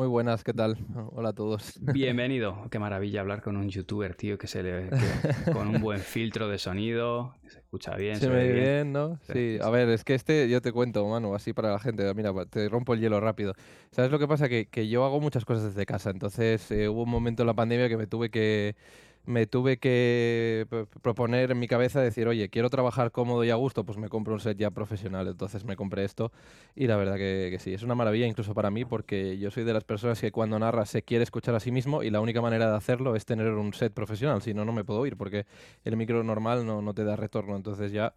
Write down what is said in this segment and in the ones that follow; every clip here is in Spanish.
Muy buenas, ¿qué tal? Hola a todos. Bienvenido. Qué maravilla hablar con un youtuber, tío, que se le con un buen filtro de sonido, se escucha bien, se, ve bien, ¿no? Sí. A ver, es que este yo te cuento, mano, así para la gente. Mira, te rompo el hielo rápido. ¿Sabes lo que pasa? Que, que yo hago muchas cosas desde casa. Entonces eh, hubo un momento en la pandemia que me tuve que me tuve que proponer en mi cabeza decir, oye, quiero trabajar cómodo y a gusto, pues me compro un set ya profesional. Entonces me compré esto y la verdad que, sí, es una maravilla incluso para mí porque yo soy de las personas que cuando narra se quiere escuchar a sí mismo y la única manera de hacerlo es tener un set profesional, si no, no me puedo oír porque el micro normal no, no te da retorno. Entonces ya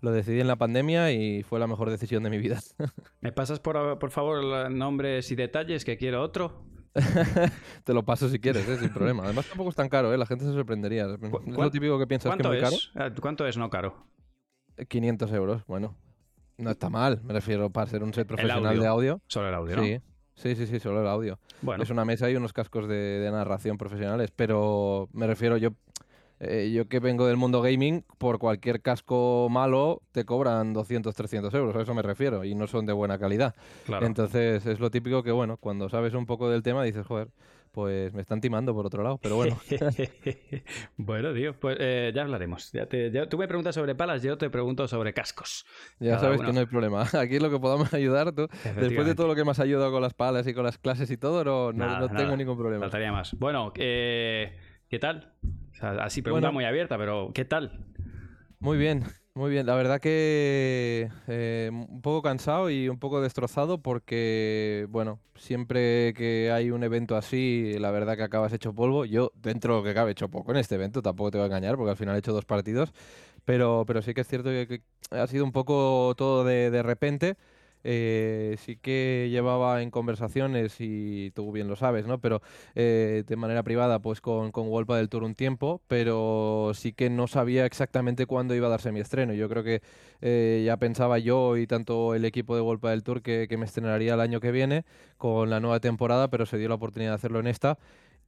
lo decidí en la pandemia y fue la mejor decisión de mi vida. ¿Me pasas por, por favor nombres y detalles que quiero otro? Te lo paso si quieres, ¿eh? sin problema. Además tampoco es tan caro, ¿eh? la gente se sorprendería. Es lo típico que piensas que es muy caro. Ah, ¿Cuánto es no caro? 500 euros, bueno. No está mal, me refiero para ser un set profesional de audio. Solo el audio, sí. Sí, sí, sí, solo el audio. Bueno. Es una mesa y unos cascos de, de narración profesionales, pero me refiero, yo eh, yo que vengo del mundo gaming, por cualquier casco malo te cobran 200, 300 euros, a eso me refiero, y no son de buena calidad. Entonces es lo típico que, bueno, cuando sabes un poco del tema dices, joder, pues me están timando por otro lado, pero bueno. bueno, tío, pues eh, ya hablaremos. Ya tú me preguntas sobre palas, yo te pregunto sobre cascos. Ya sabes que no hay problema. Aquí es lo que podamos ayudar, tú. Después de todo lo que me has ayudado con las palas y con las clases y todo, no, no, tengo ningún problema. Faltaría más. Bueno, eh, ¿qué tal? Así pregunta muy abierta, pero ¿qué tal? Muy bien, muy bien. La verdad que eh, un poco cansado y un poco destrozado porque, bueno, siempre que hay un evento así, la verdad que acabas hecho polvo. Yo, dentro de lo que cabe, he hecho poco en este evento, tampoco te voy a engañar porque al final he hecho dos partidos, pero, pero sí que es cierto que, ha sido un poco todo de, de repente. Eh, sí que llevaba en conversaciones, y tú bien lo sabes, ¿no? Pero eh, de manera privada, pues con, con del Tour un tiempo, pero sí que no sabía exactamente cuándo iba a darse mi estreno. Yo creo que eh, ya pensaba yo y tanto el equipo de Wolpa del Tour que, que me estrenaría el año que viene con la nueva temporada, pero se dio la oportunidad de hacerlo en esta.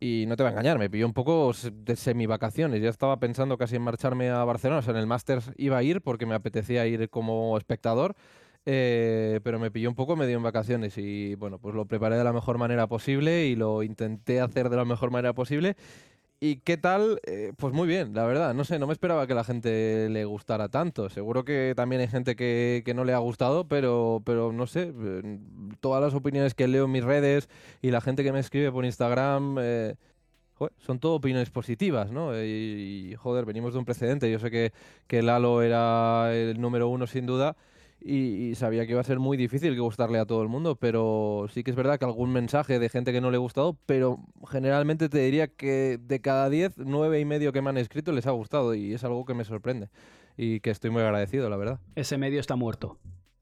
Y no te va a engañar, me pilló un poco de semi-vacaciones. Ya estaba pensando casi en marcharme a Barcelona. O sea, en el Masters iba a ir porque me apetecía ir como espectador eh, pero me pilló un poco medio en vacaciones y bueno, pues lo preparé de la mejor manera posible y lo intenté hacer de la mejor manera posible. ¿Y qué tal? Eh, pues muy bien, la verdad. No sé, no me esperaba que la gente le gustara tanto. Seguro que también hay gente que, que no le ha gustado, pero, pero no sé. Eh, todas las opiniones que leo en mis redes y la gente que me escribe por Instagram, son todo opiniones positivas, ¿no? Y, joder, venimos de un precedente. Yo sé que, que Lalo era el número uno sin duda y, sabía que iba a ser muy difícil que gustarle a todo el mundo, pero sí que es verdad que algún mensaje de gente que no le ha gustado, pero generalmente te diría que de cada 10, 9 y medio que me han escrito les ha gustado y es algo que me sorprende y que estoy muy agradecido, la verdad. Ese medio está muerto.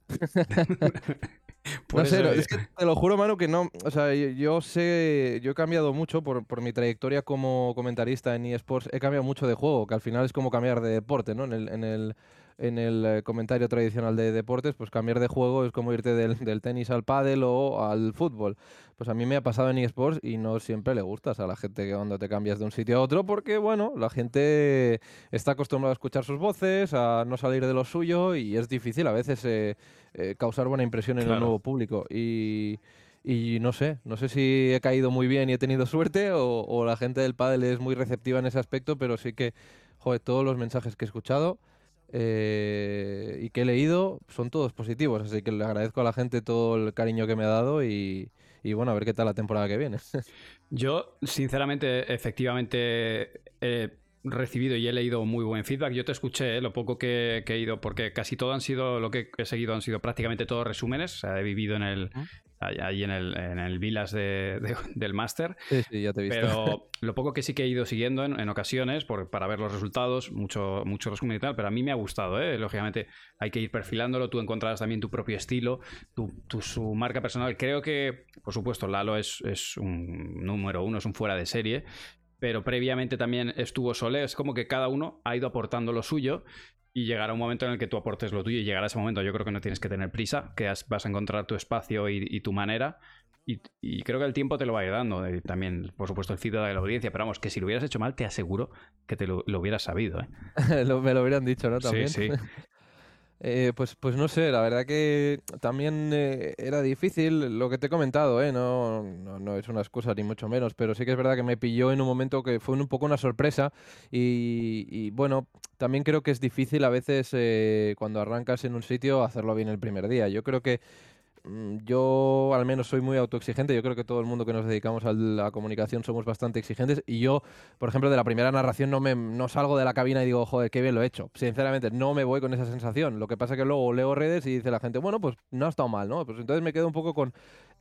no sé, es que te lo juro, mano, que no. O sea, yo, sé. Yo he cambiado mucho por, por, mi trayectoria como comentarista en eSports. He cambiado mucho de juego, que al final es como cambiar de deporte, ¿no? En el, en el, en el eh, comentario tradicional de deportes, pues cambiar de juego es como irte del, del, tenis al pádel o al fútbol. Pues a mí me ha pasado en eSports y no siempre le gustas a la gente que cuando te cambias de un sitio a otro, porque bueno, la gente está acostumbrada a escuchar sus voces, a no salir de lo suyo y es difícil a veces eh, eh, causar buena impresión en el nuevo público. Y. Y no sé, no sé si he caído muy bien y he tenido suerte o, o la gente del pádel es muy receptiva en ese aspecto, pero sí que, joder, todos los mensajes que he escuchado eh, y que he leído son todos positivos, así que le agradezco a la gente todo el cariño que me ha dado y, bueno, a ver qué tal la temporada que viene. Yo, sinceramente, efectivamente, he recibido y he leído muy buen feedback. Yo te escuché, eh, lo poco que, he ido, porque casi todo han sido, lo que he seguido han sido prácticamente todos resúmenes. O sea, he vivido en el, ahí en el, en el Vilas del máster. Sí, sí, ya te he visto. Pero lo poco que sí que he ido siguiendo en, ocasiones por, para ver los resultados, mucho, mucho resumen y tal, pero a mí me ha gustado, ¿eh? Lógicamente hay que ir perfilándolo, tú encontrarás también tu propio estilo, tu, su marca personal. Creo que, por supuesto, Lalo es, es un número uno, es un fuera de serie, pero previamente también estuvo Solé. Es como que cada uno ha ido aportando lo suyo y llegará un momento en el que tú aportes lo tuyo y llegará ese momento. Yo creo que no tienes que tener prisa, que vas a encontrar tu espacio y, tu manera. Y, creo que el tiempo te lo va a ir dando. Eh, también, por supuesto, el feedback de la audiencia. Pero vamos, que si lo hubieras hecho mal, te aseguro que te lo, hubieras sabido. ¿eh? me lo hubieran dicho, ¿no? También. Sí, sí. Eh, pues, pues no sé, la verdad que también eh, era difícil lo que te he comentado, ¿eh? No, no, no, es una excusa ni mucho menos, pero sí que es verdad que me pilló en un momento que fue un poco una sorpresa y, y bueno, también creo que es difícil a veces eh, cuando arrancas en un sitio hacerlo bien el primer día. Yo creo que Yo al menos soy muy autoexigente, yo creo que todo el mundo que nos dedicamos a la comunicación somos bastante exigentes y yo, por ejemplo, de la primera narración no, me, no salgo de la cabina y digo, joder, qué bien lo he hecho. Sinceramente, no me voy con esa sensación. Lo que pasa es que luego leo redes y dice la gente, bueno, pues no ha estado mal, ¿no? Pues entonces me quedo un poco con,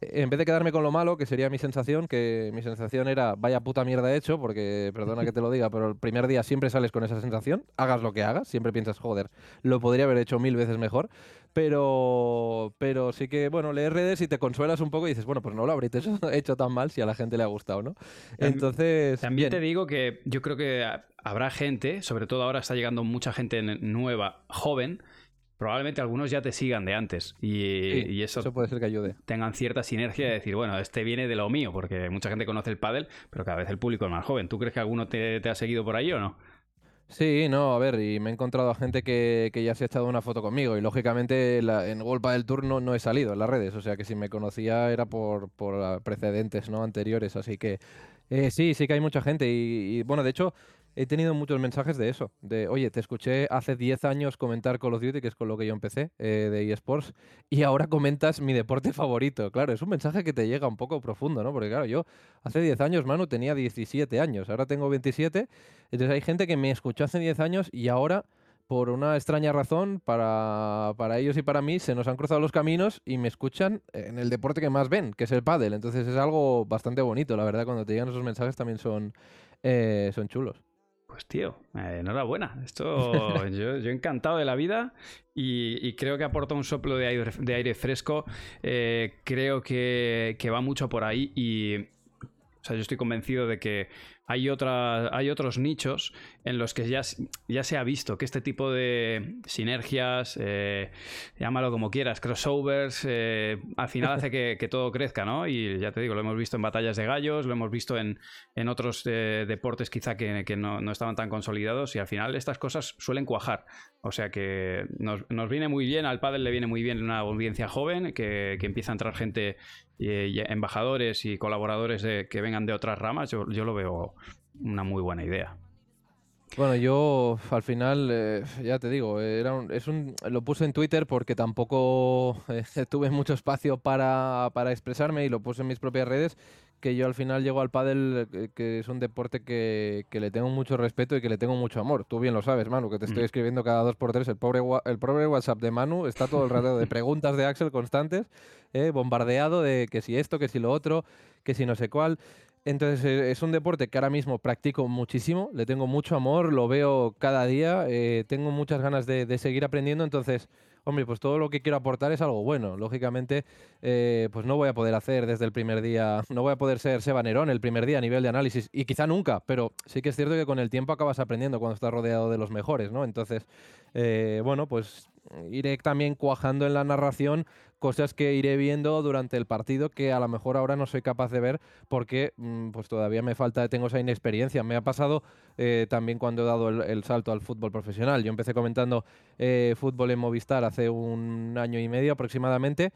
en vez de quedarme con lo malo, que sería mi sensación, que mi sensación era, vaya puta mierda he hecho, porque perdona que te lo diga, pero el primer día siempre sales con esa sensación, hagas lo que hagas, siempre piensas, joder, lo podría haber hecho mil veces mejor. Pero, pero sí que, bueno, lees redes y te consuelas un poco y dices, bueno, pues no lo habréis hecho, hecho tan mal si a la gente le ha gustado, ¿no? Entonces. También te digo que yo creo que habrá gente, sobre todo ahora está llegando mucha gente nueva, joven. Probablemente algunos ya te sigan de antes y, eso, eso, puede ser que ayude. Tengan cierta sinergia de decir, bueno, este viene de lo mío, porque mucha gente conoce el pádel, pero cada vez el público es más joven. ¿Tú crees que alguno te, te ha seguido por ahí o no? Sí, no, a ver, y me he encontrado a gente que, que ya se ha echado una foto conmigo y lógicamente la, en Golpa del Tour no, he salido en las redes, o sea que si me conocía era por, por precedentes no anteriores, así que eh, sí, sí que hay mucha gente y, y bueno, de hecho he tenido muchos mensajes de eso, de, oye, te escuché hace 10 años comentar Call of Duty, que es con lo que yo empecé, eh, de eSports, y ahora comentas mi deporte favorito. Claro, es un mensaje que te llega un poco profundo, ¿no? Porque claro, yo hace 10 años, Manu, tenía 17 años, ahora tengo 27, entonces hay gente que me escuchó hace 10 años y ahora por una extraña razón, para, para, ellos y para mí, se nos han cruzado los caminos y me escuchan en el deporte que más ven, que es el pádel. Entonces es algo bastante bonito, la verdad, cuando te llegan esos mensajes también son, eh, son chulos. Pues tío, eh, enhorabuena. Esto yo, yo, encantado de la vida y, y, creo que aporta un soplo de aire, de aire fresco. Eh, creo que, que, va mucho por ahí y o sea, yo estoy convencido de que hay, otra, hay otros nichos en los que ya, ya se ha visto que este tipo de sinergias, eh, llámalo como quieras, crossovers, eh, al final hace que, todo crezca, ¿no? Y ya te digo, lo hemos visto en batallas de gallos, lo hemos visto en, en otros eh, deportes quizá que, que no, no, estaban tan consolidados y al final estas cosas suelen cuajar. O sea que nos, nos viene muy bien, al pádel le viene muy bien una audiencia joven, que, que empieza a entrar gente y embajadores y colaboradores de, que vengan de otras ramas, yo, yo lo veo una muy buena idea. Bueno, yo al final, eh, ya te digo, era un, es un, lo puse en Twitter porque tampoco eh, tuve mucho espacio para, para, expresarme y lo puse en mis propias redes, que yo al final llego al pádel, eh, que es un deporte que, que, le tengo mucho respeto y que le tengo mucho amor. Tú bien lo sabes, Manu, que te estoy escribiendo cada dos por tres. El pobre, el pobre WhatsApp de Manu está todo el rato de preguntas de Axel constantes, bombardeado de que si esto, que si lo otro, que si no sé cuál. Entonces es un deporte que ahora mismo practico muchísimo, le tengo mucho amor, lo veo cada día, eh, tengo muchas ganas de, de, seguir aprendiendo, entonces, hombre, pues todo lo que quiero aportar es algo bueno. Lógicamente, eh, pues no voy a poder hacer desde el primer día, no voy a poder ser Seba Nerón el primer día a nivel de análisis, y quizá nunca, pero sí que es cierto que con el tiempo acabas aprendiendo cuando estás rodeado de los mejores, ¿no? Entonces, eh, bueno, pues iré también cuajando en la narración cosas que iré viendo durante el partido que a lo mejor ahora no soy capaz de ver porque mmm, pues todavía me falta, tengo esa inexperiencia. Me ha pasado eh, también cuando he dado el, el, salto al fútbol profesional. Yo empecé comentando eh, fútbol en Movistar hace un año y medio aproximadamente.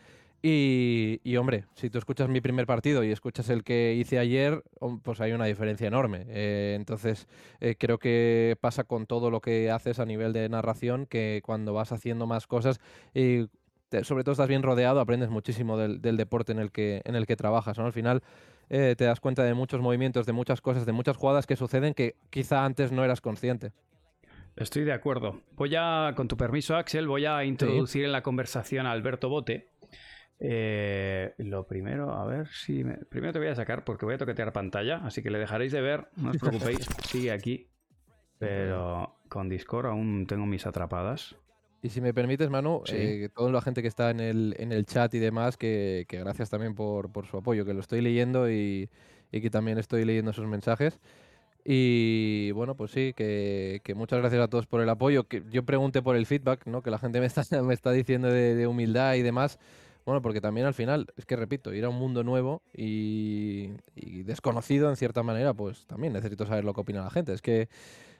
Y, y, hombre, si tú escuchas mi primer partido y escuchas el que hice ayer, pues hay una diferencia enorme. Eh, entonces, eh, creo que pasa con todo lo que haces a nivel de narración, que cuando vas haciendo más cosas y te, sobre todo estás bien rodeado, aprendes muchísimo del, del, deporte en el que, en el que trabajas. ¿no? Al final eh, te das cuenta de muchos movimientos, de muchas cosas, de muchas jugadas que suceden que quizá antes no eras consciente. Estoy de acuerdo. Voy a, con tu permiso, Axel, voy a introducir sí. en la conversación a Alberto Bote. Eh, lo primero, a ver si. Me... Primero te voy a sacar porque voy a toquetear pantalla, así que le dejaréis de ver, no os preocupéis, sigue aquí. Pero con Discord aún tengo mis atrapadas. Y si me permites, Manu, sí. eh, toda la gente que está en el, en el chat y demás, que, que gracias también por, por, su apoyo, que lo estoy leyendo y, y, que también estoy leyendo sus mensajes. Y bueno, pues sí, que, que, muchas gracias a todos por el apoyo. Que yo pregunté por el feedback, ¿no? Que la gente me está, me está diciendo de, de humildad y demás. Bueno, porque también al final, es que repito, ir a un mundo nuevo y, y, desconocido en cierta manera, pues también necesito saber lo que opina la gente. Es que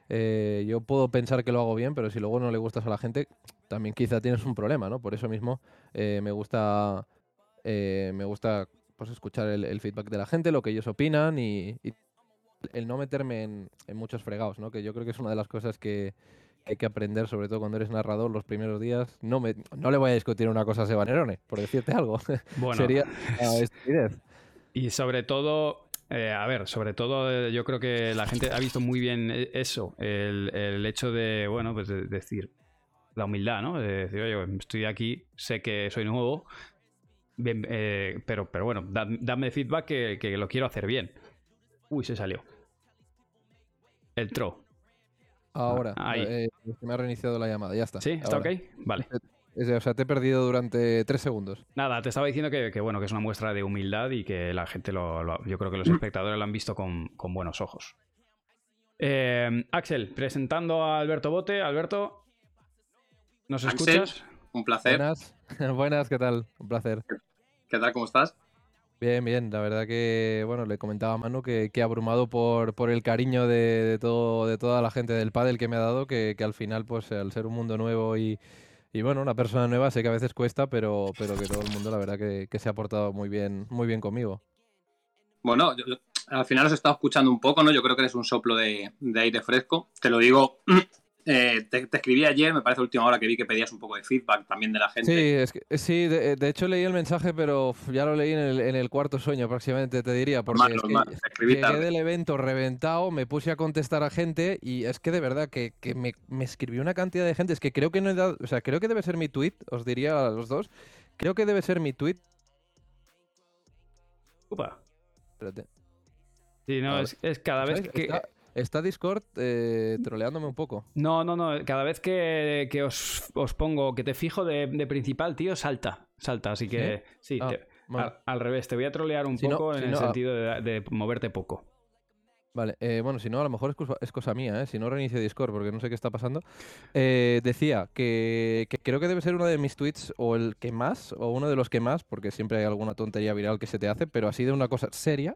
eh, yo puedo pensar que lo hago bien, pero si luego no le gustas a la gente, también quizá tienes un problema, ¿no? Por eso mismo eh, me gusta, eh, me gusta pues, escuchar el, feedback de la gente, lo que ellos opinan y, el no meterme en, muchos fregados, ¿no? Que yo creo que es una de las cosas que, hay que aprender, sobre todo cuando eres narrador los primeros días. No, me, no le voy a discutir una cosa a Sebanerone, por decirte algo. Bueno. Sería estupidez. Y sobre todo, eh, a ver, sobre todo eh, yo creo que la gente ha visto muy bien eh, eso, el, hecho de, bueno, pues decir, la humildad, ¿no? De decir, oye, estoy aquí, sé que soy nuevo, pero, pero bueno, dame feedback que, lo quiero hacer bien. Uy, se salió. El tro. Ahora, ahí. me ha reiniciado la llamada, ya está. ¿Sí? ¿Está ok? Vale. O sea, te he perdido durante tres segundos. Nada, te estaba diciendo que, bueno, que es una muestra de humildad y que la gente lo, yo creo que los espectadores lo han visto con, buenos ojos. Eh, Axel, presentando a Alberto Bote. Alberto, ¿nos escuchas? Un placer. Buenas, buenas, ¿qué tal? Un placer. ¿Qué tal? ¿Cómo estás? Bien, bien. La verdad que, bueno, le comentaba a Manu que, que abrumado por, por el cariño de, todo, de toda la gente del pádel que me ha dado, que, que al final, pues, al ser un mundo nuevo y bueno, una persona nueva sé que a veces cuesta, pero, pero que todo el mundo la verdad que, se ha portado muy bien, muy bien conmigo. Bueno, al final os he estado escuchando un poco, ¿no? Yo creo que eres un soplo de, de aire fresco. Te lo digo Eh, te, escribí ayer, me parece la última hora que vi que pedías un poco de feedback también de la gente. Sí, es que, eh, sí de, hecho leí el mensaje, pero ya lo leí en el, cuarto sueño próximamente, te diría, porque llegué del evento reventado, me puse a contestar a gente y es que de verdad que, me, escribió una cantidad de gente, es que creo que no he dado, o sea, creo que debe ser mi tweet, os diría a los dos, creo que debe ser mi tweet. Upa. Espérate. Sí, no, es, cada vez que... Está Discord eh, troleándome un poco. No, no, no. Cada vez que, os, pongo, que te fijo de, principal, tío, salta. Salta. Así que sí, ah, al, revés. Te voy a trolear un poco en el sentido de, moverte poco. Vale, eh, bueno, si no, a lo mejor es cosa, mía, ¿eh? si no reinicio Discord, porque no sé qué está pasando. Eh, decía que, creo que debe ser uno de mis tweets, o el que más, o uno de los que más, porque siempre hay alguna tontería viral que se te hace, pero así de una cosa seria,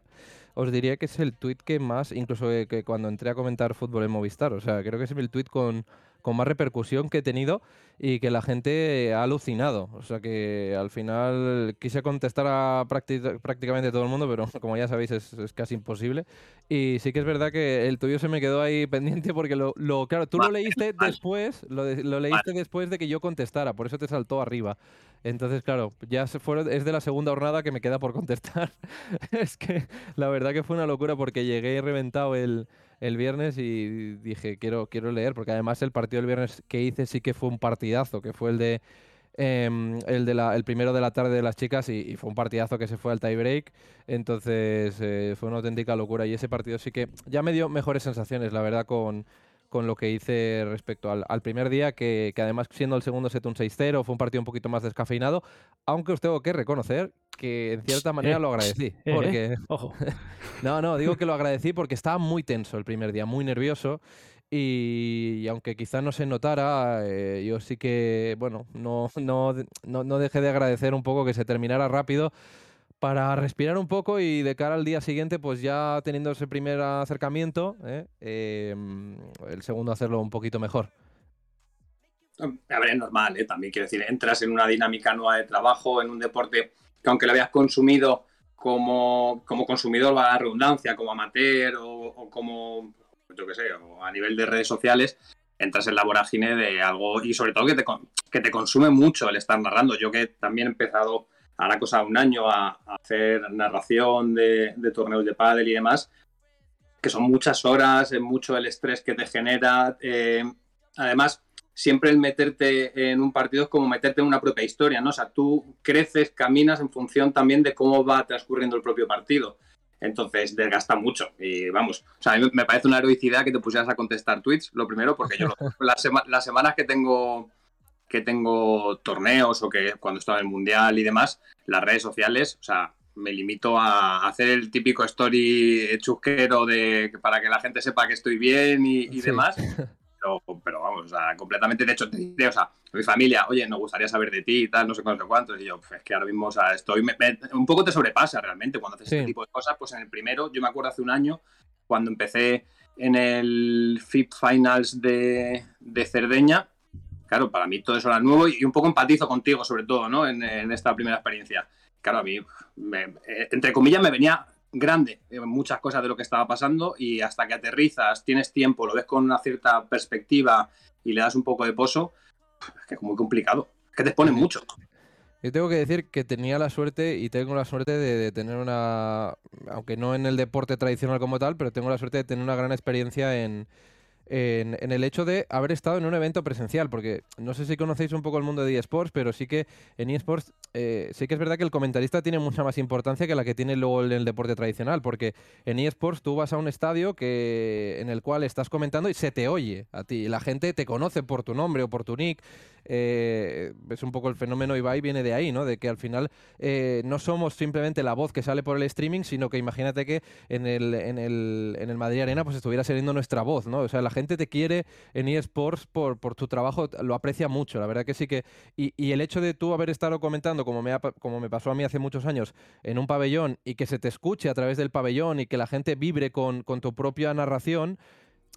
os diría que es el tweet que más, incluso que cuando entré a comentar fútbol en Movistar, o sea, creo que es el tweet con con más repercusión que he tenido y que la gente ha alucinado. O sea que al final quise contestar a prácticamente todo el mundo, pero como ya sabéis es, casi imposible. Y sí que es verdad que el tuyo se me quedó ahí pendiente porque lo, claro, tú lo leíste después, lo, leíste después de que yo contestara, por eso te saltó arriba. Entonces, claro, ya se fueron, es de la segunda jornada que me queda por contestar. es que la verdad que fue una locura porque llegué reventado el, el viernes y dije, quiero, quiero leer, porque además el partido del viernes que hice sí que fue un partidazo, que fue el de em, el, de la, el primero de la tarde de las chicas y, fue un partidazo que se fue al tiebreak. Entonces eh, fue una auténtica locura y ese partido sí que ya me dio mejores sensaciones, la verdad, con, con lo que hice respecto al, al primer día, que, que, además siendo el segundo set un 6-0, fue un partido un poquito más descafeinado, aunque os tengo que reconocer que en cierta manera lo agradecí. Eh, eh, porque... Ojo. no, no, digo que lo agradecí porque estaba muy tenso el primer día, muy nervioso. Y, aunque quizá no se notara, eh, yo sí que, bueno, no, no, no, no dejé de agradecer un poco que se terminara rápido para respirar un poco y de cara al día siguiente, pues ya teniendo ese primer acercamiento, ¿eh? Em, el segundo hacerlo un poquito mejor. A ver, es normal, ¿eh? también quiero decir, entras en una dinámica nueva de trabajo, en un deporte que aunque lo habías consumido como, como consumidor, va a la redundancia, como amateur o, como, yo qué sé, o a nivel de redes sociales, entras en la vorágine de algo y sobre todo que te, que te consume mucho el estar narrando. Yo que también he empezado hará cosa un año a, hacer narración de, torneos de pádel y demás, que son muchas horas, mucho el estrés que te genera. Eh, además, siempre el meterte en un partido es como meterte en una propia historia, ¿no? O sea, tú creces, caminas en función también de cómo va transcurriendo el propio partido. Entonces, desgasta mucho. Y vamos, o sea, a mí me parece una heroicidad que te pusieras a contestar tweets, lo primero, porque yo las, las semanas que tengo que tengo torneos o que cuando estaba en el mundial y demás, las redes sociales, o sea, me limito a hacer el típico story chusquero de para que la gente sepa que estoy bien y, demás. Pero, vamos, o sea, completamente de hecho, te o sea, mi familia, oye, nos gustaría saber de ti y tal, no sé cuánto, cuántos, y yo, pues, es que ahora mismo, o sea, estoy, un poco te sobrepasa realmente cuando haces este tipo de cosas, pues en el primero, yo me acuerdo hace un año, cuando empecé en el FIP Finals de, de Cerdeña, claro, para mí todo eso era nuevo y un poco empatizo contigo, sobre todo, ¿no? En, esta primera experiencia. Claro, a mí, eh, entre comillas, me venía grande muchas cosas de lo que estaba pasando y hasta que aterrizas, tienes tiempo, lo ves con una cierta perspectiva y le das un poco de pozo, es que es muy complicado, es que te exponen mucho. Yo tengo que decir que tenía la suerte y tengo la suerte de, tener una, aunque no en el deporte tradicional como tal, pero tengo la suerte de tener una gran experiencia en, en, el hecho de haber estado en un evento presencial, porque no sé si conocéis un poco el mundo de eSports, pero sí que en eSports eh, sí que es verdad que el comentarista tiene mucha más importancia que la que tiene luego el deporte tradicional, porque en eSports tú vas a un estadio que, en el cual estás comentando y se te oye a ti, la gente te conoce por tu nombre o por tu nick, eh, es un poco el fenómeno Ibai viene de ahí, ¿no? De que al final eh, no somos simplemente la voz que sale por el streaming, sino que imagínate que en el, en el, en el Madrid Arena pues estuviera saliendo nuestra voz, ¿no? O sea, la gente te quiere en eSports por, por tu trabajo, lo aprecia mucho, la verdad que sí que... Y, el hecho de tú haber estado comentando, como me, como me pasó a mí hace muchos años, en un pabellón y que se te escuche a través del pabellón y que la gente vibre con, con tu propia narración,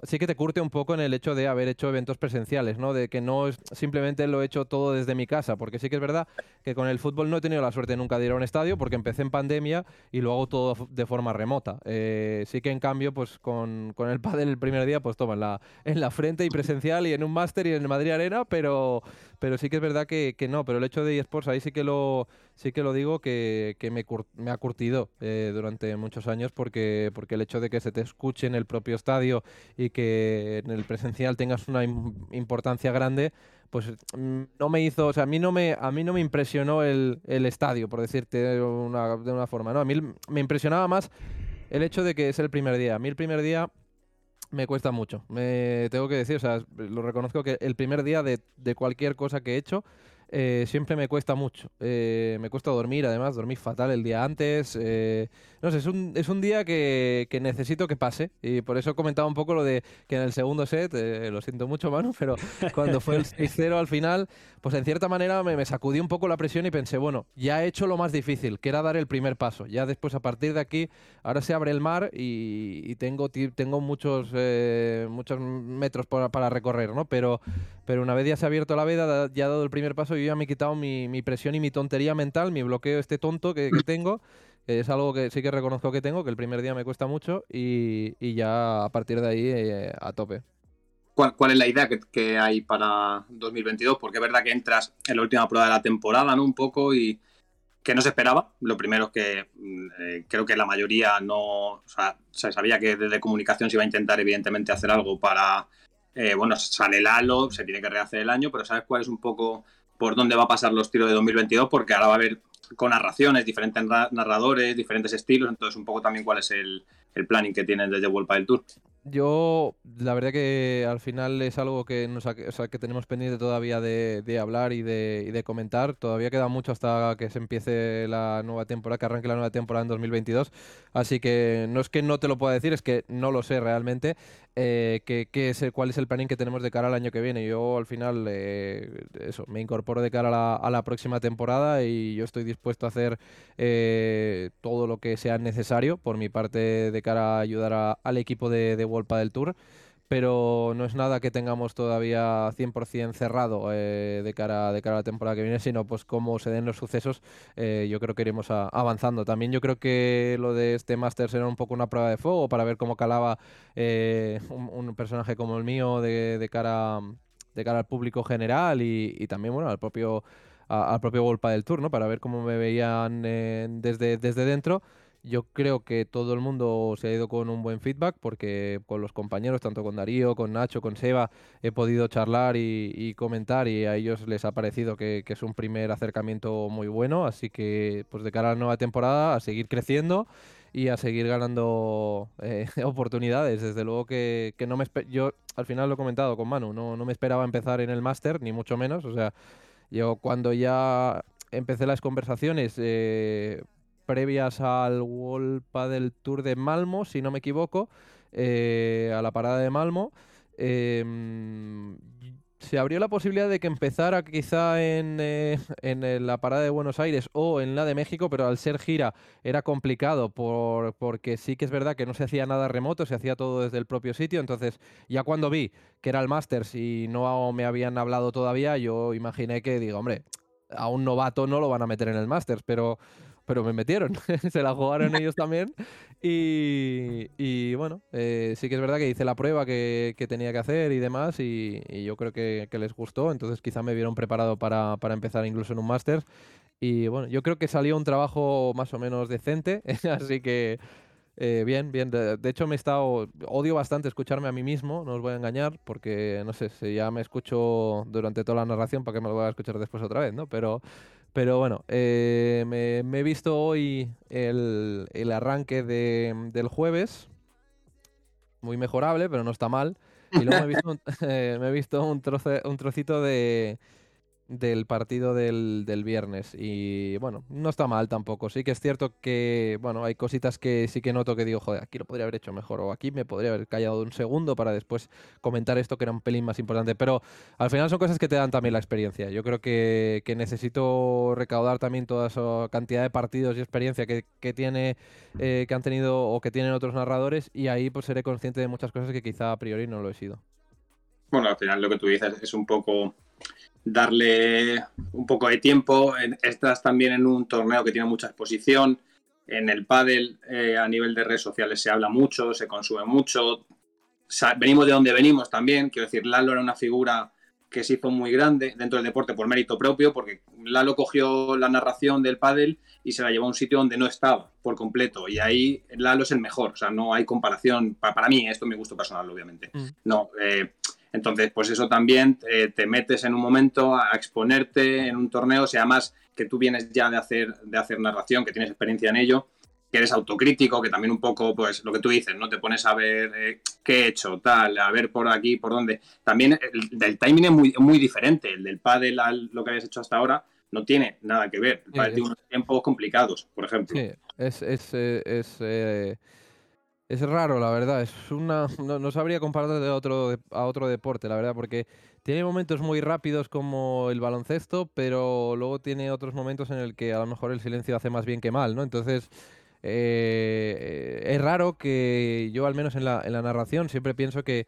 sí que te curte un poco en el hecho de haber hecho eventos presenciales, ¿no? De que no es, simplemente lo he hecho todo desde mi casa, porque sí que es verdad que con el fútbol no he tenido la suerte nunca de ir a un estadio, porque empecé en pandemia y lo hago todo de forma remota. Eh, sí que en cambio, pues con, con el pádel el primer día, pues toma en la, en la frente y presencial y en un máster y en el Madrid Arena, pero, pero sí que es verdad que, no, pero el hecho de eSports ahí sí que lo sí que lo digo que, me, me, ha curtido eh, durante muchos años porque, porque el hecho de que se te escuche en el propio estadio y que en el presencial tengas una importancia grande, pues mm, no me hizo, o sea, a mí no me, a mí no me impresionó el, estadio, por decirte de una, de una forma, ¿no? A mí me impresionaba más el hecho de que es el primer día. A mí el primer día me cuesta mucho. Me tengo que decir, o sea, lo reconozco que el primer día de, de cualquier cosa que he hecho eh, siempre me cuesta mucho. Eh, me cuesta dormir, además, dormir fatal el día antes. Eh, no sé, es un, es un día que, que, necesito que pase. Y por eso comentaba un poco lo de que en el segundo set, lo siento mucho, Manu, pero cuando fue el 6-0 al final, pues en cierta manera me, me, sacudí un poco la presión y pensé, bueno, ya he hecho lo más difícil, que era dar el primer paso. Ya después, a partir de aquí, ahora se abre el mar y, tengo, tengo muchos, muchos metros para, recorrer, ¿no? Pero, pero una vez ya se ha abierto la veda, ya ha dado el primer paso, yo ya me he quitado mi, presión y mi tontería mental, mi bloqueo este tonto que, tengo. es algo que sí que reconozco que tengo, que el primer día me cuesta mucho y, ya a partir de ahí eh, a tope. ¿Cuál, ¿Cuál, es la idea que, hay para 2022? Porque es verdad que entras en la última prueba de la temporada, ¿no? Un poco y que no se esperaba. Lo primero es que mm, eh, creo que la mayoría no, o sea, se sabía que desde comunicación se iba a intentar evidentemente hacer algo para eh, bueno, sale el halo, se tiene que rehacer el año, pero ¿sabes cuál es un poco por dónde va a pasar los tiros de 2022? Porque ahora va a haber con narraciones, diferentes narradores, diferentes estilos, entonces un poco también cuál es el, el planning que tienen desde World del Tour. Yo, la verdad que al final es algo que, nos que tenemos pendiente todavía de, hablar y de, y de, comentar. Todavía queda mucho hasta que se empiece la nueva temporada, que arranque la nueva temporada en 2022. Así que no es que no te lo pueda decir, es que no lo sé realmente. Eh, que, es cuál es el planning que tenemos de cara al año que viene. Yo al final eh, eso, me incorporo de cara a la, próxima temporada y yo estoy dispuesto a hacer eh, todo lo que sea necesario por mi parte de cara a ayudar al equipo de, de del Tour pero no es nada que tengamos todavía 100% cerrado eh, de, cara, de cara a la temporada que viene, sino pues como se den los sucesos, eh, yo creo que iremos avanzando. También yo creo que lo de este máster será un poco una prueba de fuego para ver cómo calaba eh, un, personaje como el mío de, cara, de cara al público general y, también bueno al propio al propio Golpa del Tour, ¿no? Para ver cómo me veían desde, desde dentro yo creo que todo el mundo se ha ido con un buen feedback porque con los compañeros, tanto con Darío, con Nacho, con Seba, he podido charlar y, comentar y a ellos les ha parecido que, es un primer acercamiento muy bueno. Así que pues de cara a la nueva temporada, a seguir creciendo y a seguir ganando eh, oportunidades. Desde luego que, no me yo al final lo he comentado con Manu, no, no me esperaba empezar en el máster, ni mucho menos. O sea, yo cuando ya empecé las conversaciones, eh, previas al World del Tour de Malmo, si no me equivoco, eh, a la parada de Malmo. Em, se abrió la posibilidad de que empezara quizá en, eh, en, la parada de Buenos Aires o en la de México, pero al ser gira era complicado por, porque sí que es verdad que no se hacía nada remoto, se hacía todo desde el propio sitio. Entonces, ya cuando vi que era el Masters y no me habían hablado todavía, yo imaginé que digo, hombre, a un novato no lo van a meter en el Masters, pero pero me metieron, se la jugaron ellos también. Y, bueno, eh, sí que es verdad que hice la prueba que, tenía que hacer y demás, y, yo creo que, les gustó, entonces quizá me vieron preparado para, empezar incluso en un máster. Y bueno, yo creo que salió un trabajo más o menos decente, así que eh, bien, bien. De, hecho, me he estado. Odio bastante escucharme a mí mismo, no os voy a engañar, porque no sé, si ya me escucho durante toda la narración, ¿para qué me lo voy a escuchar después otra vez, no? Pero, pero bueno, eh, me, he visto hoy el, arranque del jueves. Muy mejorable, pero no está mal. Y luego me he visto un, me he visto un, un trocito de, del partido del, del, viernes. Y bueno, no está mal tampoco. Sí que es cierto que, bueno, hay cositas que sí que noto que digo, joder, aquí lo podría haber hecho mejor. O aquí me podría haber callado un segundo para después comentar esto que era un pelín más importante. Pero al final son cosas que te dan también la experiencia. Yo creo que, que necesito recaudar también toda esa cantidad de partidos y experiencia que, que tiene, eh, que han tenido o que tienen otros narradores. Y ahí pues seré consciente de muchas cosas que quizá a priori no lo he sido. Bueno, al final lo que tú dices es un poco darle un poco de tiempo. Estás también en un torneo que tiene mucha exposición. En el pádel eh, a nivel de redes sociales se habla mucho, se consume mucho. venimos de donde venimos también. Quiero decir, Lalo era una figura que se hizo muy grande dentro del deporte por mérito propio, porque Lalo cogió la narración del pádel y se la llevó a un sitio donde no estaba por completo. Y ahí Lalo es el mejor. O sea, no hay comparación. Para, mí, esto es mi gusto personal, obviamente. Mm. No. Eh, entonces, pues eso también eh, te metes en un momento a exponerte en un torneo, o sea, más que tú vienes ya de hacer, de hacer narración, que tienes experiencia en ello, que eres autocrítico, que también un poco, pues lo que tú dices, ¿no? Te pones a ver eh, qué he hecho, tal, a ver por aquí, por dónde. También el del timing es muy, muy diferente. El del pádel, lo que habías hecho hasta ahora, no tiene nada que ver. El pádel tiene unos tiempos complicados, por ejemplo. Sí, es, es, eh, es raro, la verdad. Es una, no, sabría compararlo de otro, a otro deporte, la verdad, porque tiene momentos muy rápidos como el baloncesto, pero luego tiene otros momentos en el que a lo mejor el silencio hace más bien que mal, ¿no? Entonces, eh, es raro que yo, al menos en la, en la narración, siempre pienso que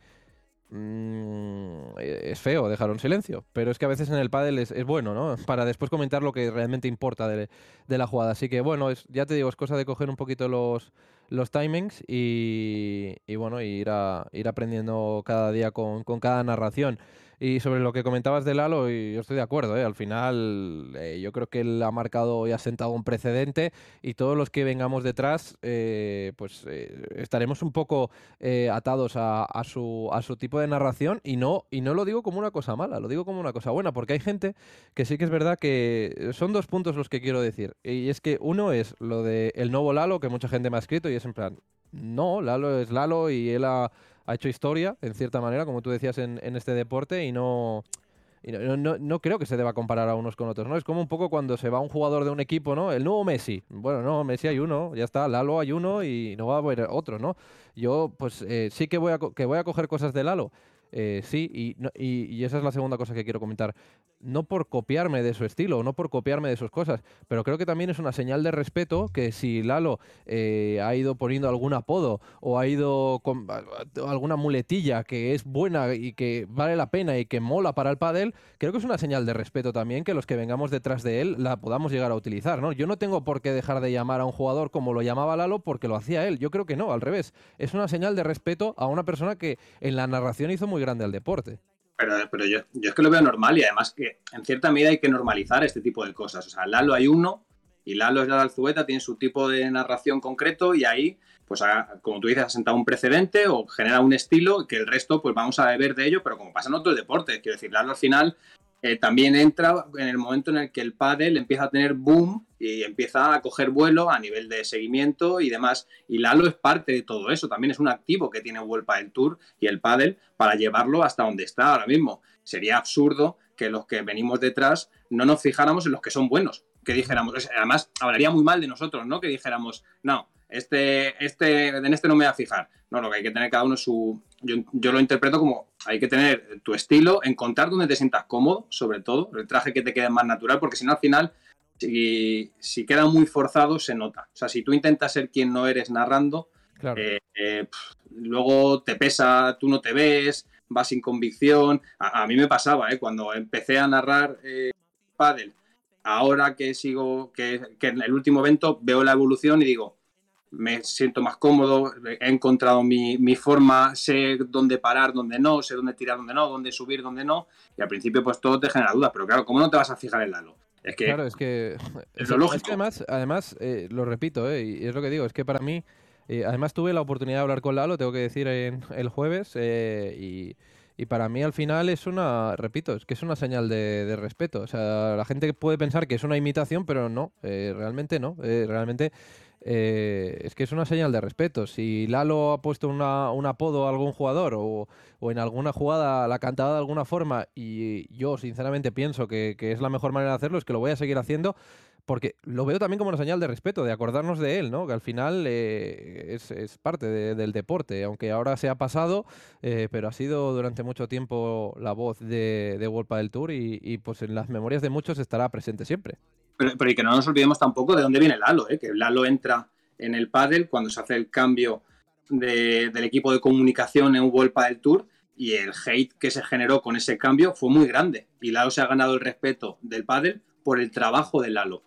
mm, es feo dejar un silencio, pero es que a veces en el pádel es, bueno, ¿no? Para después comentar lo que realmente importa de, de la jugada. Así que, bueno, es, ya te digo, es cosa de coger un poquito los los timings y, y bueno, ir, a, ir aprendiendo cada día con, con cada narración. Y sobre lo que comentabas de Lalo, yo estoy de acuerdo, ¿eh? al final eh, yo creo que él ha marcado y ha sentado un precedente y todos los que vengamos detrás, eh, pues estaremos un poco atados a, a, su, a su tipo de narración y no, y no lo digo como una cosa mala, lo digo como una cosa buena, porque hay gente que sí que es verdad que son dos puntos los que quiero decir. Y es que uno es lo de nuevo Lalo, que mucha gente me ha escrito y es en plan, no, Lalo es Lalo y él ha ha hecho historia, en cierta manera, como tú decías, en, este deporte y no... no, no, creo que se deba comparar a unos con otros, ¿no? Es como un poco cuando se va un jugador de un equipo, ¿no? El nuevo Messi. Bueno, no, Messi hay uno, ya está, Lalo hay uno y no va a haber otro, ¿no? Yo, pues eh, sí que voy, a, que voy a coger cosas de Lalo, eh, sí, y, y, esa es la segunda cosa que quiero comentar. No por copiarme de su estilo, no por copiarme de sus cosas, pero creo que también es una señal de respeto que si Lalo eh, ha ido poniendo algún apodo o ha ido con alguna muletilla que es buena y que vale la pena y que mola para el pádel, creo que es una señal de respeto también que los que vengamos detrás de él la podamos llegar a utilizar, ¿no? Yo no tengo por qué dejar de llamar a un jugador como lo llamaba Lalo porque lo hacía él. Yo creo que no, al revés. Es una señal de respeto a una persona que en la narración hizo muy grande al deporte. Pero, pero yo, yo, es que lo veo normal y además que en cierta medida hay que normalizar este tipo de cosas. O sea, Lalo hay uno y Lalo es la Alzueta, tiene su tipo de narración concreto y ahí, pues como tú dices, ha sentado un precedente o genera un estilo que el resto, pues vamos a beber de ello, pero como pasa en otros deportes. Quiero decir, Lalo al final eh, también entra en el momento en el que el pádel empieza a tener boom y empieza a coger vuelo a nivel de seguimiento y demás. Y Lalo es parte de todo eso, también es un activo que tiene World el Tour y el pádel para llevarlo hasta donde está ahora mismo. Sería absurdo que los que venimos detrás no nos fijáramos en los que son buenos, que dijéramos, además hablaría muy mal de nosotros, ¿no? Que dijéramos, no, este, este, en este no me voy a fijar. No, lo que hay que tener cada uno su. Yo, lo interpreto como hay que tener tu estilo, encontrar donde te sientas cómodo, sobre todo, el traje que te quede más natural, porque si no al final, si, si queda muy forzado, se nota. O sea, si tú intentas ser quien no eres narrando, eh, eh, luego te pesa, tú no te ves, vas sin convicción. A, mí me pasaba, ¿eh? cuando empecé a narrar eh, pádel, ahora que sigo, que, en el último evento veo la evolución y digo, me siento más cómodo, he encontrado mi, forma, sé dónde parar, dónde no, sé dónde tirar, dónde no, dónde subir, dónde no. Y al principio pues todo te genera dudas, pero claro, ¿cómo no te vas a fijar en Lalo? Es que, claro, es que es lo lógico. además, además lo repito, y es lo que digo, es que para mí eh, además tuve la oportunidad de hablar con Lalo, tengo que decir, en, el jueves eh, y, para mí al final es una, repito, es que es una señal de, respeto. O sea, la gente puede pensar que es una imitación, pero no, eh, realmente no. realmente es que es una señal de respeto. Si Lalo ha puesto un apodo a algún jugador o, en alguna jugada la cantado de alguna forma y yo sinceramente pienso que, es la mejor manera de hacerlo, es que lo voy a seguir haciendo porque lo veo también como una señal de respeto, de acordarnos de él, ¿no? Que al final eh, es, parte del deporte, aunque ahora se ha pasado, eh, pero ha sido durante mucho tiempo la voz de, de del Tour y, pues en las memorias de muchos estará presente siempre. Pero, y que no nos olvidemos tampoco de dónde viene Lalo, ¿eh? que Lalo entra en el pádel cuando se hace el cambio del equipo de comunicación en World del Tour y el hate que se generó con ese cambio fue muy grande y Lalo se ha ganado el respeto del pádel por el trabajo de Lalo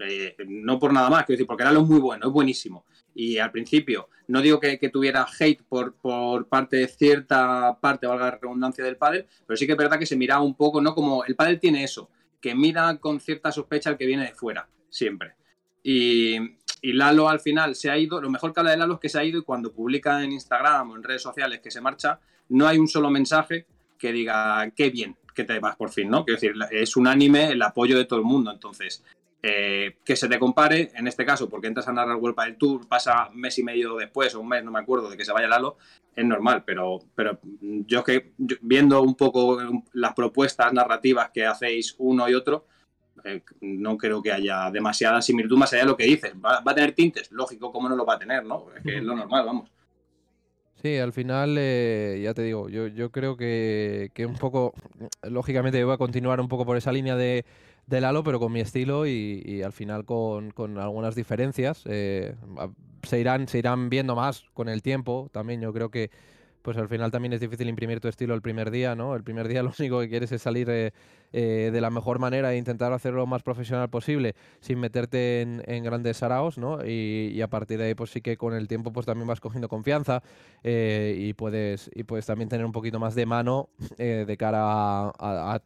eh, no por nada más, quiero decir, porque Lalo es muy bueno, es buenísimo. Y al principio, no digo que, tuviera hate por, por, parte de cierta parte, valga la redundancia del pádel, pero sí que es verdad que se miraba un poco, ¿no? Como el pádel tiene eso, que mira con cierta sospecha al que viene de fuera, siempre. Y, y Lalo al final se ha ido, lo mejor que habla de Lalo es que se ha ido y cuando publica en Instagram o en redes sociales que se marcha, no hay un solo mensaje que diga qué bien que te vas por fin, ¿no? Quiero decir, es unánime el apoyo de todo el mundo. Entonces, eh, que se te compare, en este caso, porque entras a narrar World del Tour, pasa un mes y medio después, o un mes, no me acuerdo, de que se vaya Lalo, es normal, pero, pero yo que viendo un poco las propuestas narrativas que hacéis uno y otro, eh, no creo que haya demasiada similitud más allá de lo que dices. ¿Va, a tener tintes? Lógico, ¿cómo no lo va a tener? ¿no? Es que es lo normal, vamos. Sí, al final, eh, ya te digo, yo, yo creo que, que un poco, lógicamente, voy a continuar un poco por esa línea de de Lalo, pero con mi estilo y, al final con, algunas diferencias. Eh, se, irán, se irán viendo más con el tiempo. También yo creo que pues al final también es difícil imprimir tu estilo el primer día, ¿no? El primer día lo único que quieres es salir eh, eh, de la mejor manera e intentar hacerlo lo más profesional posible sin meterte en, grandes saraos, ¿no? Y, a partir de ahí, pues sí que con el tiempo pues también vas cogiendo confianza y, puedes, y puedes también tener un poquito más de mano de cara a,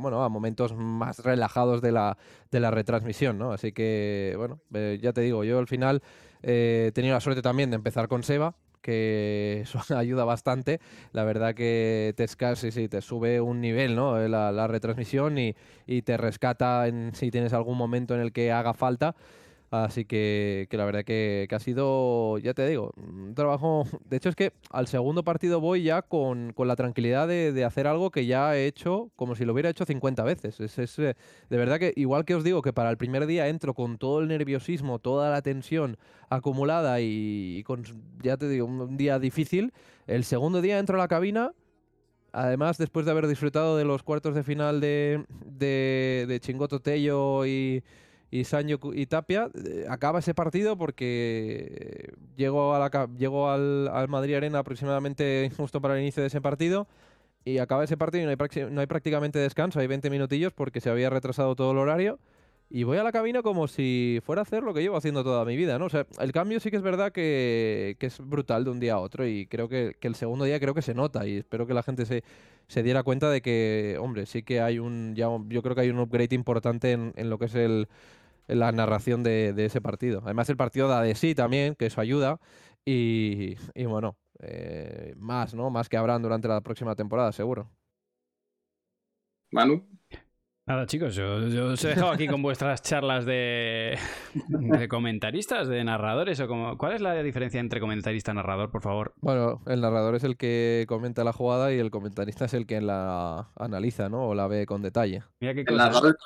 bueno, a momentos más relajados de la, de la retransmisión, ¿no? Así que, bueno, eh, ya te digo, yo al final eh, he tenido la suerte también de empezar con Seba, que eso ayuda bastante. La verdad que te, sí, sí, te sube un nivel ¿no? Eh, la, la retransmisión y, y, te rescata en, si tienes algún momento en el que haga falta. Así que, la verdad que, ha sido, ya te digo, un trabajo... De hecho es que al segundo partido voy ya con, la tranquilidad de, hacer algo que ya he hecho como si lo hubiera hecho 50 veces. Es, eh, de verdad que igual que os digo que para el primer día entro con todo el nerviosismo, toda la tensión acumulada y, con, ya te digo, un día difícil, el segundo día entro a la cabina... Además, después de haber disfrutado de los cuartos de final de, de, de Chingoto Tello y, y Sancho y Tapia, eh, acaba ese partido porque llegó, a la, llegó al, al, Madrid Arena aproximadamente justo para el inicio de ese partido y acaba ese partido y no hay, no hay prácticamente descanso, hay 20 minutillos porque se había retrasado todo el horario. Y voy a la cabina como si fuera a hacer lo que llevo haciendo toda mi vida, ¿no? O sea, el cambio sí que es verdad que, que es brutal de un día a otro y creo que, que, el segundo día creo que se nota y espero que la gente se, se diera cuenta de que, hombre, sí que hay un, ya, yo creo que hay un upgrade importante en, en lo que es el, la narración de, ese partido. Además el partido da de sí también, que eso ayuda. Y, bueno, eh, más, ¿no? Más que habrán durante la próxima temporada, seguro. Manu. Nada, chicos, yo, os he dejado aquí con vuestras charlas de, comentaristas, de narradores. o como, ¿Cuál es la diferencia entre comentarista y narrador, por favor? Bueno, el narrador es el que comenta la jugada y el comentarista es el que la analiza, ¿no? O la ve con detalle. Mira qué el, narrador,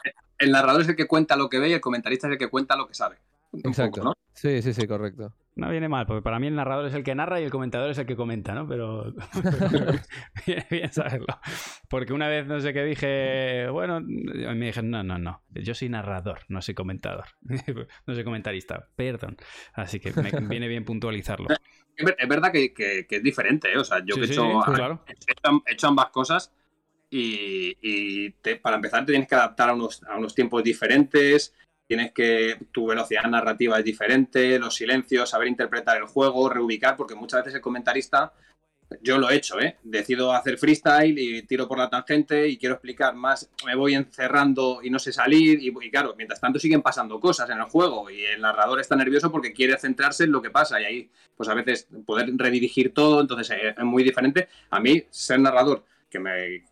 el, narrador, es el que cuenta lo que ve y el comentarista es el que cuenta lo que sabe. Exacto. ¿no? Sí, sí, sí, correcto. No viene mal, porque para mí el narrador es el que narra y el comentador es el que comenta, ¿no? Pero viene bien saberlo. Porque una vez no sé qué dije, bueno, me dije, no, no, no, yo soy narrador, no soy comentador, no soy comentarista, perdón. Así que me viene bien puntualizarlo. Es verdad que, es diferente, ¿eh? o sea, yo he, hecho, ambas cosas y, para empezar te tienes que adaptar a unos, a unos tiempos diferentes, tienes que, tu velocidad narrativa es diferente, los silencios, saber interpretar el juego, reubicar, porque muchas veces el comentarista, yo lo he hecho, ¿eh? decido hacer freestyle y tiro por la tangente y quiero explicar más, me voy encerrando y no sé salir, y, claro, mientras tanto siguen pasando cosas en el juego y el narrador está nervioso porque quiere centrarse en lo que pasa y ahí, pues a veces poder redirigir todo, entonces eh, es muy diferente. A mí, ser narrador, que me,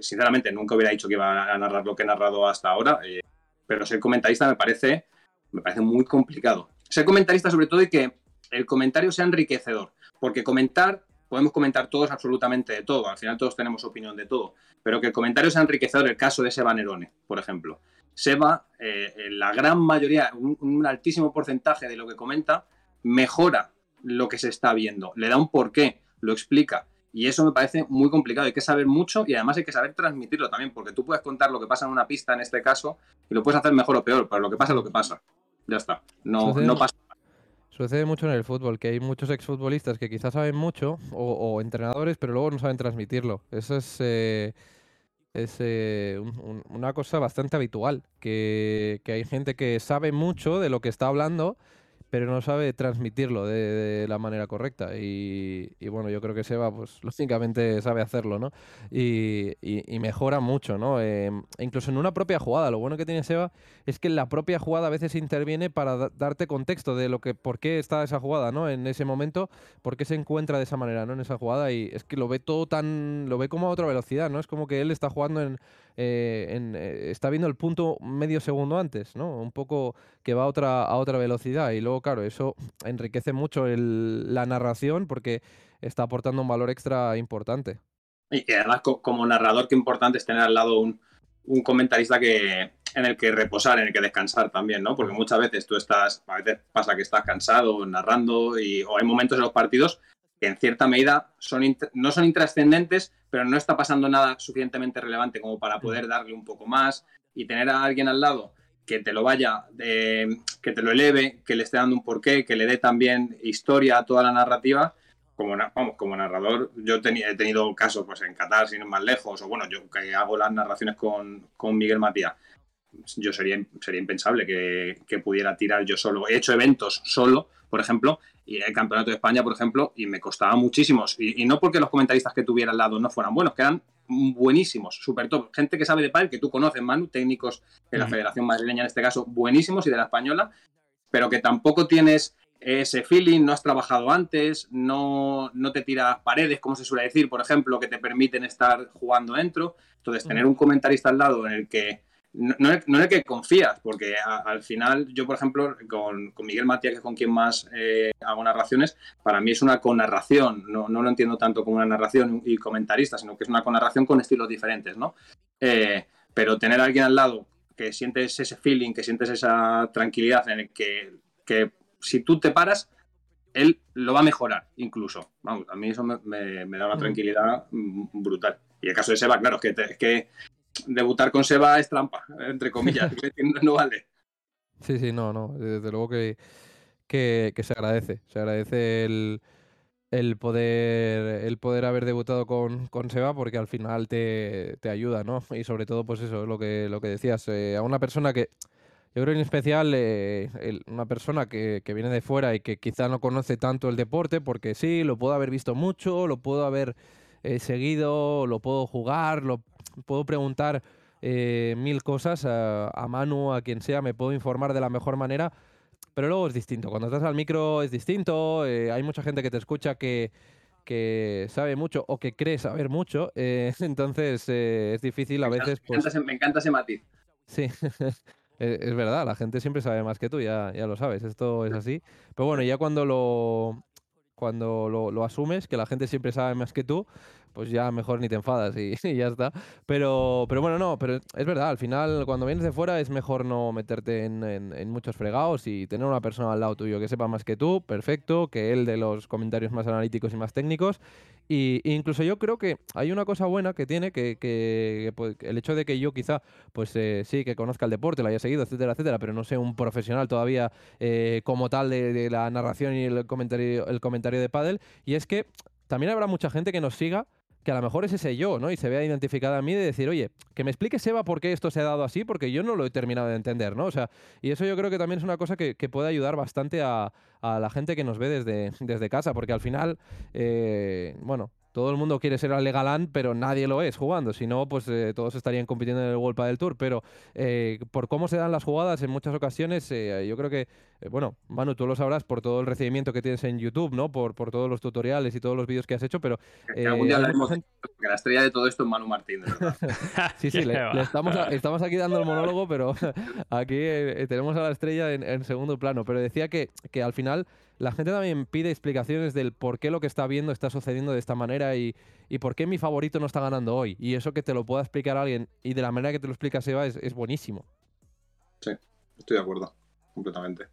sinceramente nunca hubiera dicho que iba a narrar lo que he narrado hasta ahora, eh, pero ser comentarista me parece, me parece muy complicado. Ser comentarista sobre todo y que el comentario sea enriquecedor, porque comentar, podemos comentar todos absolutamente de todo, al final todos tenemos opinión de todo, pero que el comentario sea enriquecedor, el caso de Seba Nerone, por ejemplo. Seba, eh, la gran mayoría, un, altísimo porcentaje de lo que comenta, mejora lo que se está viendo, le da un porqué, lo explica. Y eso me parece muy complicado. Hay que saber mucho y además hay que saber transmitirlo también, porque tú puedes contar lo que pasa en una pista en este caso y lo puedes hacer mejor o peor, pero lo que pasa es lo que pasa. Ya está. No, sucede, no pasa. Sucede mucho en el fútbol, que hay muchos exfutbolistas que quizás saben mucho, o, entrenadores, pero luego no saben transmitirlo. Eso es, eh, es eh, una cosa bastante habitual, que, que hay gente que sabe mucho de lo que está hablando pero no sabe transmitirlo de, la manera correcta. Y, bueno, yo creo que Seba, pues lógicamente sabe hacerlo, ¿no? Y, mejora mucho, ¿no? Em, incluso en una propia jugada. Lo bueno que tiene Seba es que la propia jugada a veces interviene para darte contexto de lo que, por qué está esa jugada, ¿no? En ese momento, por qué se encuentra de esa manera, ¿no? En esa jugada. Y es que lo ve todo tan. lo ve como a otra velocidad, ¿no? Es como que él está jugando en eh, eh, está viendo el punto medio segundo antes, ¿no? Un poco que va a otra, a otra velocidad. Y luego, claro, eso enriquece mucho la narración porque está aportando un valor extra importante. Y además, como narrador, qué importante es tener al lado un, comentarista que, en el que reposar, en el que descansar también, ¿no? Porque muchas veces tú estás, a veces pasa que estás cansado narrando y, o hay momentos en los partidos que en cierta medida son no son intrascendentes, pero no está pasando nada suficientemente relevante como para poder darle un poco más y tener a alguien al lado que te lo vaya, que te lo eleve, que le esté dando un porqué, que le dé también historia a toda la narrativa. Como, vamos, como narrador, yo he tenido casos pues, en Qatar, sin ir más lejos, o bueno, yo que hago las narraciones con, con Miguel Matías yo sería, sería impensable que, que, pudiera tirar yo solo. He hecho eventos solo, por ejemplo, y el Campeonato de España, por ejemplo, y me costaba muchísimos. Y, no porque los comentaristas que tuviera al lado no fueran buenos, que eran buenísimos, súper top. Gente que sabe de pádel, que tú conoces, Manu, técnicos de la Federación Madrileña en este caso, buenísimos y de la española, pero que tampoco tienes ese feeling, no has trabajado antes, no, no te tiras paredes, como se suele decir, por ejemplo, que te permiten estar jugando dentro. Entonces, tener un comentarista al lado en el que no, no, es el que confías, porque al final yo, por ejemplo, con, Miguel Matías, que es con quien más eh, hago narraciones, para mí es una conarración, no, no lo entiendo tanto como una narración y comentarista, sino que es una conarración con estilos diferentes, ¿no? Eh, pero tener a alguien al lado que sientes ese feeling, que sientes esa tranquilidad en el que, que si tú te paras, él lo va a mejorar incluso. Vamos, a mí eso me, da una tranquilidad brutal. Y el caso de Seba, claro, es que, es que debutar con Seba es trampa, entre comillas, no vale. Sí, sí, no, no, desde luego que, que, se agradece, se agradece el, el, poder el poder haber debutado con, con Seba porque al final te, te, ayuda, ¿no? Y sobre todo, pues eso, lo que, lo que decías, eh, a una persona que, yo creo en especial eh, una persona que, que, viene de fuera y que quizá no conoce tanto el deporte, porque sí, lo puedo haber visto mucho, lo puedo haber eh, seguido, lo puedo jugar, lo puedo preguntar eh, mil cosas a, Manu, a quien sea, me puedo informar de la mejor manera, pero luego es distinto. Cuando estás al micro es distinto, eh, hay mucha gente que te escucha que, que sabe mucho o que cree saber mucho, eh, entonces es difícil a veces... Pues me, encanta ese, matiz. Sí, es verdad, la gente siempre sabe más que tú, ya, ya lo sabes, esto es así. Pero bueno, ya cuando lo, cuando lo, asumes, que la gente siempre sabe más que tú, pues ya mejor ni te enfadas y, ya está. Pero, pero bueno, no, pero es verdad, al final cuando vienes de fuera es mejor no meterte en, en, muchos fregados y tener una persona al lado tuyo que sepa más que tú, perfecto, que él de los comentarios más analíticos y más técnicos. Y incluso yo creo que hay una cosa buena que tiene, que, que, pues, el hecho de que yo quizá, pues eh, sí, que conozca el deporte, lo haya seguido, etcétera, etcétera, pero no sé un profesional todavía eh, como tal de, de, la narración y el comentario, el comentario de pádel. Y es que también habrá mucha gente que nos siga que a lo mejor es ese yo, ¿no? Y se vea identificada a mí de decir, oye, que me explique Seba por qué esto se ha dado así, porque yo no lo he terminado de entender, ¿no? O sea, y eso yo creo que también es una cosa que, puede ayudar bastante a, la gente que nos ve desde, desde casa, porque al final, eh, bueno, todo el mundo quiere ser Ale Galán, pero nadie lo es jugando. Si no, pues eh, todos estarían compitiendo en el World del Tour. Pero eh, por cómo se dan las jugadas en muchas ocasiones, eh, yo creo que, bueno, Manu, tú lo sabrás por todo el recibimiento que tienes en YouTube, ¿no? Por, por todos los tutoriales y todos los vídeos que has hecho, pero... algún día hablaremos que la estrella de todo esto es Manu Martín, sí, sí, le, estamos, estamos aquí dando el monólogo, pero aquí tenemos a la estrella en, en, segundo plano. Pero decía que, que al final la gente también pide explicaciones del por qué lo que está viendo está sucediendo de esta manera y, por qué mi favorito no está ganando hoy. Y eso que te lo pueda explicar alguien y de la manera que te lo explica Seba es, es buenísimo. Sí, estoy de acuerdo, completamente.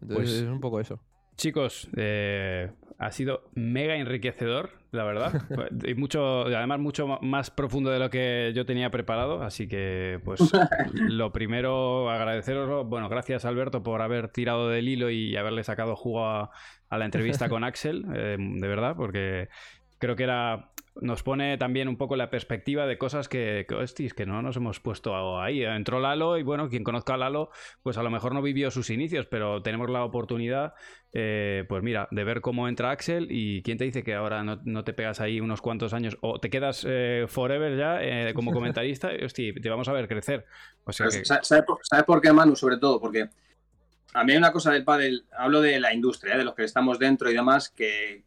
Entonces pues, es un poco eso. Chicos, eh, ha sido mega enriquecedor, la verdad. y mucho, además, mucho más profundo de lo que yo tenía preparado. Así que, pues, lo primero, agradeceros. Bueno, gracias, Alberto, por haber tirado del hilo y haberle sacado jugo a, la entrevista con Axel, eh, de verdad, porque creo que era nos pone también un poco la perspectiva de cosas que, que, que no nos hemos puesto ahí. Entró Lalo y bueno, quien conozca a Lalo, pues a lo mejor no vivió sus inicios, pero tenemos la oportunidad, eh, pues mira, de ver cómo entra Axel y quién te dice que ahora no, te pegas ahí unos cuantos años o te quedas eh, forever ya eh, como comentarista, hostia, te vamos a ver crecer. O ¿Sabes por qué, Manu? Sobre todo, porque a mí hay una cosa del pádel, hablo de la industria, ¿eh? de los que estamos dentro y demás, que,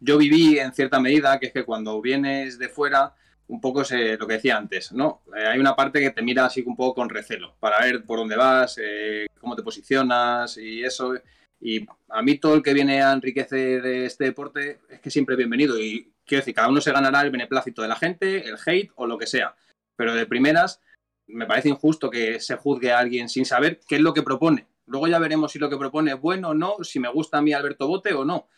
yo viví en cierta medida, que es que cuando vienes de fuera, un poco es lo que decía antes, ¿no? Eh, hay una parte que te mira así un poco con recelo, para ver por dónde vas, eh, cómo te posicionas y eso. Y a mí todo el que viene a enriquecer este deporte es que siempre es bienvenido. Y quiero decir, cada uno se ganará el beneplácito de la gente, el hate o lo que sea. Pero de primeras, me parece injusto que se juzgue a alguien sin saber qué es lo que propone. Luego ya veremos si lo que propone es bueno o no, si me gusta a mí Alberto Bote o no.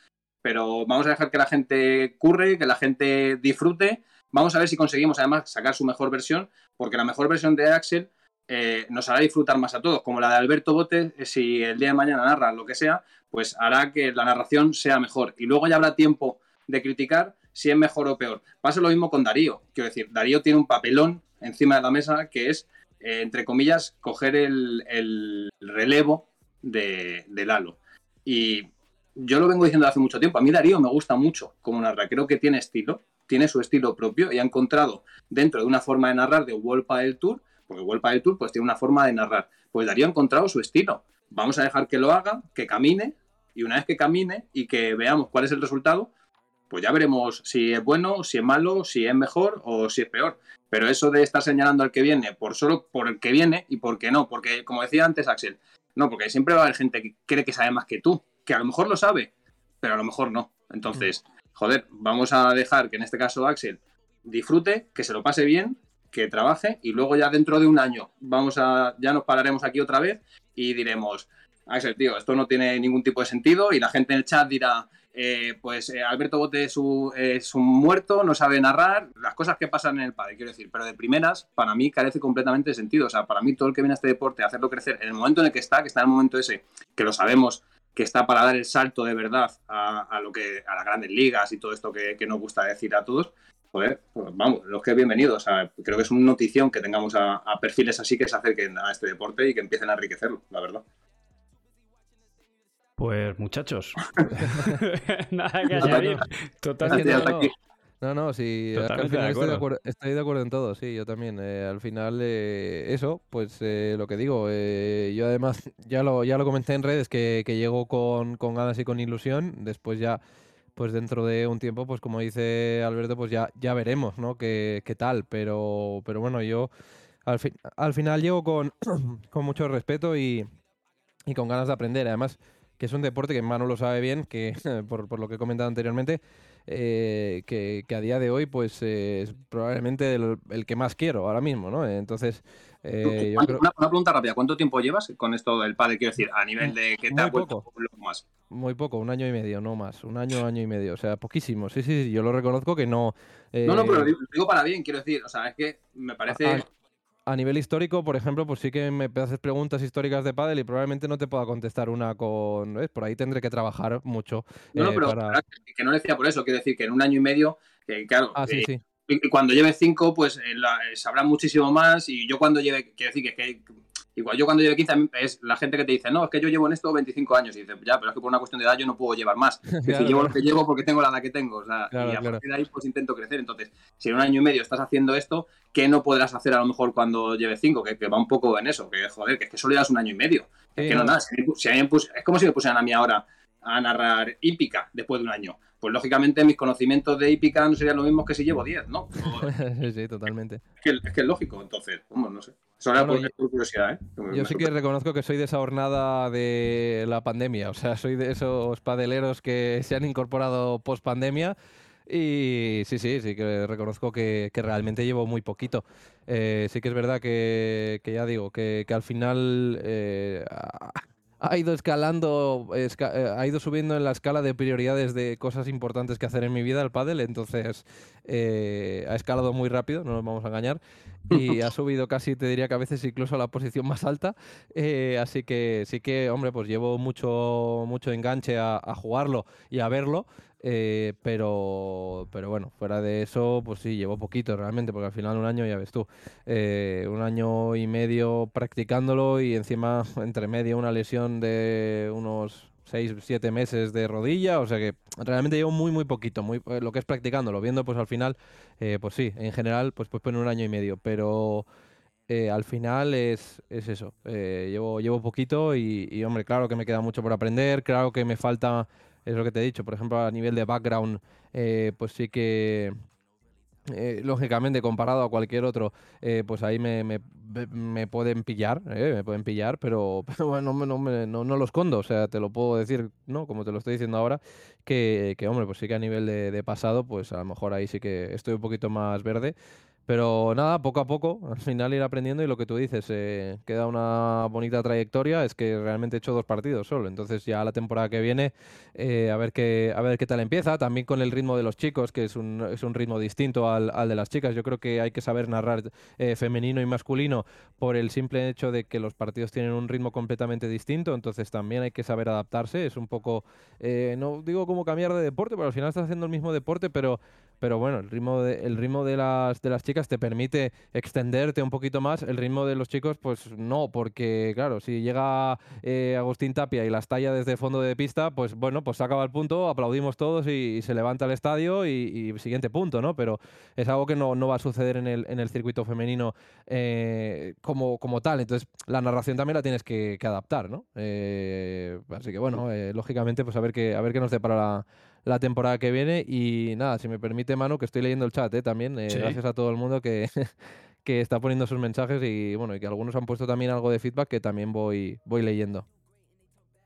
Pero vamos a dejar que la gente curre, que la gente disfrute. Vamos a ver si conseguimos además sacar su mejor versión, porque la mejor versión de Axel eh, nos hará disfrutar más a todos. Como la de Alberto Bote, eh, si el día de mañana narra lo que sea, pues hará que la narración sea mejor. Y luego ya habrá tiempo de criticar si es mejor o peor. Pasa lo mismo con Darío. Quiero decir, Darío tiene un papelón encima de la mesa, que es, eh, entre comillas, coger el, relevo de, Lalo. Y yo lo vengo diciendo hace mucho tiempo. A mí Darío me gusta mucho como narra. Creo que tiene estilo, tiene su estilo propio y ha encontrado dentro de una forma de narrar de World del Tour, porque World del Tour pues tiene una forma de narrar. Pues Darío ha encontrado su estilo. Vamos a dejar que lo haga, que camine y una vez que camine y que veamos cuál es el resultado, pues ya veremos si es bueno, si es malo, si es mejor o si es peor. Pero eso de estar señalando al que viene por solo por el que viene y por qué no, porque como decía antes Axel, no, porque siempre va a haber gente que cree que sabe más que tú, que a lo mejor lo sabe, pero a lo mejor no. Entonces, joder, vamos a dejar que en este caso Axel disfrute, que se lo pase bien, que trabaje y luego ya dentro de un año vamos a ya nos pararemos aquí otra vez y diremos, Axel, tío, esto no tiene ningún tipo de sentido y la gente en el chat dirá, eh, pues eh, Alberto Bote es un, muerto, no sabe narrar, las cosas que pasan en el padre, quiero decir, pero de primeras, para mí carece completamente de sentido. O sea, para mí todo el que viene a este deporte hacerlo crecer, en el momento en el que está, que está en el momento ese, que lo sabemos, que está para dar el salto de verdad a, lo que a las grandes ligas y todo esto que, nos gusta decir a todos, pues vamos, los que bienvenidos. O sea, creo que es una notición que tengamos a, a perfiles así que se acerquen a este deporte y que empiecen a enriquecerlo, la verdad. Pues muchachos, nada que añadir. Totalmente. No, no, sí, al final estoy, de acuerdo, estoy de acuerdo en todo, sí, yo también. Eh, al final, eh, eso, pues eh, lo que digo, yo además ya lo, ya lo comenté en redes que, que llego con, con, ganas y con ilusión, después ya, pues dentro de un tiempo, pues como dice Alberto, pues ya, ya veremos, ¿no? Qué, qué tal, pero, pero bueno, yo al, fin, al final llego con, con mucho respeto y, y con ganas de aprender. Además, que es un deporte que Manu lo sabe bien, que por, por lo que he comentado anteriormente, eh, que, a día de hoy pues es probablemente el, que más quiero ahora mismo, ¿no? Entonces, eh, una, pregunta rápida, ¿cuánto tiempo llevas con esto del padre? Quiero decir, a nivel de que te ha poco. más. Muy poco, un año y medio, no más. Un año, año y medio, o sea, poquísimo. Sí, sí, sí yo lo reconozco que no... no, no, pero eh, digo, para bien, quiero decir, o sea, es que me parece a nivel histórico, por ejemplo, pues sí que me haces preguntas históricas de pádel y probablemente no te pueda contestar una con... Por ahí tendré que trabajar mucho. No, no, eh, pero que no decía por eso, quiero decir que en un año y medio, que claro, ah, sí, eh, sí. Cuando lleve cinco, pues eh, sabrán muchísimo más y yo cuando lleve, quiero decir que, que Igual yo cuando lleve 15 es la gente que te dice, no, es que yo llevo en esto 25 años. Y dice, ya, pero es que por una cuestión de edad yo no puedo llevar más. claro, llevo lo que llevo porque tengo la edad que tengo. O sea, y a partir de ahí pues intento crecer. Entonces, si en un año y medio estás haciendo esto, ¿qué no podrás hacer a lo mejor cuando lleves 5? Que, va un poco en eso. Que joder, que es que solo llevas un año y medio. es que no, nada. Si, es como si me pusieran a mí ahora a narrar hípica después de un año. Pues lógicamente mis conocimientos de hípica no serían los mismos que si llevo 10, ¿no? sí, totalmente. Es que, es que, es lógico, entonces, ¿cómo? No sé. Eso era por, curiosidad, ¿eh? yo sí que reconozco que soy de esa hornada de la pandemia, o sea, soy de esos padeleros que se han incorporado post pandemia. Y sí, sí, sí que reconozco que, realmente llevo muy poquito. Eh, sí que es verdad que, ya digo, que, al final eh, ha ido escalando, eh, ha ido subiendo en la escala de prioridades de cosas importantes que hacer en mi vida el pádel, entonces eh, ha escalado muy rápido, no nos vamos a engañar, y ha subido casi, te diría que a veces incluso a la posición más alta, eh, así que sí que, hombre, pues llevo mucho, mucho enganche a jugarlo y a verlo, eh, pero, pero bueno, fuera de eso, pues sí, llevo poquito realmente, porque al final un año, ya ves tú, eh, un año y medio practicándolo y encima entre medio una lesión de unos 6, 7 meses de rodilla, o sea que realmente llevo muy, muy poquito, muy, eh, lo que es practicándolo, viendo pues al final, pues sí, en general, pues pues pone un año y medio, pero... al final es, es eso. llevo, llevo poquito y, y, hombre, claro que me queda mucho por aprender, claro que me falta es lo que te he dicho. Por ejemplo, a nivel de background, eh, pues sí que, eh, lógicamente, comparado a cualquier otro, eh, pues ahí me, me, pueden pillar, me pueden pillar, pero, bueno, no, no, no, lo escondo, o sea, te lo puedo decir, ¿no? Como te lo estoy diciendo ahora, que, que hombre, pues sí que a nivel de, pasado, pues a lo mejor ahí sí que estoy un poquito más verde, pero nada, poco a poco, al final ir aprendiendo y lo que tú dices, eh, queda una bonita trayectoria, es que realmente he hecho dos partidos solo, entonces ya la temporada que viene eh, a, ver qué, a ver qué tal empieza, también con el ritmo de los chicos, que es un, es un ritmo distinto al, al, de las chicas, yo creo que hay que saber narrar eh, femenino y masculino por el simple hecho de que los partidos tienen un ritmo completamente distinto, entonces también hay que saber adaptarse, es un poco, no digo como cambiar de deporte, pero al final estás haciendo el mismo deporte, pero pero bueno, el ritmo de, el ritmo de las de las chicas te permite extenderte un poquito más, el ritmo de los chicos pues no, porque claro, si llega eh, Agustín Tapia y las talla desde fondo de pista, pues bueno, pues se acaba el punto, aplaudimos todos y, se levanta el estadio y, siguiente punto, ¿no? Pero es algo que no, no va a suceder en el, en el circuito femenino eh, como, como tal, entonces la narración también la tienes que, adaptar, ¿no? Eh, así que bueno, lógicamente pues a ver qué, a ver qué nos depara la la temporada que viene. Y nada, si me permite, Manu, que estoy leyendo el chat ¿eh? también. Eh, gracias a todo el mundo que, que está poniendo sus mensajes y bueno, y que algunos han puesto también algo de feedback que también voy, voy leyendo.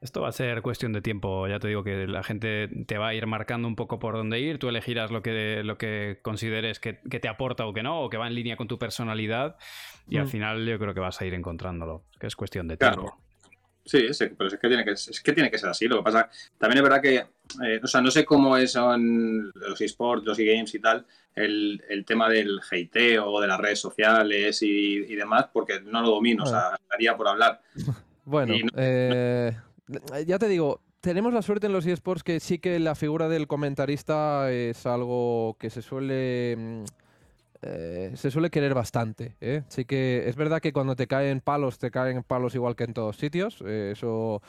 Esto va a ser cuestión de tiempo, ya te digo que la gente te va a ir marcando un poco por dónde ir, tú elegirás lo que, lo que consideres que, te aporta o que no, o que va en línea con tu personalidad, y al mm. final yo creo que vas a ir encontrándolo, que es cuestión de tiempo. Sí, pero es que, tiene que, es que tiene que ser así. Lo que pasa, también es verdad que, eh, o sea, no sé cómo es son los esports, los e-games y tal, el, el, tema del hateo o de las redes sociales y, demás, porque no lo domino, o sea, estaría por hablar. Bueno, eh, ya te digo, tenemos la suerte en los eSports que sí que la figura del comentarista es algo que se suele mm, eh, se suele querer bastante. ¿eh? Sí que es verdad que cuando te caen palos, te caen palos igual que en todos sitios. Eh, eso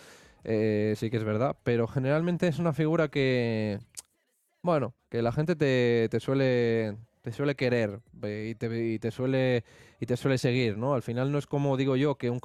sí que es verdad. Pero generalmente es una figura que, bueno, que la gente te, suele te suele querer y te, suele y te suele seguir, ¿no? Al final no es como digo yo, que un,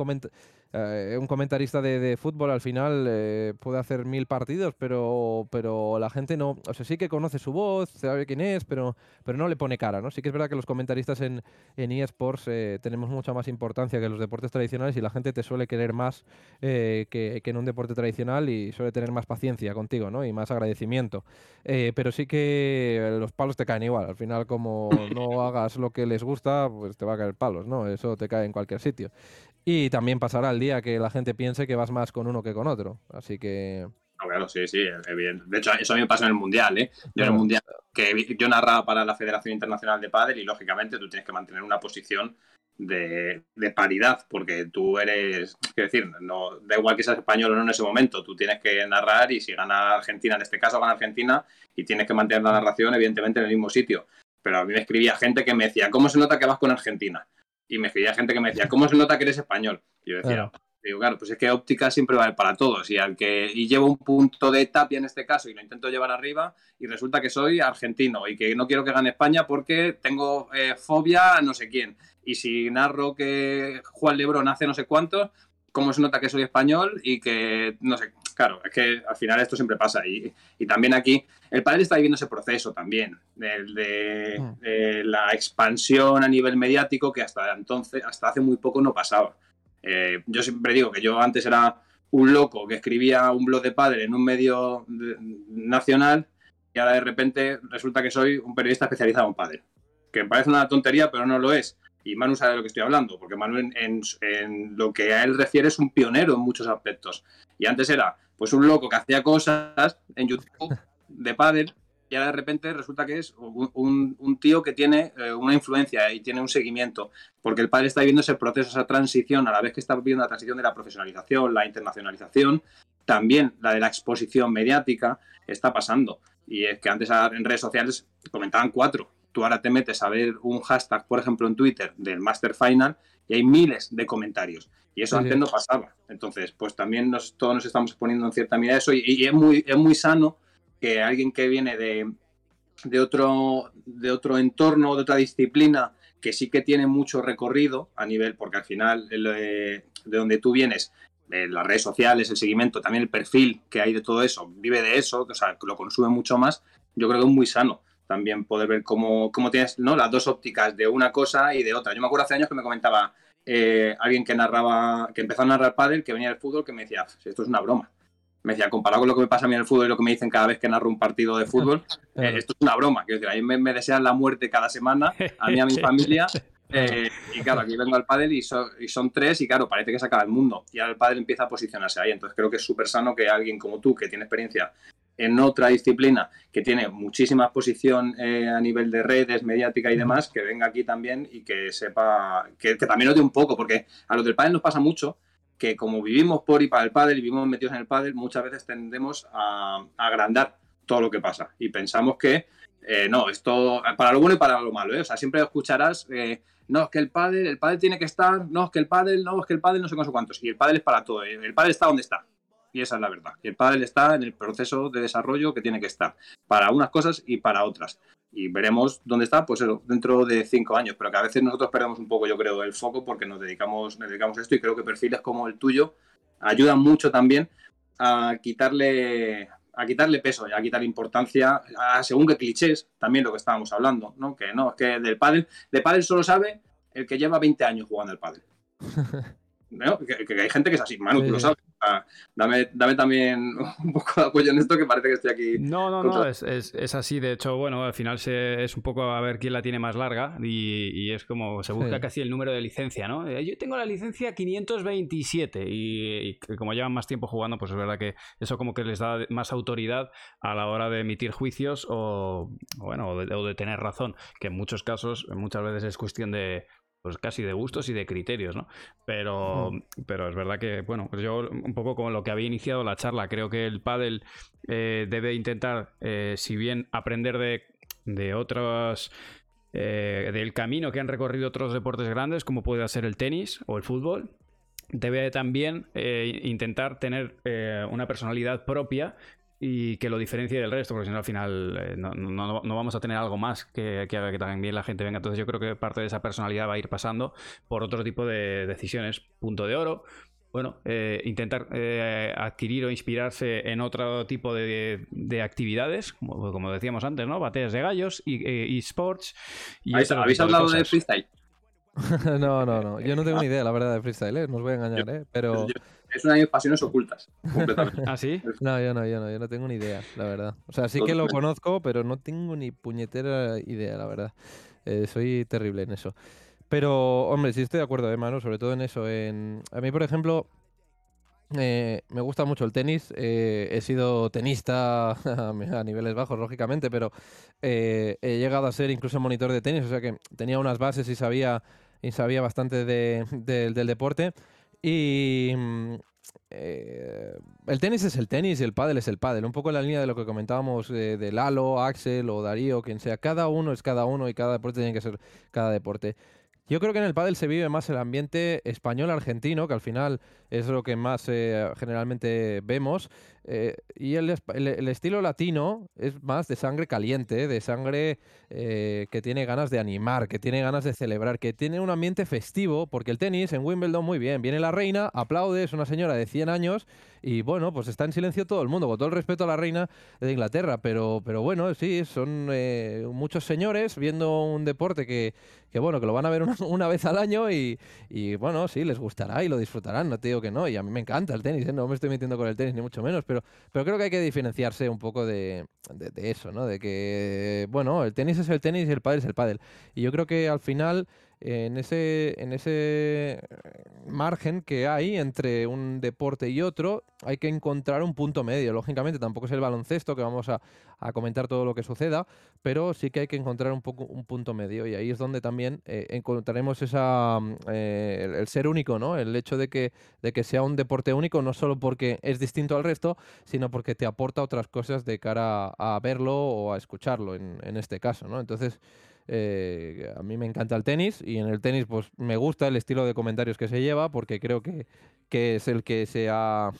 eh, un comentarista de, fútbol al final eh, puede hacer mil partidos, pero, pero la gente no, o sea, sí que conoce su voz, sabe quién es, pero, pero no le pone cara, ¿no? Sí que es verdad que los comentaristas en, en eSports eh, tenemos mucha más importancia que los deportes tradicionales y la gente te suele querer más que, que, en un deporte tradicional y suele tener más paciencia contigo, ¿no? Y más agradecimiento. pero sí que los palos te caen igual, al final como no hagas lo que les gusta, pues te va a caer palos, ¿no? Eso te cae en cualquier sitio. Y también pasará el día que la gente piense que vas más con uno que con otro. Así que. claro, sí, sí, evidente. De hecho, eso a mí me pasa en el Mundial, ¿eh? Yo en el Mundial, que yo narraba para la Federación Internacional de Padel y lógicamente tú tienes que mantener una posición de, paridad, porque tú eres, quiero decir, no, da igual que seas español o no en ese momento, tú tienes que narrar y si gana Argentina, en este caso gana Argentina, y tienes que mantener la narración evidentemente en el mismo sitio. Pero a mí me escribía gente que me decía, ¿cómo se nota que vas con Argentina? Y me escribía gente que me decía, ¿cómo se nota que eres español? Y yo decía, digo, claro, pues es que óptica siempre vale para todos. Y al que y llevo un punto de tapia en este caso y lo intento llevar arriba, y resulta que soy argentino y que no quiero que gane España porque tengo eh, fobia a no sé quién. Y si narro que Juan Lebrón hace no sé cuánto, cómo se nota que soy español y que, no sé, claro, es que al final esto siempre pasa. Y, también aquí, el padre está viviendo ese proceso también, de, mm. de, la expansión a nivel mediático que hasta entonces, hasta hace muy poco no pasaba. Eh, yo siempre digo que yo antes era un loco que escribía un blog de padre en un medio nacional y ahora de repente resulta que soy un periodista especializado en padre. Que me parece una tontería, pero no lo es y Manu sabe de lo que estoy hablando, porque Manu en, lo que a él refiere es un pionero en muchos aspectos. Y antes era pues un loco que hacía cosas en YouTube de pádel y ahora de repente resulta que es un, tío que tiene eh, una influencia y tiene un seguimiento, porque el padre está viviendo ese proceso, esa transición, a la vez que está viviendo la transición de la profesionalización, la internacionalización, también la de la exposición mediática está pasando. Y es que antes en redes sociales comentaban cuatro, tú ahora te metes a ver un hashtag, por ejemplo, en Twitter del Master Final y hay miles de comentarios. Y eso antes no pasaba. Entonces, pues también nos, todos nos estamos exponiendo en cierta medida eso y, es, muy, es muy sano que alguien que viene de, de, otro, de otro entorno, de otra disciplina, que sí que tiene mucho recorrido a nivel, porque al final de, donde tú vienes, las redes sociales, el seguimiento, también el perfil que hay de todo eso, vive de eso, o sea, lo consume mucho más, yo creo que es muy sano también poder ver cómo, cómo tienes ¿no? las dos ópticas de una cosa y de otra. Yo me acuerdo hace años que me comentaba eh, alguien que narraba, que empezó a narrar pádel, que venía del fútbol, que me decía, esto es una broma. Me decía, comparado con lo que me pasa a mí en el fútbol y lo que me dicen cada vez que narro un partido de fútbol, eh, esto es una broma. Quiero decir, a mí me, desean la muerte cada semana, a mí, a mi familia. Eh, y claro, aquí vengo al pádel y, y, son tres y claro, parece que se acaba el mundo. Y ahora el pádel empieza a posicionarse ahí. Entonces creo que es súper sano que alguien como tú, que tiene experiencia en otra disciplina que tiene muchísima exposición eh, a nivel de redes, mediática y demás, que venga aquí también y que sepa, que, también note un poco, porque a los del pádel nos pasa mucho que como vivimos por y para el pádel y vivimos metidos en el pádel, muchas veces tendemos a, agrandar todo lo que pasa. Y pensamos que eh, no, esto para lo bueno y para lo malo, ¿eh? o sea, siempre escucharás no, es que el pádel, el pádel tiene que estar, no, es que el pádel, no, es que el pádel no sé cuántos, y el pádel es para todo, el pádel está donde está, y esa es la verdad. El pádel está en el proceso de desarrollo que tiene que estar, para unas cosas y para otras. Y veremos dónde está, pues dentro de cinco años. Pero que a veces nosotros perdemos un poco, yo creo, el foco porque nos dedicamos, nos dedicamos a esto y creo que perfiles como el tuyo ayudan mucho también a quitarle a quitarle peso y a quitarle importancia a según qué clichés, también lo que estábamos hablando, ¿no? Que no, es que del pádel, de pádel solo sabe el que lleva 20 años jugando al pádel. Que, hay gente que es así, Manu, tú lo sabes. Dame, dame también un poco de apoyo en esto que parece que estoy aquí. No, no, no, es, es, así. De hecho, bueno, al final se, es un poco a ver quién la tiene más larga y, es como se busca casi el número de licencia, ¿no? Eh, yo tengo la licencia 527 y, como llevan más tiempo jugando, pues es verdad que eso como que les da más autoridad a la hora de emitir juicios o, bueno, o de tener razón, que en muchos casos, muchas veces es cuestión de pues casi de gustos y de criterios, ¿no? Pero, pero es verdad que, bueno, pues yo un poco como lo que había iniciado la charla, creo que el pádel eh, debe intentar, eh, si bien aprender de, de otros... Eh, del camino que han recorrido otros deportes grandes, como puede ser el tenis o el fútbol, debe también intentar tener una personalidad propia y que lo diferencie del resto, porque si no al final eh, no, vamos a tener algo más que, que, haga que también la gente venga. Entonces yo creo que parte de esa personalidad va a ir pasando por otro tipo de decisiones. Punto de oro, bueno, eh, intentar eh, adquirir o inspirarse en otro tipo de, actividades, como, decíamos antes, ¿no? Bateas de gallos y esports. Y ¿Habéis, hablado de, freestyle? no, no, no. Yo no tengo ni idea, la verdad, de freestyle, ¿eh? No os voy a engañar, ¿eh? Pero... es una de mis pasiones ocultas, completamente. ¿Ah, sí? No, yo no, yo no, yo no tengo ni idea, la verdad. O sea, sí que lo conozco, pero no tengo ni puñetera idea, la verdad. Eh, soy terrible en eso. Pero, hombre, sí estoy de acuerdo, hermano, sobre todo en eso. En... A mí, por ejemplo, eh, me gusta mucho el tenis. Eh, he sido tenista a niveles bajos, lógicamente, pero eh, he llegado a ser incluso monitor de tenis, o sea que tenía unas bases y sabía, y sabía bastante del deporte. Y mm, el tenis es el tenis y el pádel es el pádel. Un poco en la línea de lo que comentábamos de Lalo, Axel o Darío, quien sea. Cada uno es cada uno y cada deporte tiene que ser cada deporte. Yo creo que en el pádel se vive más el ambiente español-argentino, que al final es lo que más eh, generalmente vemos. Eh, y el, estilo latino es más de sangre caliente, de sangre eh, que tiene ganas de animar, que tiene ganas de celebrar, que tiene un ambiente festivo, porque el tenis en Wimbledon muy bien, viene la reina, aplaude, es una señora de 100 años y bueno, pues está en silencio todo el mundo, con todo el respeto a la reina de Inglaterra, pero, pero bueno, sí, son muchos señores viendo un deporte que, que, bueno, que lo van a ver una, vez al año y, y, bueno, sí, les gustará y lo disfrutarán, no te digo que no, y a mí me encanta el tenis, no me estoy metiendo con el tenis ni mucho menos, pero pero, creo que hay que diferenciarse un poco de, eso, ¿no? De que, bueno, el tenis es el tenis y el pádel es el pádel. Y yo creo que al final en ese, en ese margen que hay entre un deporte y otro, hay que encontrar un punto medio. Lógicamente, tampoco es el baloncesto que vamos a, comentar todo lo que suceda, pero sí que hay que encontrar un poco un punto medio. Y ahí es donde también eh, encontraremos esa eh, el, ser único, ¿no? El hecho de que, de que sea un deporte único, no solo porque es distinto al resto, sino porque te aporta otras cosas de cara a, verlo o a escucharlo en, en este caso, ¿no? Entonces. Eh, a mí me encanta el tenis y en el tenis pues me gusta el estilo de comentarios que se lleva porque creo que, es el que se ha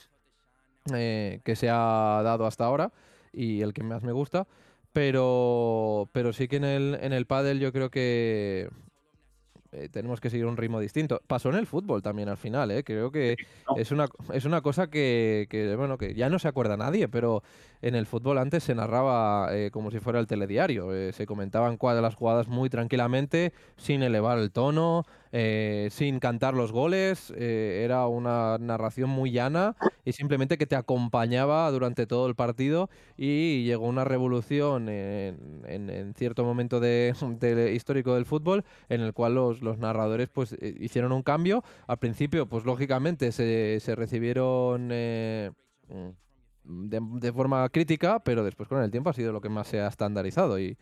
eh, que se ha dado hasta ahora y el que más me gusta. Pero, pero sí que en el, en el pádel yo creo que eh, tenemos que seguir un ritmo distinto. Pasó en el fútbol también al final, ¿eh? creo que es una, es una cosa que, bueno, que ya no se acuerda nadie, pero en el fútbol antes se narraba eh, como si fuera el telediario, eh, se comentaban las jugadas muy tranquilamente, sin elevar el tono, sin cantar los goles, era una narración muy llana y simplemente que te acompañaba durante todo el partido y llegó una revolución en, cierto momento de, histórico del fútbol en el cual los narradores pues eh, hicieron un cambio. Al principio, pues lógicamente se, se recibieron de, forma crítica, pero después con el tiempo ha sido lo que más se ha estandarizado. Y,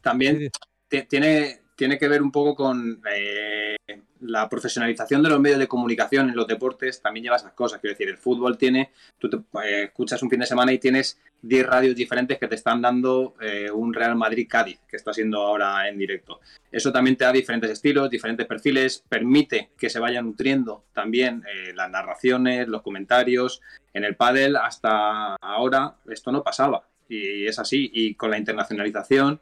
También tiene, tiene que ver un poco con eh, la profesionalización de los medios de comunicación en los deportes también lleva esas cosas. Quiero decir, el fútbol tiene, tú te, eh, escuchas un fin de semana y tienes 10 radios diferentes que te están dando eh, un Real Madrid-Cádiz, que está haciendo ahora en directo. Eso también te da diferentes estilos, diferentes perfiles, permite que se vayan nutriendo también eh, las narraciones, los comentarios. En el pádel hasta ahora esto no pasaba y es así. Y con la internacionalización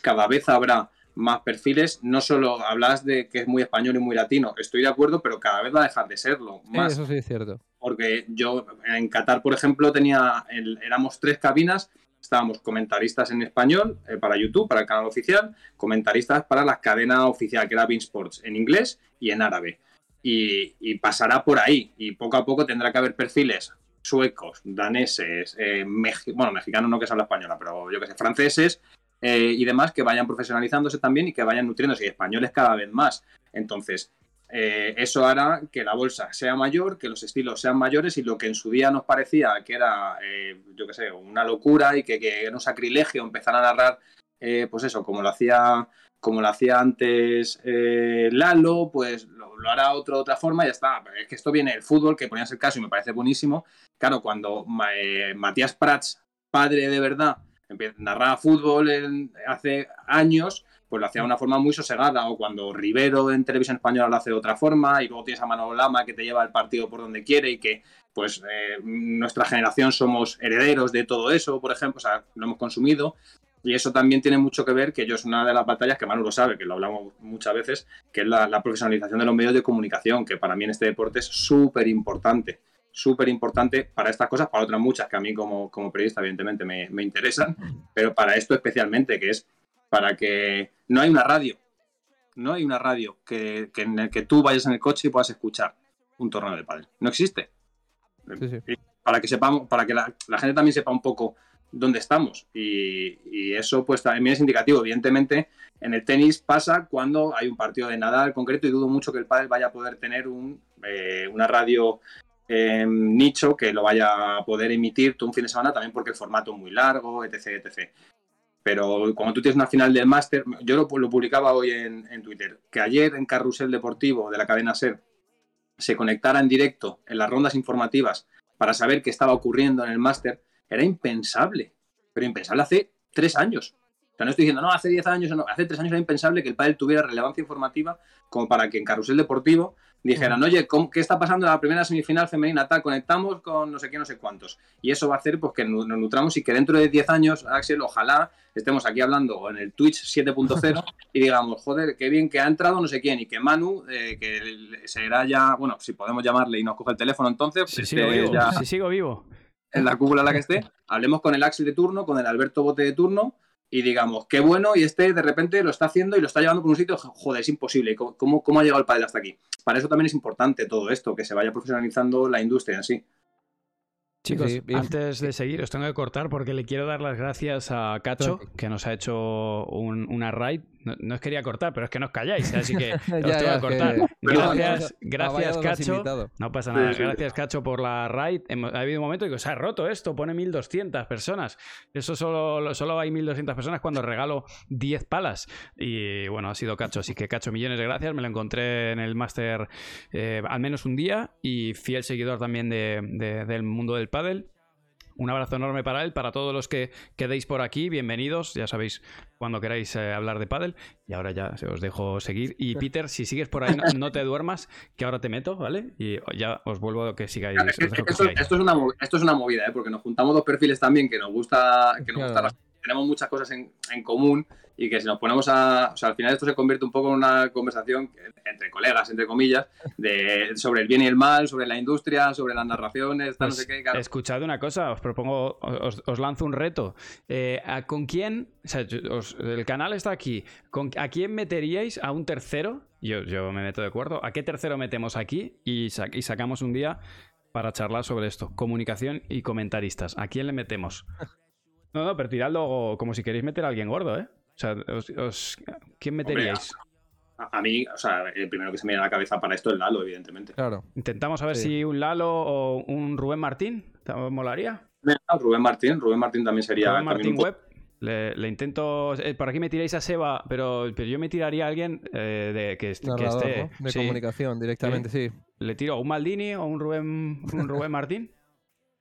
cada vez habrá más perfiles. No solo hablas de que es muy español y muy latino, estoy de acuerdo, pero cada vez va a dejar de serlo. Más. eso sí es cierto. Porque yo en Qatar, por ejemplo, tenía, éramos tres cabinas, estábamos comentaristas en español eh, para YouTube, para el canal oficial, comentaristas para la cadena oficial, que era Bean Sports, en inglés y en árabe. Y, pasará por ahí, y poco a poco tendrá que haber perfiles suecos, daneses, eh, bueno, mexicanos no que habla española, pero yo que sé, franceses, eh, y demás que vayan profesionalizándose también y que vayan nutriéndose, y españoles cada vez más. Entonces, eh, eso hará que la bolsa sea mayor, que los estilos sean mayores y lo que en su día nos parecía que era, eh, yo qué sé, una locura y que, era un sacrilegio empezar a narrar, pues eso, como lo hacía como lo hacía antes Lalo, pues lo, hará otro, otra forma y ya está. Es que esto viene del fútbol, que ponías el caso y me parece buenísimo. Claro, cuando Matías Prats, padre de verdad, narraba fútbol hace años, pues lo hacía de una forma muy sosegada, o cuando Rivero en televisión española lo hace de otra forma, y luego tienes a Manolo Lama que te lleva el partido por donde quiere y que pues eh, nuestra generación somos herederos de todo eso, por ejemplo, o sea, lo hemos consumido. Y eso también tiene mucho que ver, que yo es una de las batallas que Manu lo sabe, que lo hablamos muchas veces, que es la, profesionalización de los medios de comunicación, que para mí en este deporte es súper importante, súper importante para estas cosas, para otras muchas que a mí como, como periodista evidentemente me, me interesan, pero para esto especialmente, que es para que no hay una radio, no hay una radio que, que, en el que tú vayas en el coche y puedas escuchar un torneo de pádel. No existe. Para que sepamos, para que la, gente también sepa un poco dónde estamos. Y, eso, pues también es indicativo. Evidentemente, en el tenis pasa cuando hay un partido de Nadal concreto y dudo mucho que el pádel vaya a poder tener un, eh, una radio em, nicho que lo vaya a poder emitir todo un fin de semana también porque el formato es muy largo, etc, etc. Pero cuando tú tienes una final del máster, yo lo, publicaba hoy en, Twitter, que ayer en Carrusel Deportivo de la cadena SER se conectara en directo en las rondas informativas para saber qué estaba ocurriendo en el máster, era impensable. Pero impensable hace tres años. O sea, no estoy diciendo, no, hace diez años, no, hace tres años era impensable que el pádel tuviera relevancia informativa como para que en Carrusel Deportivo dijeran, oye, ¿qué está pasando en la primera semifinal femenina? Tal, conectamos con no sé qué, no sé cuántos. Y eso va a hacer pues, que nos nutramos y que dentro de 10 años, Axel, ojalá estemos aquí hablando en el Twitch 7.0 y digamos, joder, qué bien que ha entrado no sé quién y que Manu, eh, que será ya, bueno, si podemos llamarle y nos coge el teléfono entonces, si pues, sigo, vivo, si sigo vivo. En la cúpula en la que esté, hablemos con el Axel de turno, con el Alberto Bote de turno y digamos, qué bueno, y este de repente lo está haciendo y lo está llevando por un sitio, joder, es imposible, ¿cómo, cómo ha llegado el padre hasta aquí? Para eso también es importante todo esto, que se vaya profesionalizando la industria en sí. Chicos, antes de seguir, os tengo que cortar porque le quiero dar las gracias a Cacho, que nos ha hecho una raid no, os quería cortar, pero es que no os calláis, ¿eh? así que os tengo que cortar. Gracias, gracias Cacho. No pasa nada. Gracias, Cacho, por la raid. Ha habido un momento en que se ha roto esto, pone 1200 personas. Eso solo, solo hay 1200 personas cuando regalo 10 palas. Y bueno, ha sido Cacho, así que Cacho, millones de gracias. Me lo encontré en el máster eh, al menos un día y fiel seguidor también del mundo del pádel. Un abrazo enorme para él, para todos los que quedéis por aquí, bienvenidos, ya sabéis cuando queráis eh, hablar de pádel. Y ahora ya os dejo seguir. Y Peter, si sigues por ahí, no, te duermas, que ahora te meto, ¿vale? Y ya os vuelvo a que sigáis. esto, es una, esto es una movida, ¿eh? porque nos juntamos dos perfiles también que nos gusta, que nos gusta tenemos muchas cosas en, en común y que si nos ponemos a. O sea, al final esto se convierte un poco en una conversación entre colegas, entre comillas, de, sobre el bien y el mal, sobre la industria, sobre las narraciones, no sé qué. Escuchad una cosa, os propongo, os, lanzo un reto. Eh, ¿Con quién? O sea, el canal está aquí. ¿Con, ¿A quién meteríais a un tercero? Yo, yo me meto de acuerdo. ¿A qué tercero metemos aquí? Y, y sacamos un día para charlar sobre esto. Comunicación y comentaristas. ¿A quién le metemos? No, no, pero tiradlo como si queréis meter a alguien gordo, ¿eh? O sea, os, ¿quién meteríais? a, mí, o sea, el primero que se me viene a la cabeza para esto es Lalo, evidentemente. Claro. Intentamos a ver si un Lalo o un Rubén Martín, ¿molaría? Rubén Martín, Rubén Martín también sería. Rubén Martín Web. Le, intento. Eh, por aquí me tiráis a Seba, pero, pero yo me tiraría a alguien eh, de, que, esté. De comunicación directamente, sí. Le tiro a un Maldini o un Rubén, un Rubén Martín.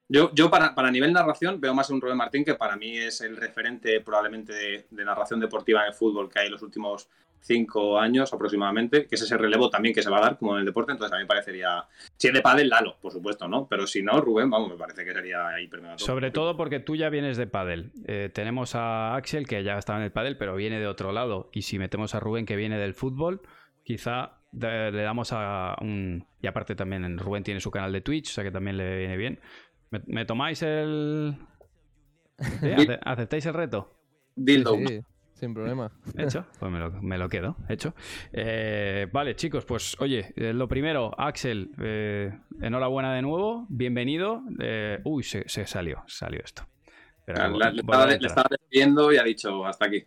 Yo, yo para, para, nivel narración veo más un Rubén Martín, que para mí es el referente probablemente de, narración deportiva en el fútbol que hay en los últimos cinco años aproximadamente, que es ese relevo también que se va a dar como en el deporte, entonces a mí parecería, si es de pádel, Lalo, por supuesto, ¿no? Pero si no, Rubén, vamos, me parece que sería hiper Sobre todo porque tú ya vienes de pádel. Eh, tenemos a Axel, que ya estaba en el pádel, pero viene de otro lado, y si metemos a Rubén, que viene del fútbol, quizá le damos a un... Y aparte también Rubén tiene su canal de Twitch, o sea que también le viene bien. ¿Me, tomáis el. ¿Aceptáis el reto? Dildo. sin problema. ¿Hecho? Pues me lo, quedo, hecho. Eh, vale, chicos, pues oye, eh, lo primero, Axel, eh, enhorabuena de nuevo, bienvenido. uy, se, salió, salió esto. le, estaba, despidiendo y ha dicho hasta aquí.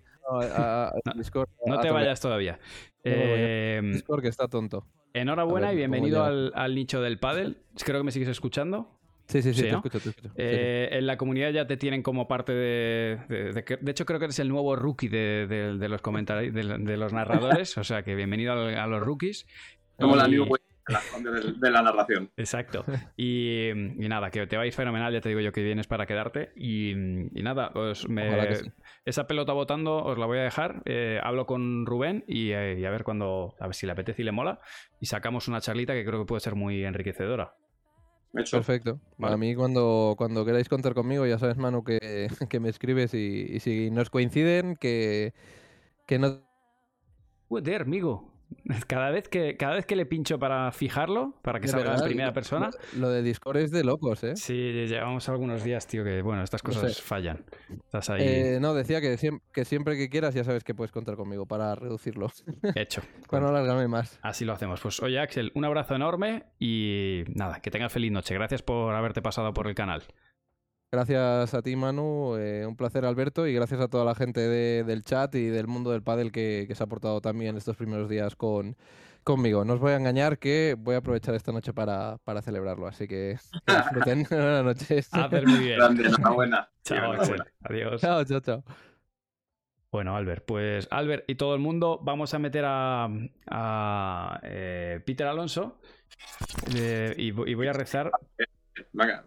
No, te vayas todavía. Discord que está tonto. Enhorabuena y bienvenido al, al, nicho del pádel. Creo que me sigues escuchando. Sí, sí, sí, te escucho, te escucho. Eh, en la comunidad ya te tienen como parte de. De, hecho, creo que eres el nuevo rookie de, los comentarios, de, los narradores. o sea que bienvenido a, los rookies. Como la New Wave de, la narración. Exacto. Y, nada, que te vais fenomenal, ya te digo yo que vienes para quedarte. Y, nada, esa pelota votando os la voy a dejar. Eh, hablo con Rubén eh, y, a ver cuando, a ver si le apetece y le mola. Y sacamos una charlita que creo que puede ser muy enriquecedora. Perfecto. Para mí, cuando, cuando queráis contar conmigo, ya sabes, Manu, que, que me escribes y, y si nos coinciden, que, que no Joder, amigo. Cada vez que, cada vez que le pincho para fijarlo, para que salga en primera persona. Lo, de Discord es de locos, ¿eh? Sí, llevamos algunos días, tío, que bueno, estas cosas fallan. Estás ahí. Eh, no, decía que, que siempre que quieras ya sabes que puedes contar conmigo para reducirlo. Hecho. para no alargarme más. Así lo hacemos. Pues oye, Axel, un abrazo enorme y nada, que tengas feliz noche. Gracias por haberte pasado por el canal. Gracias a ti, Manu. Eh, un placer, Alberto. Y gracias a toda la gente del chat y del mundo del pádel que, se ha portado también estos primeros días con, conmigo. No os voy a engañar que voy a aprovechar esta noche para, celebrarlo. Así que, disfruten. Buenas noches. Hacer muy bien. enhorabuena. chao, Adiós. Chao, chao, chao. Bueno, Albert, pues Albert y todo el mundo, vamos a meter a, eh, Peter Alonso eh, y, voy a rezar. Venga,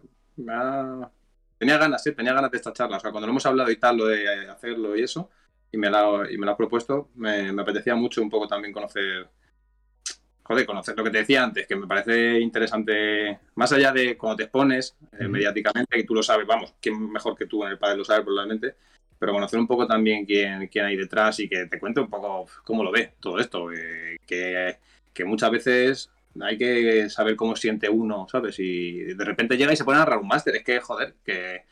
Tenía ganas, ¿eh? tenía ganas de esta charla. O sea, cuando lo hemos hablado y tal, lo de hacerlo y eso, y me la, y me ha propuesto, me, apetecía mucho un poco también conocer. Joder, conocer lo que te decía antes, que me parece interesante, más allá de cuando te expones eh, mediáticamente, que tú lo sabes, vamos, quién mejor que tú en el padre lo sabe probablemente, pero conocer un poco también quién, quién hay detrás y que te cuente un poco cómo lo ve todo esto, eh, que, que muchas veces hay que saber cómo siente uno, ¿sabes? Y de repente llega y se pone a narrar un máster. Es que, joder, que,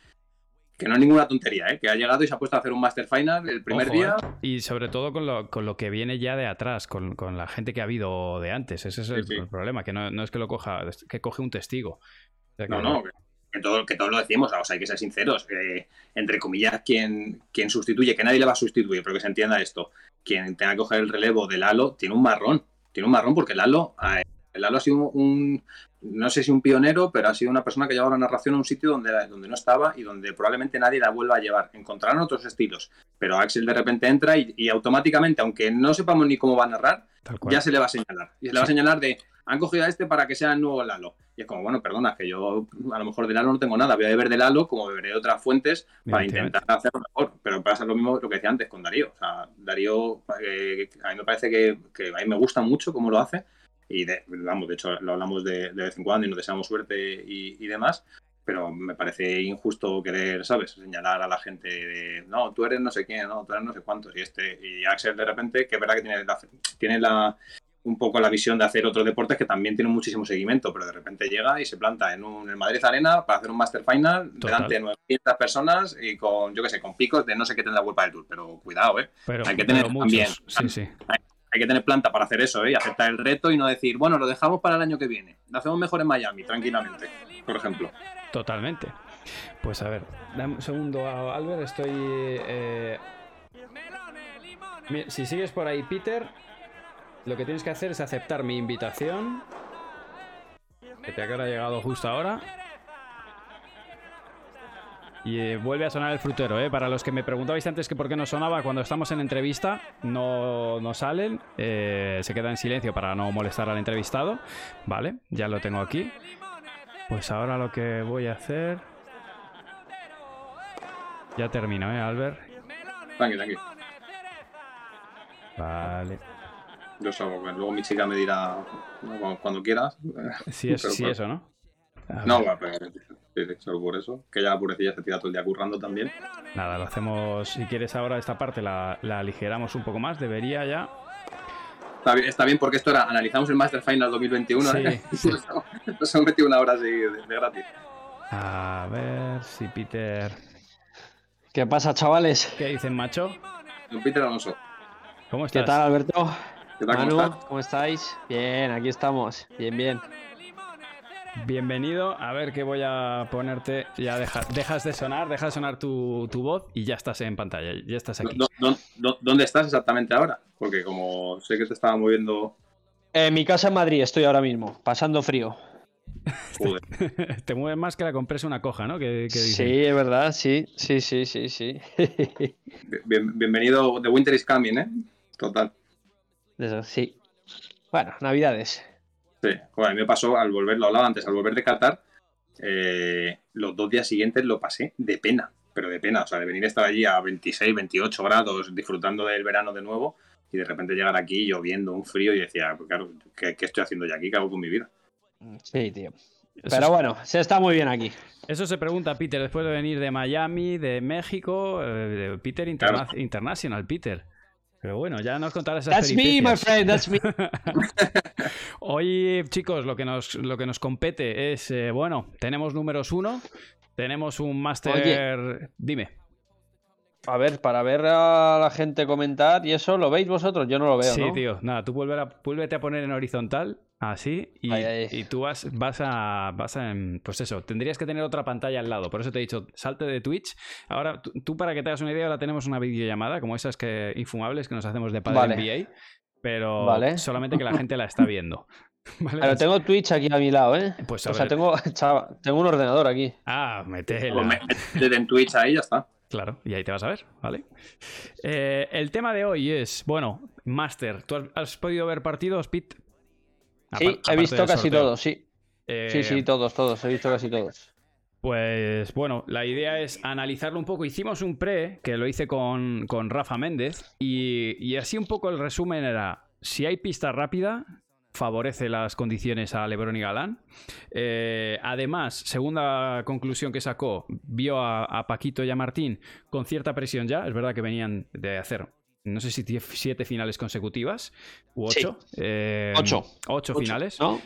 que no es ninguna tontería, ¿eh? Que ha llegado y se ha puesto a hacer un máster final el primer día. ¿eh? Y sobre todo con lo, con lo, que viene ya de atrás, con, la gente que ha habido de antes. Ese es el, problema, que no, es que lo coja, que coge un testigo. no, no, que, todo, que todos lo decimos, o sea, hay que ser sinceros. entre comillas, quien, quien sustituye, que nadie le va a sustituir, pero que se entienda esto. Quien tenga que coger el relevo de Lalo tiene un marrón. Tiene un marrón porque Lalo Lalo ha sido un, no sé si un pionero, pero ha sido una persona que ha llevado la narración a un sitio donde, donde no estaba y donde probablemente nadie la vuelva a llevar. Encontrarán otros estilos, pero Axel de repente entra y, automáticamente, aunque no sepamos ni cómo va a narrar, ya se le va a señalar. Y se le va a señalar de, han cogido a este para que sea el nuevo Lalo. Y es como, bueno, perdona, que yo a lo mejor de Lalo no tengo nada, voy a beber de Lalo como beberé de otras fuentes para intentar hacerlo mejor. Pero pasa lo mismo lo que decía antes con Darío. O sea, Darío, eh, a mí me parece que, que a mí me gusta mucho cómo lo hace y de, vamos, de hecho lo hablamos de, vez en cuando y nos deseamos suerte y, demás, pero me parece injusto querer, ¿sabes? Señalar a la gente de, no, tú eres no sé quién, no, tú eres no sé cuántos, y este, y Axel de repente, que es verdad que tiene la, tiene la un poco la visión de hacer otros deportes que también tienen muchísimo seguimiento, pero de repente llega y se planta en un Madrid Arena para hacer un Master Final delante de 900 personas y con, yo qué sé, con picos de no sé qué tendrá culpa del Tour, pero cuidado, ¿eh? hay que tener también, sí, sí hay que tener planta para hacer eso, ¿eh? Aceptar el reto y no decir, bueno, lo dejamos para el año que viene. Lo hacemos mejor en Miami, tranquilamente, por ejemplo. Totalmente. Pues a ver, dame un segundo, Albert, estoy... Eh... Si sigues por ahí, Peter, lo que tienes que hacer es aceptar mi invitación. Que te ha llegado justo ahora. Y eh, vuelve a sonar el frutero, ¿eh? Para los que me preguntabais antes que por qué no sonaba, cuando estamos en entrevista no, no salen, eh, se queda en silencio para no molestar al entrevistado. Vale, ya lo tengo aquí. Pues ahora lo que voy a hacer... Ya termino, ¿eh, Albert? Tranqui, tranqui. Vale. Yo salgo, luego mi chica me dirá cuando quieras. Sí, es, sí eso, ¿no? No, pero solo por eso. Que ya la purecilla se tira todo el día currando también. Nada, lo hacemos. Si quieres ahora esta parte la, aligeramos un poco más, debería ya. Está bien, porque esto era, analizamos el Master Final 2021 ¿eh? nos hemos metido una hora así de, gratis. A ver si Peter. ¿Qué pasa, chavales? ¿Qué dicen, macho? Don Peter Alonso. ¿Cómo estás? ¿Qué tal, Alberto? ¿Qué tal, ¿cómo, ¿cómo estáis? Bien, aquí estamos. Bien, bien. Bienvenido. A ver qué voy a ponerte. Ya dejas de sonar, deja de sonar tu, voz y ya estás en pantalla. Ya estás aquí. ¿Dónde estás exactamente ahora? Porque como sé que te estaba moviendo. En mi casa en Madrid estoy ahora mismo, pasando frío. te mueves más que la compresa una coja, ¿no? sí, es verdad, sí, sí, sí, sí, sí. bienvenido, The Winter is Coming, ¿eh? Total. Eso, sí. Bueno, Navidades. Sí, a mí me pasó al volver, lo hablaba antes, al volver de Qatar, eh, los dos días siguientes lo pasé de pena, pero de pena, o sea, de venir a estar allí a 26, 28 grados, disfrutando del verano de nuevo, y de repente llegar aquí lloviendo, un frío, y decía, pues claro, ¿qué, estoy haciendo yo aquí? ¿Qué hago con mi vida? Sí, tío. Pero bueno, se está muy bien aquí. Eso se pregunta Peter después de venir de Miami, de México, eh, de Peter International, Peter. Pero bueno, ya nos contarás esas That's me, my friend, that's me. Hoy, chicos, lo que nos, lo que nos compete es, eh, bueno, tenemos números uno, tenemos un máster... Dime. A ver, para ver a la gente comentar y eso, ¿lo veis vosotros? Yo no lo veo, Sí, tío. Nada, tú vuélvete a poner en horizontal, así, y, tú vas, vas a, vas a... Pues eso, tendrías que tener otra pantalla al lado. Por eso te he dicho, salte de Twitch. Ahora, tú, para que te hagas una idea, ahora tenemos una videollamada, como esas que infumables que nos hacemos de padre NBA, pero solamente que la gente la está viendo. Pero tengo Twitch aquí a mi lado, ¿eh? Pues o sea, tengo, tengo un ordenador aquí. Ah, metela. Pues en Twitch ahí ya está. Claro, y ahí te vas a ver, ¿vale? Eh, el tema de hoy es, bueno, Master, ¿tú has, podido ver partidos, Pete? Sí, he visto casi todos, sí. Sí, sí, eh, todos, todos, he visto casi todos. Pues bueno, la idea es analizarlo un poco. Hicimos un pre que lo hice con, Rafa Méndez y, y, así un poco el resumen era, si hay pista rápida, favorece las condiciones a Lebron y Galán. Eh, además, segunda conclusión que sacó, vio a, Paquito y a Martín con cierta presión ya. Es verdad que venían de hacer, no sé si siete finales consecutivas u ocho. Eh, ocho. ocho. finales. ¿No?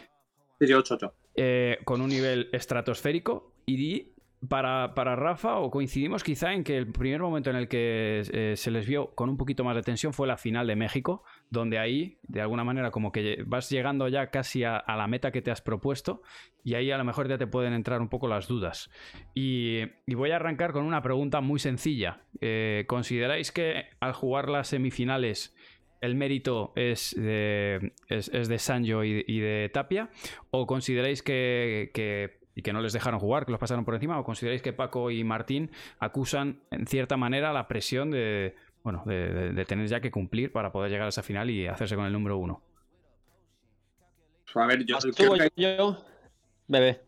Sí, ocho, ocho. Eh, con un nivel estratosférico y para, Rafa, o coincidimos quizá en que el primer momento en el que eh, se les vio con un poquito más de tensión fue la final de México, donde ahí, de alguna manera, como que vas llegando ya casi a, la meta que te has propuesto, y ahí a lo mejor ya te pueden entrar un poco las dudas. Y, voy a arrancar con una pregunta muy sencilla. Eh, ¿Consideráis que al jugar las semifinales el mérito es de, es, de Sancho y, de Tapia? ¿O consideráis que y que no les dejaron jugar, que los pasaron por encima? ¿O consideráis que Paco y Martín acusan en cierta manera la presión de, bueno, de, tener ya que cumplir para poder llegar a esa final y hacerse con el número uno? A ver, yo creo que hay... Bebé.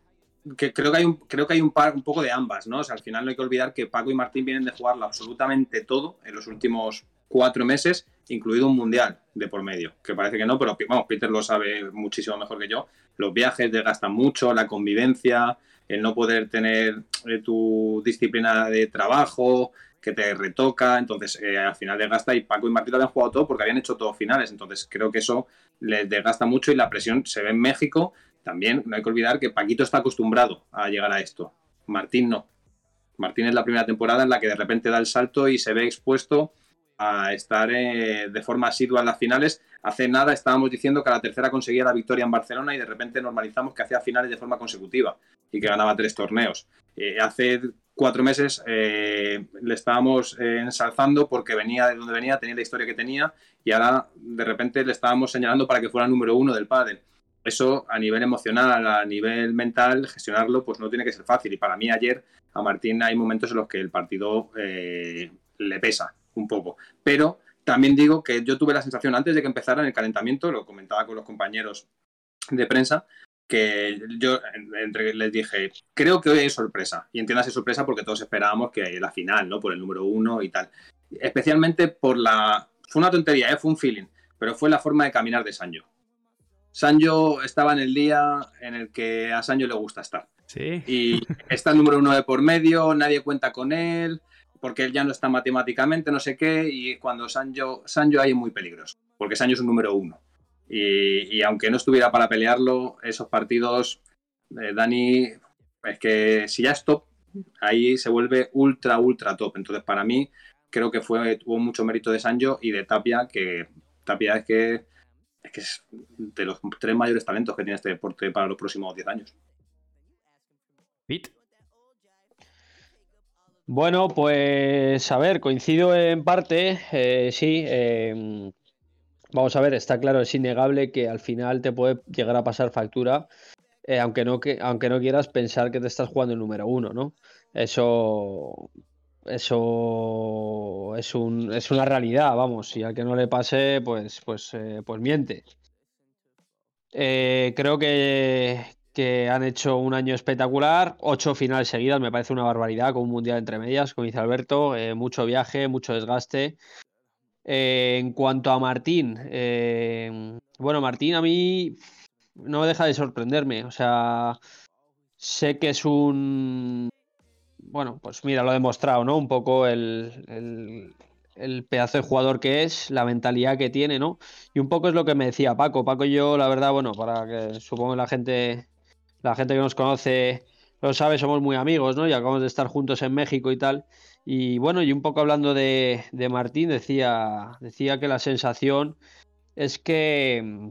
Que creo que hay un, creo que hay un, par, un poco de ambas, ¿no? O sea, al final no hay que olvidar que Paco y Martín vienen de jugarlo absolutamente todo en los últimos cuatro meses, incluido un mundial de por medio, que parece que no, pero vamos, Peter lo sabe muchísimo mejor que yo. Los viajes desgastan mucho, la convivencia, el no poder tener eh, tu disciplina de trabajo, que te retoca, entonces eh, al final desgasta y Paco y Martín lo habían jugado todo porque habían hecho todos finales, entonces creo que eso les desgasta mucho y la presión se ve en México. También no hay que olvidar que Paquito está acostumbrado a llegar a esto, Martín no. Martín es la primera temporada en la que de repente da el salto y se ve expuesto a estar eh, de forma asidua en las finales. Hace nada estábamos diciendo que a la tercera conseguía la victoria en Barcelona y de repente normalizamos que hacía finales de forma consecutiva y que ganaba tres torneos. Eh, hace cuatro meses eh, le estábamos ensalzando porque venía de donde venía, tenía la historia que tenía y ahora de repente le estábamos señalando para que fuera número uno del pádel. Eso a nivel emocional, a nivel mental, gestionarlo pues no tiene que ser fácil. Y para mí ayer a Martín hay momentos en los que el partido le pesa un poco. Pero también digo que yo tuve la sensación antes de que empezara el calentamiento, lo comentaba con los compañeros de prensa, que yo entre, les dije, creo que hoy hay sorpresa. Y entiéndase sorpresa porque todos esperábamos que la final, ¿no? Por el número uno y tal. Especialmente por la... Fue una tontería, ¿eh? fue un feeling, pero fue la forma de caminar de Sancho. Sancho estaba en el día en el que a Sancho le gusta estar. Sí. Y está el número uno de por medio, nadie cuenta con él, porque él ya no está matemáticamente, no sé qué, y cuando Sancho, Sancho hay muy peligroso, porque Sancho es un número uno. Y, aunque no estuviera para pelearlo, esos partidos, eh, Dani, es que si ya es top, ahí se vuelve ultra, ultra top. Entonces, para mí, creo que fue, tuvo mucho mérito de Sancho y de Tapia, que Tapia es que es que es de los tres mayores talentos que tiene este deporte para los próximos 10 años. Bueno, pues a ver, coincido en parte, eh, sí. Em, vamos a ver, está claro, es innegable que al final te puede llegar a pasar factura, eh, aunque, no que, aunque no quieras pensar que te estás jugando el número uno, ¿no? Eso, eso es, un, es una realidad, vamos, y al que no le pase, pues, pues, eh, pues miente. Eh, creo que, que han hecho un año espectacular, ocho finales seguidas, me parece una barbaridad, con un mundial entre medias, como dice Alberto, mucho viaje, mucho desgaste. Eh, en cuanto a Martín, bueno, Martín a mí no deja de sorprenderme, o sea, sé que es un... Bueno, pues mira, lo he demostrado, ¿no? Un poco el, el pedazo de jugador que es, la mentalidad que tiene, ¿no? Y un poco es lo que me decía Paco. Paco y yo, la verdad, bueno, para que supongo la gente, la gente que nos conoce lo sabe, somos muy amigos, ¿no? Y acabamos de estar juntos en México y tal. Y bueno, y un poco hablando de, de Martín, decía, decía que la sensación es que mm,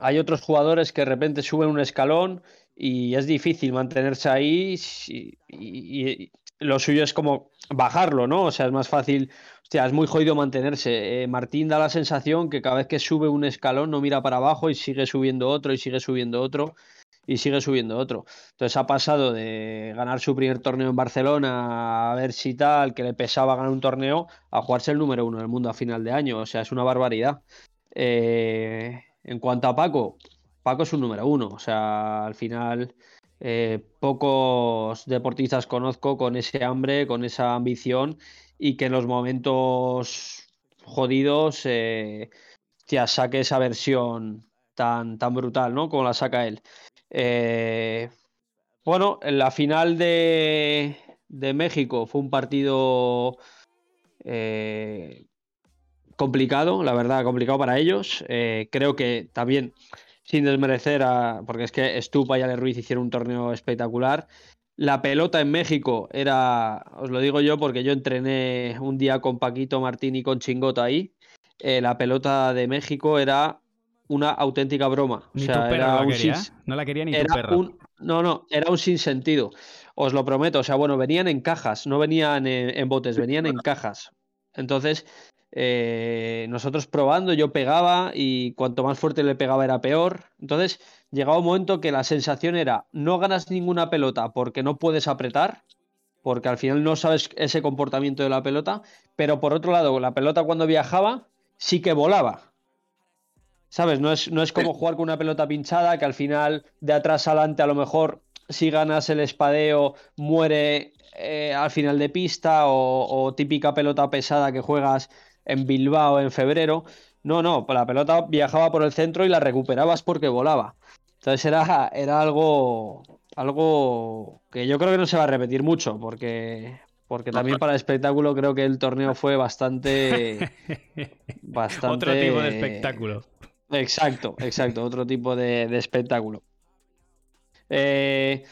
hay otros jugadores que de repente suben un escalón y es difícil mantenerse ahí y, lo suyo es como bajarlo, ¿no? O sea, es más fácil es muy jodido mantenerse. Eh, Martín da la sensación que cada vez que sube un escalón no mira para abajo y sigue subiendo otro y sigue subiendo otro y sigue subiendo otro. Entonces ha pasado de ganar su primer torneo en Barcelona a ver si tal, que le pesaba ganar un torneo, a jugarse el número uno del mundo a final de año. O sea, es una barbaridad. Eh, en cuanto a Paco, Paco es un número uno. O sea, al final eh, pocos deportistas conozco con ese hambre, con esa ambición y que en los momentos jodidos eh, saque esa versión tan, tan brutal, ¿no? Como la saca él. Eh, bueno, en la final de, de México fue un partido eh, complicado, la verdad, complicado para ellos. Eh, creo que también, sin desmerecer a. porque es que Stupa y Ale Ruiz hicieron un torneo espectacular. La pelota en México era, os lo digo yo porque yo entrené un día con Paquito Martín y con Chingota ahí. La pelota de México era una auténtica broma. Ni o sea, era un quería, No la quería ni tu perra. no, no, era un sinsentido. Os lo prometo. O sea, bueno, venían en cajas, no venían en botes, venían en cajas. Entonces, eh, nosotros probando, yo pegaba y cuanto más fuerte le pegaba era peor. Entonces llegaba un momento que la sensación era no ganas ninguna pelota porque no puedes apretar, porque al final no sabes ese comportamiento de la pelota, pero por otro lado, la pelota cuando viajaba sí que volaba. ¿Sabes? No es, no es como jugar con una pelota pinchada que al final de atrás adelante a lo mejor si ganas el espadeo muere eh, al final de pista o típica pelota pesada que juegas en Bilbao en febrero. No, no, la pelota viajaba por el centro y la recuperabas porque volaba. Entonces era, era algo, algo que yo creo que no se va a repetir mucho, porque, porque también para el espectáculo creo que el torneo fue bastante. bastante... Otro tipo de espectáculo. Exacto, exacto, otro tipo de, espectáculo. Eh,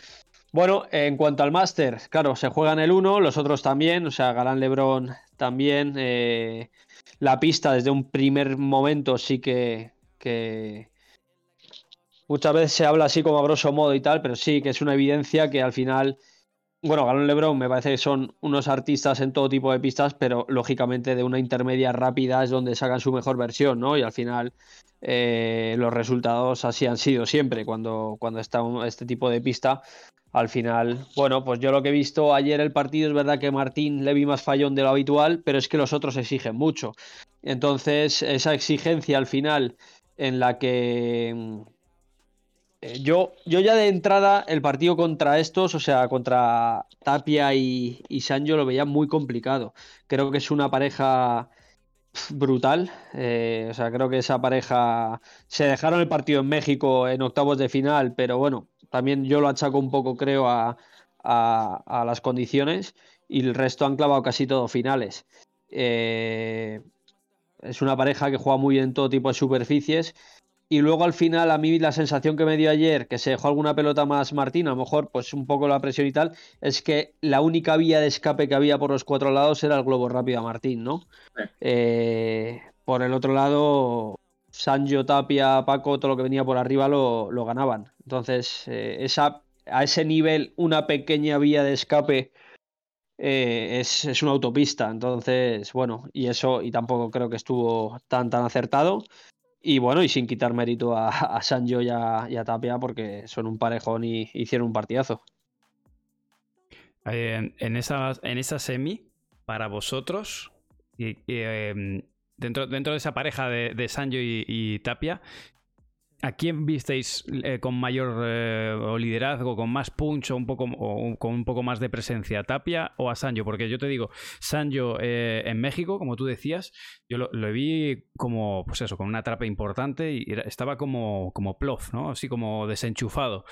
bueno, en cuanto al máster, claro, se juega en el 1, los otros también, o sea, Galán Lebrón también. Eh, la pista desde un primer momento sí que, muchas veces se habla así como a grosso modo y tal, pero sí que es una evidencia que al final, bueno, Galán Lebrón me parece que son unos artistas en todo tipo de pistas, pero lógicamente de una intermedia rápida es donde sacan su mejor versión, ¿no? Y al final eh, los resultados así han sido siempre cuando, cuando está este tipo de pista al final, bueno, pues yo lo que he visto ayer el partido es verdad que Martín le vi más fallón de lo habitual, pero es que los otros exigen mucho. Entonces, esa exigencia al final en la que eh, yo, yo ya de entrada el partido contra estos, o sea, contra Tapia y, y Sancho lo veía muy complicado. Creo que es una pareja brutal. Eh, o sea, creo que esa pareja se dejaron el partido en México en octavos de final, pero bueno, también yo lo achaco un poco, creo, a, las condiciones y el resto han clavado casi todos finales. Eh, es una pareja que juega muy bien en todo tipo de superficies y luego al final, a mí la sensación que me dio ayer, que se dejó alguna pelota más Martín, a lo mejor pues un poco la presión y tal, es que la única vía de escape que había por los cuatro lados era el globo rápido a Martín, ¿no? Eh, por el otro lado, Sancho, Tapia, Paco, todo lo que venía por arriba lo, ganaban. Entonces, eh, esa, a ese nivel, una pequeña vía de escape eh, es, es, una autopista. Entonces, bueno, y eso, y tampoco creo que estuvo tan, tan acertado. Y bueno, y sin quitar mérito a, a Sancho y a, Tapia porque son un parejón y hicieron un partidazo. En, en, esa, en esa semi, para vosotros, y, em, dentro, dentro de esa pareja de, de Sancho y, Tapia, ¿A quién visteis eh, con mayor eh, liderazgo, con más punch o un poco con un poco más de presencia, Tapia o a Sancho? Porque yo te digo, Sancho eh, en México, como tú decías, yo lo, vi como, pues eso, con una trapa importante y estaba como, como plof, ¿no? Así como desenchufado.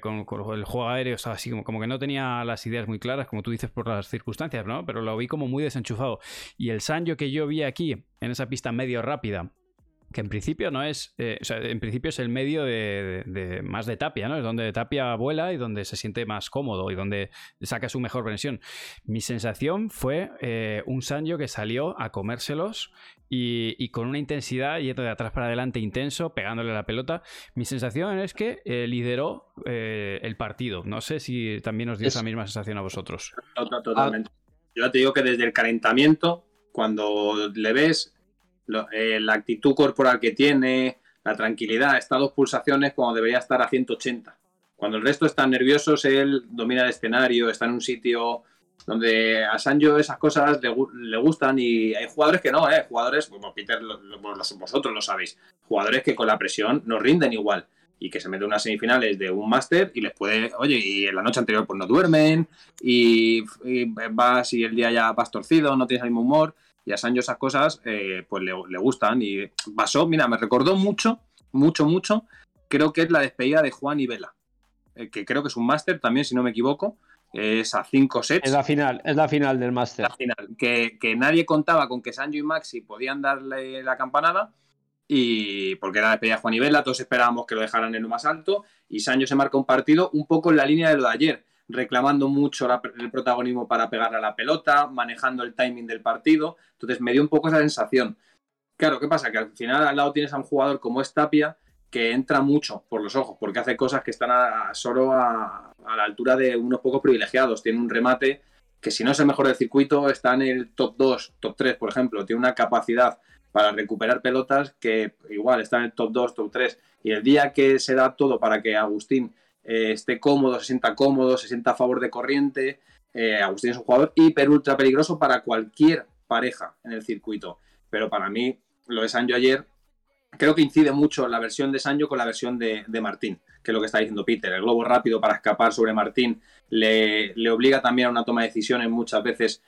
Con, el juego aéreo estaba así como, como que no tenía las ideas muy claras, como tú dices, por las circunstancias, ¿no? Pero lo vi como muy desenchufado. Y el Sancho que yo vi aquí, en esa pista medio rápida, que en principio no es, eh, o sea, en principio es el medio de, más de Tapia, ¿no? Es donde Tapia vuela y donde se siente más cómodo y donde saca su mejor versión. Mi sensación fue eh, un Sanjo que salió a comérselos y, con una intensidad yendo de atrás para adelante intenso, pegándole la pelota. Mi sensación es que eh, lideró el partido. No sé si también os dio esa misma sensación a vosotros. Totalmente. Yo te digo que desde el calentamiento, cuando le ves eh, la actitud corporal que tiene, la tranquilidad, está dos pulsaciones como debería estar a 180. Cuando el resto están nerviosos, él domina el escenario, está en un sitio donde a Sancho esas cosas le, gustan y hay jugadores que no, ¿eh? jugadores, como Peter, vosotros lo sabéis, jugadores que con la presión no rinden igual y que se meten unas semifinales de un máster y les puede, oye, y en la noche anterior pues no duermen y, y vas y el día ya vas torcido, no tienes el mismo humor y a Sancho esas cosas eh, pues le, gustan. Y pasó, mira, me recordó mucho, mucho, mucho, creo que es la despedida de Juan y Vela, eh, que creo que es un máster también, si no me equivoco. Es a cinco sets. Es la final, es la final del máster. La final. Que, nadie contaba con que Sancho y Maxi podían darle la campanada. Y porque era la despedida de Juan y Vela, todos esperábamos que lo dejaran en lo más alto. Y Sancho se marca un partido un poco en la línea de lo de ayer reclamando mucho el protagonismo para pegar a la pelota, manejando el timing del partido. Entonces me dio un poco esa sensación. Claro, ¿qué pasa? Que al final al lado tienes a un jugador como es Tapia que entra mucho por los ojos, porque hace cosas que están solo a, la altura de unos pocos privilegiados. Tiene un remate que si no es el del circuito, está en el top 2, top 3, por ejemplo. Tiene una capacidad para recuperar pelotas que igual está en el top 2, top 3. Y el día que se da todo para que Agustín eh, esté cómodo, se sienta cómodo, se sienta a favor de corriente. Eh, Agustín es un jugador hiper ultra peligroso para cualquier pareja en el circuito. Pero para mí, lo de Sancho ayer, creo que incide mucho la versión de Sancho con la versión de, Martín, que es lo que está diciendo Peter. El globo rápido para escapar sobre Martín le, le obliga también a una toma de decisiones muchas veces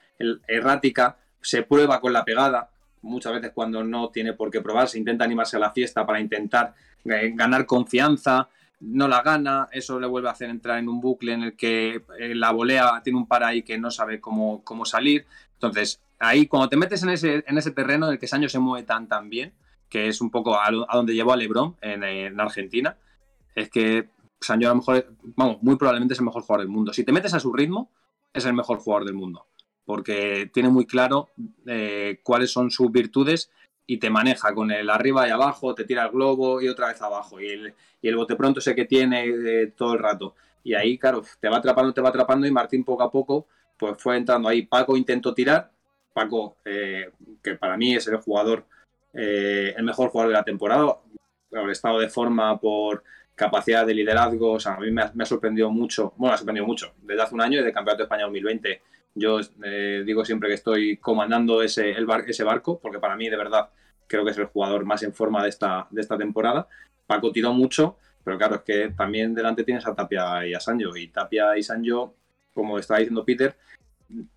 errática. Se prueba con la pegada, muchas veces cuando no tiene por qué probar, se intenta animarse a la fiesta para intentar eh, ganar confianza, no la gana, eso le vuelve a hacer entrar en un bucle en el que eh, la volea tiene un par ahí que no sabe cómo, cómo salir. Entonces, ahí cuando te metes en ese, en ese terreno en el que Sancho se mueve tan tan bien, que es un poco a, donde llevó a Lebron en, Argentina, es que Sancho a lo mejor, vamos, muy probablemente es el mejor jugador del mundo. Si te metes a su ritmo, es el mejor jugador del mundo, porque tiene muy claro eh, cuáles son sus virtudes y te maneja con el arriba y abajo, te tira el globo y otra vez abajo. Y el, y el bote pronto sé que tiene eh, todo el rato. Y ahí, claro, te va atrapando, te va atrapando y Martín poco a poco pues fue entrando ahí. Paco intentó tirar. Paco, eh, que para mí es el jugador, eh, el mejor jugador de la temporada, por estado de forma, por capacidad de liderazgo, o sea, a mí me ha, sorprendido mucho, bueno, me ha sorprendido mucho, desde hace un año y de Campeonato de España 2020 yo eh, digo siempre que estoy comandando ese, ese barco, porque para mí, de verdad, creo que es el jugador más en forma de esta, de esta temporada. Paco tiró mucho, pero claro, es que también delante tienes a Tapia y a Sancho. Y Tapia y Sancho, como estaba diciendo Peter,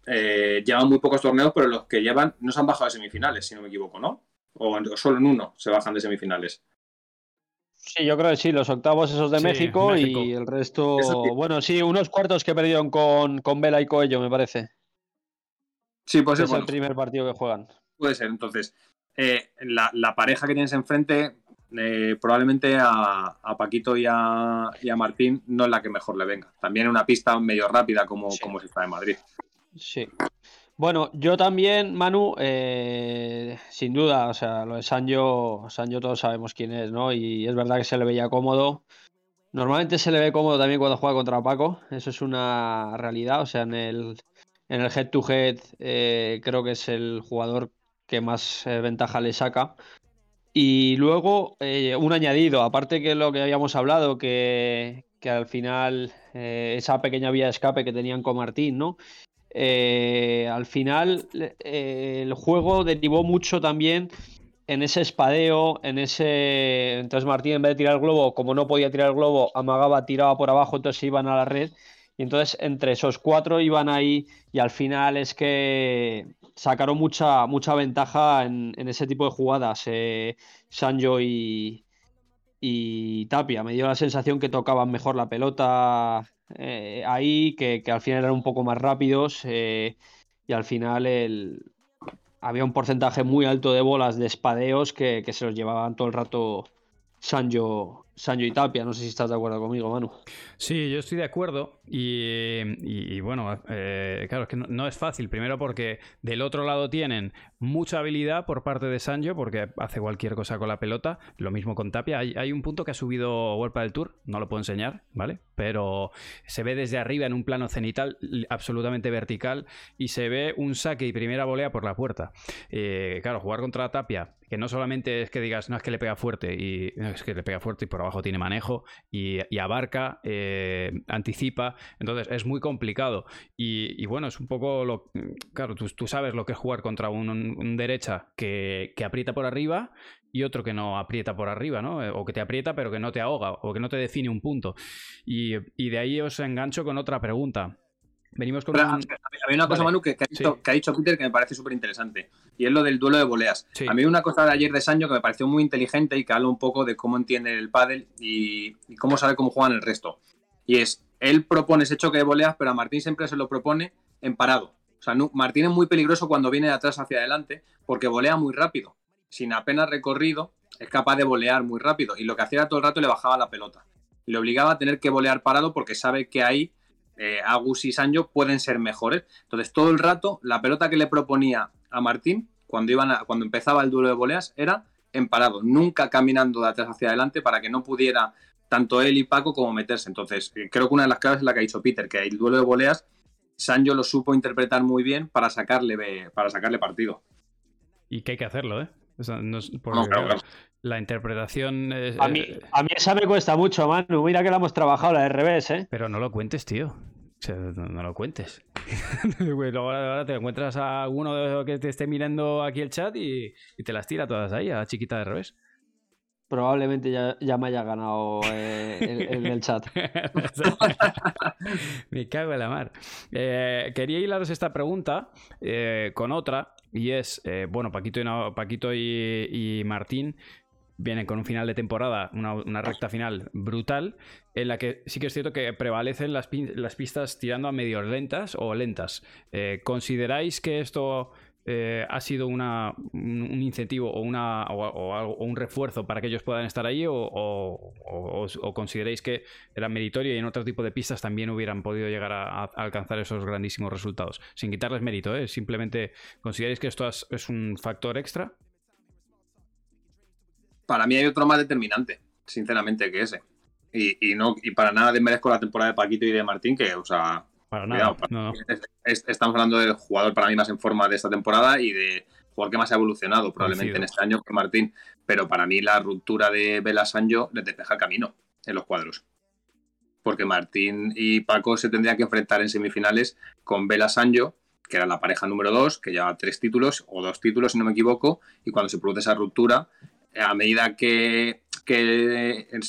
eh, llevan muy pocos torneos, pero los que llevan no se han bajado de semifinales, si no me equivoco, ¿no? O, solo en uno se bajan de semifinales. Sí, yo creo que sí, los octavos esos de México, y el resto. Bueno, sí, unos cuartos que perdieron con, con Vela y Coello, me parece. Sí, puede ser. Es el primer partido que juegan. Puede ser, entonces. Eh, la, pareja que tienes enfrente, eh, probablemente a, Paquito y a, Martín no es la que mejor le venga. También una pista medio rápida como, como si está en Madrid. Sí. Bueno, yo también, Manu, eh, sin duda, o sea, lo de Sancho, Sancho todos sabemos quién es, ¿no? Y es verdad que se le veía cómodo. Normalmente se le ve cómodo también cuando juega contra Paco, eso es una realidad, o sea, en el, en el head to head eh, creo que es el jugador que más eh, ventaja le saca. Y luego un añadido, aparte que lo que habíamos hablado, que, que al final esa pequeña vía de escape que tenían con Martín, ¿no? Eh, al final eh, el juego derivó mucho también en ese espadeo, en ese. Entonces Martín, en vez de tirar el globo, como no podía tirar el globo, amagaba, tiraba por abajo, entonces iban a la red. Y entonces entre esos cuatro iban ahí y al final es que sacaron mucha, mucha ventaja en, ese tipo de jugadas. Eh, Sanjo y, y Tapia. Me dio la sensación que tocaban mejor la pelota eh, ahí, que, al final eran un poco más rápidos eh, y al final el... había un porcentaje muy alto de bolas de espadeos que, que se los llevaban todo el rato Sanjo, Sancho y Tapia. No sé si estás de acuerdo conmigo, Manu. Sí, yo estoy de acuerdo. Y, bueno, eh, claro, es que no, es fácil. Primero porque del otro lado tienen mucha habilidad por parte de Sancho, porque hace cualquier cosa con la pelota. Lo mismo con Tapia. Hay, un punto que ha subido World del Tour, no lo puedo enseñar, ¿vale? Pero se ve desde arriba en un plano cenital absolutamente vertical y se ve un saque y primera volea por la puerta. Eh, claro, jugar contra Tapia, que no solamente es que digas, no es que le pega fuerte, y es que le pega fuerte y por abajo tiene manejo y, abarca, eh, anticipa, entonces es muy complicado. Y, bueno, es un poco lo. Claro, tú, sabes lo que es jugar contra un, derecha que, aprieta por arriba y otro que no aprieta por arriba, ¿no? O que te aprieta pero que no te ahoga o que no te define un punto. Y, y de ahí os engancho con otra pregunta. Venimos con Había una cosa, Manu, que, ha dicho, Peter que me parece súper interesante. Y es lo del duelo de voleas. A mí una cosa de ayer de Sancho que me pareció muy inteligente y que habla un poco de cómo entiende el pádel y, cómo sabe cómo juegan el resto. Y es, él propone ese choque de voleas, pero a Martín siempre se lo propone en parado. O sea, Martín es muy peligroso cuando viene de atrás hacia adelante porque volea muy rápido. Sin apenas recorrido, es capaz de volear muy rápido. Y lo que hacía todo el rato le bajaba la pelota. Le obligaba a tener que volear parado porque sabe que ahí eh, Agus y Sancho pueden ser mejores. Entonces, todo el rato, la pelota que le proponía a Martín cuando, iban cuando empezaba el duelo de voleas era en parado, nunca caminando de atrás hacia adelante para que no pudiera tanto él y Paco como meterse. Entonces, eh, creo que una de las claves es la que ha dicho Peter, que el duelo de voleas, Sancho lo supo interpretar muy bien para sacarle, para sacarle partido. Y que hay que hacerlo, ¿eh? La interpretación. a, mí, eh, a mí esa me cuesta mucho, Manu. Mira que la hemos trabajado la de revés, ¿eh? Pero no lo cuentes, tío. no, lo cuentes. ahora, te encuentras a alguno que te esté mirando aquí el chat y, te las tira todas ahí, a chiquita de revés. Probablemente ya, me haya ganado eh, en, el chat. me cago en la mar. Eh, quería hilaros esta pregunta con otra, y es, bueno, Paquito, y, Paquito y Martín vienen con un final de temporada, una, recta final brutal, en la que sí que es cierto que prevalecen las, las pistas tirando a medio lentas o lentas. Eh, ¿Consideráis que esto eh, ha sido un, incentivo o, un refuerzo para que ellos puedan estar ahí o, consideráis que era meritorio y en otro tipo de pistas también hubieran podido llegar a, alcanzar esos grandísimos resultados? Sin quitarles mérito, ¿eh? simplemente consideráis que esto es un factor extra para mí hay otro más determinante, sinceramente, que ese. Y, no, y para nada desmerezco la temporada de Paquito y de Martín, que, o sea, para nada. estamos hablando del jugador para mí más en forma de esta temporada y de jugador que más ha evolucionado probablemente en este año que Martín. Pero para mí la ruptura de Vela Sancho les despeja el camino en los cuadros. Porque Martín y Paco se tendrían que enfrentar en semifinales con Vela Sancho, que era la pareja número dos, que lleva tres títulos o dos títulos, si no me equivoco, y cuando se produce esa ruptura, a medida que,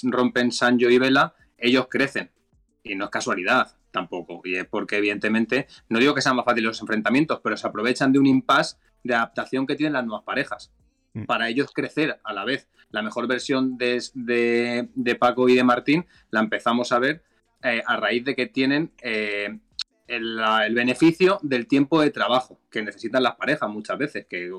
rompen Sancho y Vela, ellos crecen. Y no es casualidad tampoco. Y es porque, evidentemente, no digo que sean más fáciles los enfrentamientos, pero se aprovechan de un impasse de adaptación que tienen las nuevas parejas. Mm. Para ellos crecer a la vez. La mejor versión de, Paco y de Martín la empezamos a ver eh, a raíz de que tienen eh, el, beneficio del tiempo de trabajo que necesitan las parejas muchas veces, que,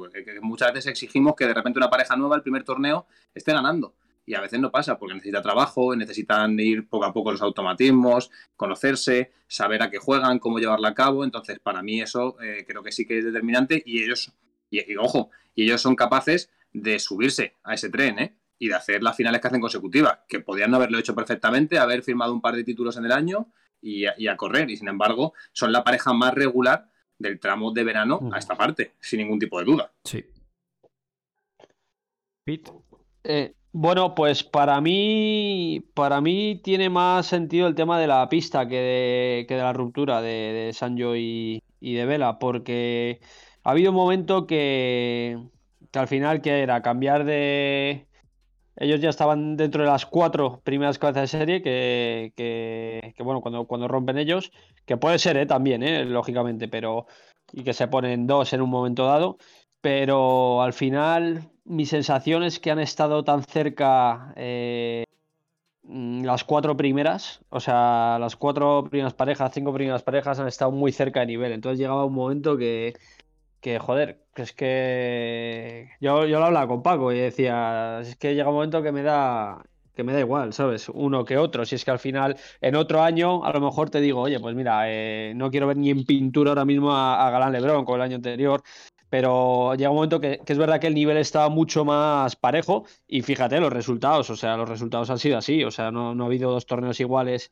muchas veces exigimos que de repente una pareja nueva el primer torneo esté ganando. Y a veces no pasa porque necesita trabajo, necesitan ir poco a poco los automatismos, conocerse, saber a qué juegan, cómo llevarla a cabo. Entonces, para mí eso eh, creo que sí que es determinante y ellos, y, ojo, y ellos son capaces de subirse a ese tren, ¿eh? y de hacer las finales que hacen consecutivas, que podían no haberlo hecho perfectamente, haber firmado un par de títulos en el año y a, correr. Y sin embargo, son la pareja más regular del tramo de verano a esta parte, sin ningún tipo de duda. Sí. Pete. Eh, bueno, pues para mí, para mí tiene más sentido el tema de la pista que de, que de la ruptura de, de Sanjo y, y de Vela, porque ha habido un momento que, que al final, que era? Cambiar de. Ellos ya estaban dentro de las cuatro primeras cabezas de serie, que, que, que bueno, cuando, cuando rompen ellos, que puede ser, ¿eh? También, ¿eh? Lógicamente, pero. Y que se ponen dos en un momento dado. Pero al final, mi sensación es que han estado tan cerca eh, mm, las cuatro primeras, o sea, las cuatro primeras parejas, cinco primeras parejas han estado muy cerca de nivel. Entonces llegaba un momento que, que joder, es que yo, yo lo hablaba con Paco y decía, es que llega un momento que me da que me da igual, ¿sabes? Uno que otro. Si es que al final, en otro año, a lo mejor te digo, oye, pues mira, eh, no quiero ver ni en pintura ahora mismo a, a Galán Lebrón con el año anterior pero llega un momento que, es verdad que el nivel estaba mucho más parejo y fíjate los resultados, o sea, los resultados han sido así, o sea, no, no ha habido dos torneos iguales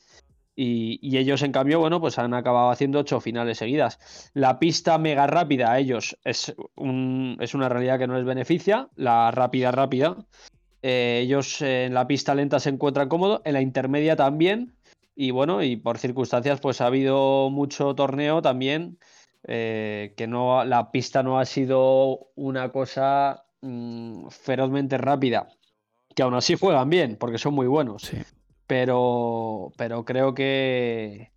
y, y, ellos en cambio, bueno, pues han acabado haciendo ocho finales seguidas. La pista mega rápida a ellos es, un, es una realidad que no les beneficia, la rápida rápida. Eh, ellos en la pista lenta se encuentran cómodos, en la intermedia también. Y bueno, y por circunstancias, pues ha habido mucho torneo también eh, que no, la pista no ha sido una cosa mmm, ferozmente rápida, que aún así juegan bien, porque son muy buenos. Sí. Pero, pero creo que,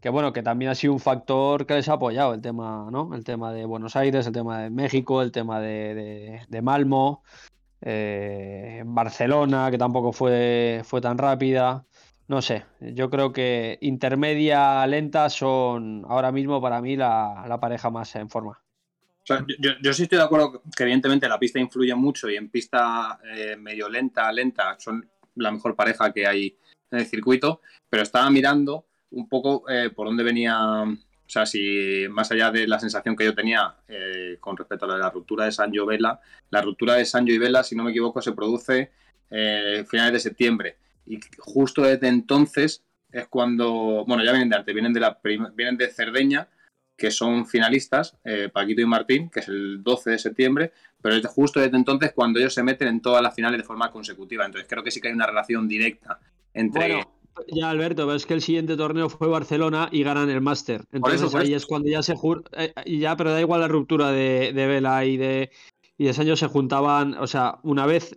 que bueno, que también ha sido un factor que les ha apoyado el tema, ¿no? El tema de Buenos Aires, el tema de México, el tema de, de, de Malmo, eh, Barcelona, que tampoco fue, fue tan rápida no sé, yo creo que intermedia, lenta son ahora mismo para mí la, la pareja más en forma. Yo, yo, sí estoy de acuerdo que evidentemente la pista influye mucho y en pista eh, medio lenta, lenta, son la mejor pareja que hay en el circuito, pero estaba mirando un poco eh, por dónde venía, o sea, si más allá de la sensación que yo tenía eh, con respecto a la, la ruptura de Sanjo Vela, la ruptura de Sanjo y Vela, si no me equivoco, se produce eh, finales de septiembre y justo desde entonces es cuando, bueno, ya vienen de arte, vienen de, la vienen de Cerdeña, que son finalistas, eh, Paquito y Martín, que es el 12 de septiembre, pero es justo desde entonces cuando ellos se meten en todas las finales de forma consecutiva. Entonces creo que sí que hay una relación directa entre... Bueno, ya Alberto, pero es que el siguiente torneo fue Barcelona y ganan el máster. Entonces eso, ahí es cuando ya se... Eh, ya, pero da igual la ruptura de, de Vela y de, y de Sancho se juntaban, o sea, una vez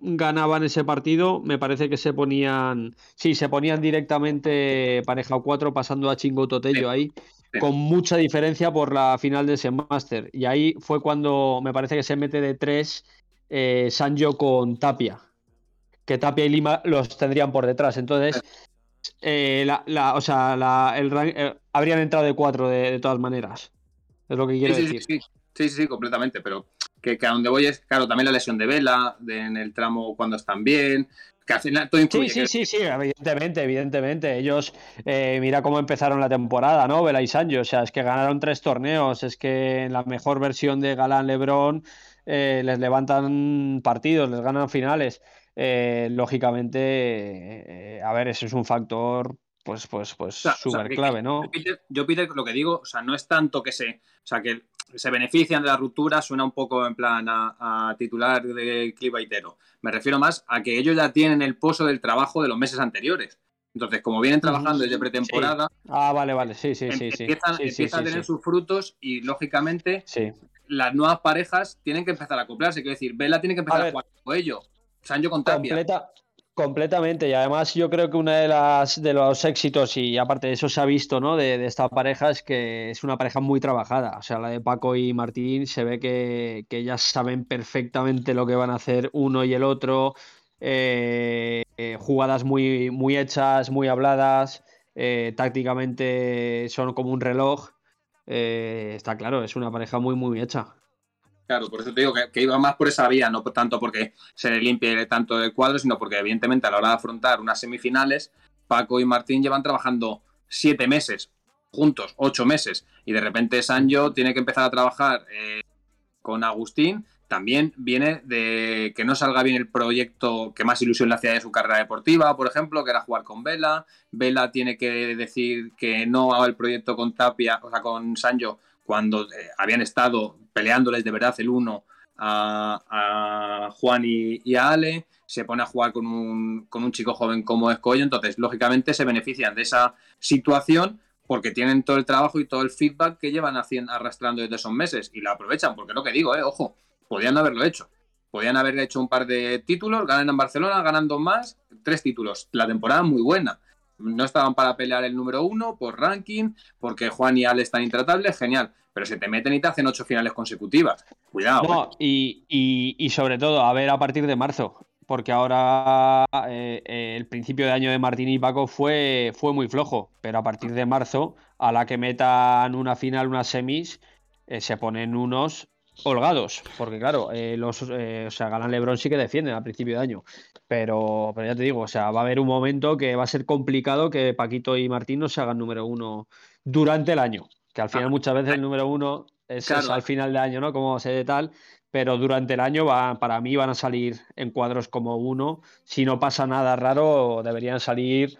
ganaban ese partido, me parece que se ponían, sí, se ponían directamente pareja 4 pasando a Chingo Totello sí. ahí, sí. con mucha diferencia por la final de ese máster. Y ahí fue cuando me parece que se mete de 3 eh, Sanjo con Tapia, que Tapia y Lima los tendrían por detrás. Entonces, eh, la, la, o sea, la, el, eh, habrían entrado de 4 de, de, todas maneras. Es lo que quiero sí, decir. Sí, sí, sí, completamente, pero que, que, a donde voy es, claro, también la lesión de Vela, en el tramo cuando están bien, que al final todo influye. Sí, sí, sí, sí, evidentemente, evidentemente. Ellos, eh, mira cómo empezaron la temporada, ¿no? Vela y Sancho, o sea, es que ganaron tres torneos, es que en la mejor versión de Galán Lebrón eh, les levantan partidos, les ganan finales. Eh, lógicamente, a ver, eso es un factor pues, pues, pues súper o sea, clave, ¿no? Yo Peter, yo, Peter, lo que digo, o sea, no es tanto que se, o sea, que se benefician de la ruptura, suena un poco en plan a, a titular de clivaitero. Me refiero más a que ellos ya tienen el pozo del trabajo de los meses anteriores. Entonces, como vienen trabajando desde pretemporada, sí. ah, vale, vale, sí, sí, sí, empiezan, sí, empiezan a tener sus frutos y lógicamente las nuevas parejas tienen que empezar a acoplarse. Quiero decir, Vela tiene que empezar a, a jugar con ello. Sancho con Tapia. Completa, Completamente, y además yo creo que uno de, las, de los éxitos, y aparte de eso se ha visto ¿no? de, esta pareja, es que es una pareja muy trabajada. O sea, la de Paco y Martín se ve que, que ya saben perfectamente lo que van a hacer uno y el otro. Eh, eh, jugadas muy, muy hechas, muy habladas, eh, tácticamente son como un reloj. Está claro, es una pareja muy, muy hecha. Claro, por eso te digo que, que, iba más por esa vía, no tanto porque se le limpie tanto el cuadro, sino porque evidentemente a la hora de afrontar unas semifinales, Paco y Martín llevan trabajando siete meses juntos, ocho meses, y de repente Sancho tiene que empezar a trabajar eh, con Agustín. También viene de que no salga bien el proyecto que más ilusión le hacía de su carrera deportiva, por ejemplo, que era jugar con Vela. Vela tiene que decir que no haga el proyecto con Tapia, o sea, con Sancho, cuando eh, habían estado peleándoles de verdad el uno a, a Juan y, a Ale, se pone a jugar con un, con un chico joven como Escollo, entonces lógicamente se benefician de esa situación porque tienen todo el trabajo y todo el feedback que llevan haciendo, arrastrando desde esos meses y lo aprovechan, porque lo que digo, eh, ojo, podían haberlo hecho. Podían haber hecho un par de títulos, ganan en Barcelona, ganan dos más, tres títulos. La temporada muy buena. No estaban para pelear el número uno por ranking, porque Juan y Ale están intratables, genial. Pero se te meten y te hacen ocho finales consecutivas. Cuidado. No, y, y, sobre todo, a ver a partir de marzo porque ahora eh, eh, el principio de año de Martín y Paco fue, fue muy flojo, pero a partir de marzo, a la que metan una final, unas semis, eh, se ponen unos holgados, porque claro, los, o sea, Galán Lebron sí que defienden a principio de año, pero, pero ya te digo, o sea, va a haber un momento que va a ser complicado que Paquito y Martín no se hagan número uno durante el año, que al final ah, muchas veces el número uno es, al final de año, ¿no? Como se de tal, pero durante el año va, para mí van a salir en cuadros como uno. Si no pasa nada raro, deberían salir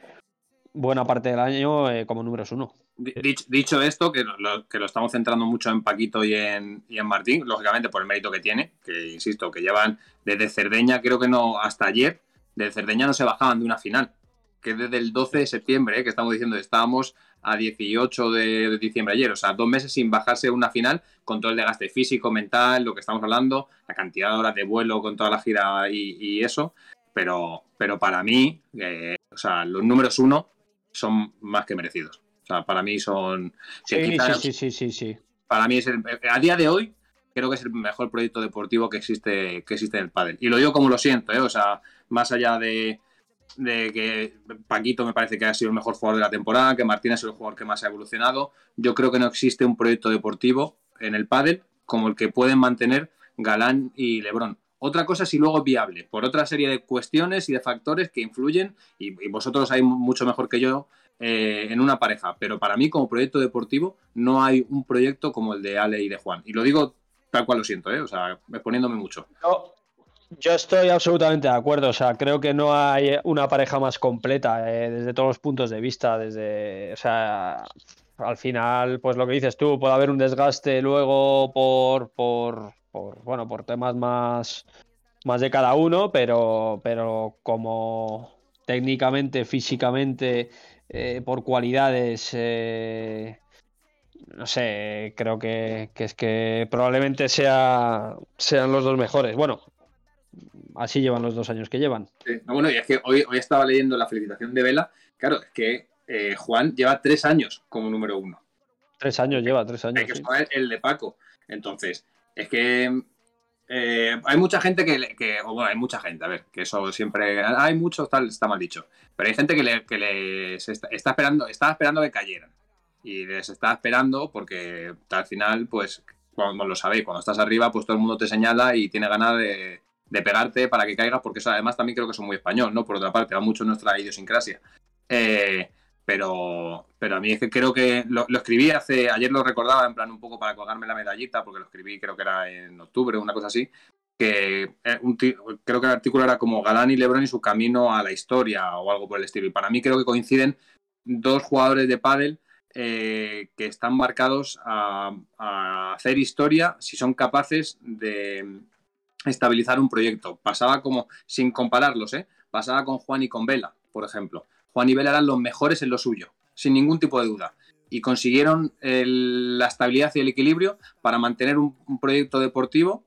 buena parte del año eh, como números uno. Dicho, esto, que lo, que lo estamos centrando mucho en Paquito y en, y en Martín, lógicamente por el mérito que tiene, que insisto, que llevan desde Cerdeña, creo que no, hasta ayer, de Cerdeña no se bajaban de una final, que desde el 12 de septiembre, eh, que estamos diciendo, estábamos a 18 de, diciembre ayer. O sea, dos meses sin bajarse una final con todo el desgaste físico, mental, lo que estamos hablando, la cantidad de horas de vuelo con toda la gira y, eso. Pero, pero para mí, eh, o sea, los números uno son más que merecidos. Sea, para mí son. Sí, sí, sí, sí, sí, Para mí es el, a día de hoy creo que es el mejor proyecto deportivo que existe, que existe en el pádel. Y lo digo como lo siento, ¿eh? o sea, más allá de, de que Paquito me parece que ha sido el mejor jugador de la temporada, que Martín es el jugador que más ha evolucionado. Yo creo que no existe un proyecto deportivo en el pádel como el que pueden mantener Galán y Lebrón. Otra cosa si luego es viable, por otra serie de cuestiones y de factores que influyen, y, vosotros sabéis mucho mejor que yo eh, en una pareja, pero para mí como proyecto deportivo no hay un proyecto como el de Ale y de Juan. Y lo digo tal cual lo siento, ¿eh? o sea, exponiéndome mucho. Yo estoy absolutamente de acuerdo. O sea, creo que no hay una pareja más completa eh, desde todos los puntos de vista. Desde, o sea, al final, pues lo que dices tú, puede haber un desgaste luego por, por, bueno, por temas más, más de cada uno, pero, pero como técnicamente, físicamente, eh, por cualidades, eh, no sé, creo que, que, es que probablemente sea, sean los dos mejores. Bueno, así llevan los dos años que llevan. bueno, y es que hoy, hoy estaba leyendo la felicitación de Vela. Claro, es que eh, Juan lleva tres años como número uno. Tres años lleva, tres años. Hay que saber el de Paco. Entonces, es que eh, hay mucha gente que, o bueno, hay mucha gente, a ver, que eso siempre, hay muchos, tal, está mal dicho, pero hay gente que, le, que les está, esperando, estaba esperando que cayeran y les está esperando porque al final, pues, cuando lo sabéis, cuando estás arriba, pues todo el mundo te señala y tiene ganas de, de pegarte para que caigas, porque eso además también creo que son muy español, ¿no? Por otra parte, va mucho nuestra idiosincrasia. Eh, pero, pero a mí es que creo que lo, escribí hace, ayer lo recordaba en plan un poco para colgarme la medallita, porque lo escribí creo que era en octubre, una cosa así, que eh, creo que el artículo era como Galán y Lebron y su camino a la historia o algo por el estilo. Y para mí creo que coinciden dos jugadores de pádel eh, que están marcados a, hacer historia si son capaces de, estabilizar un proyecto. Pasaba como, sin compararlos, ¿eh? pasaba con Juan y con Vela, por ejemplo. Juan y Vela eran los mejores en lo suyo, sin ningún tipo de duda. Y consiguieron la estabilidad y el equilibrio para mantener un, proyecto deportivo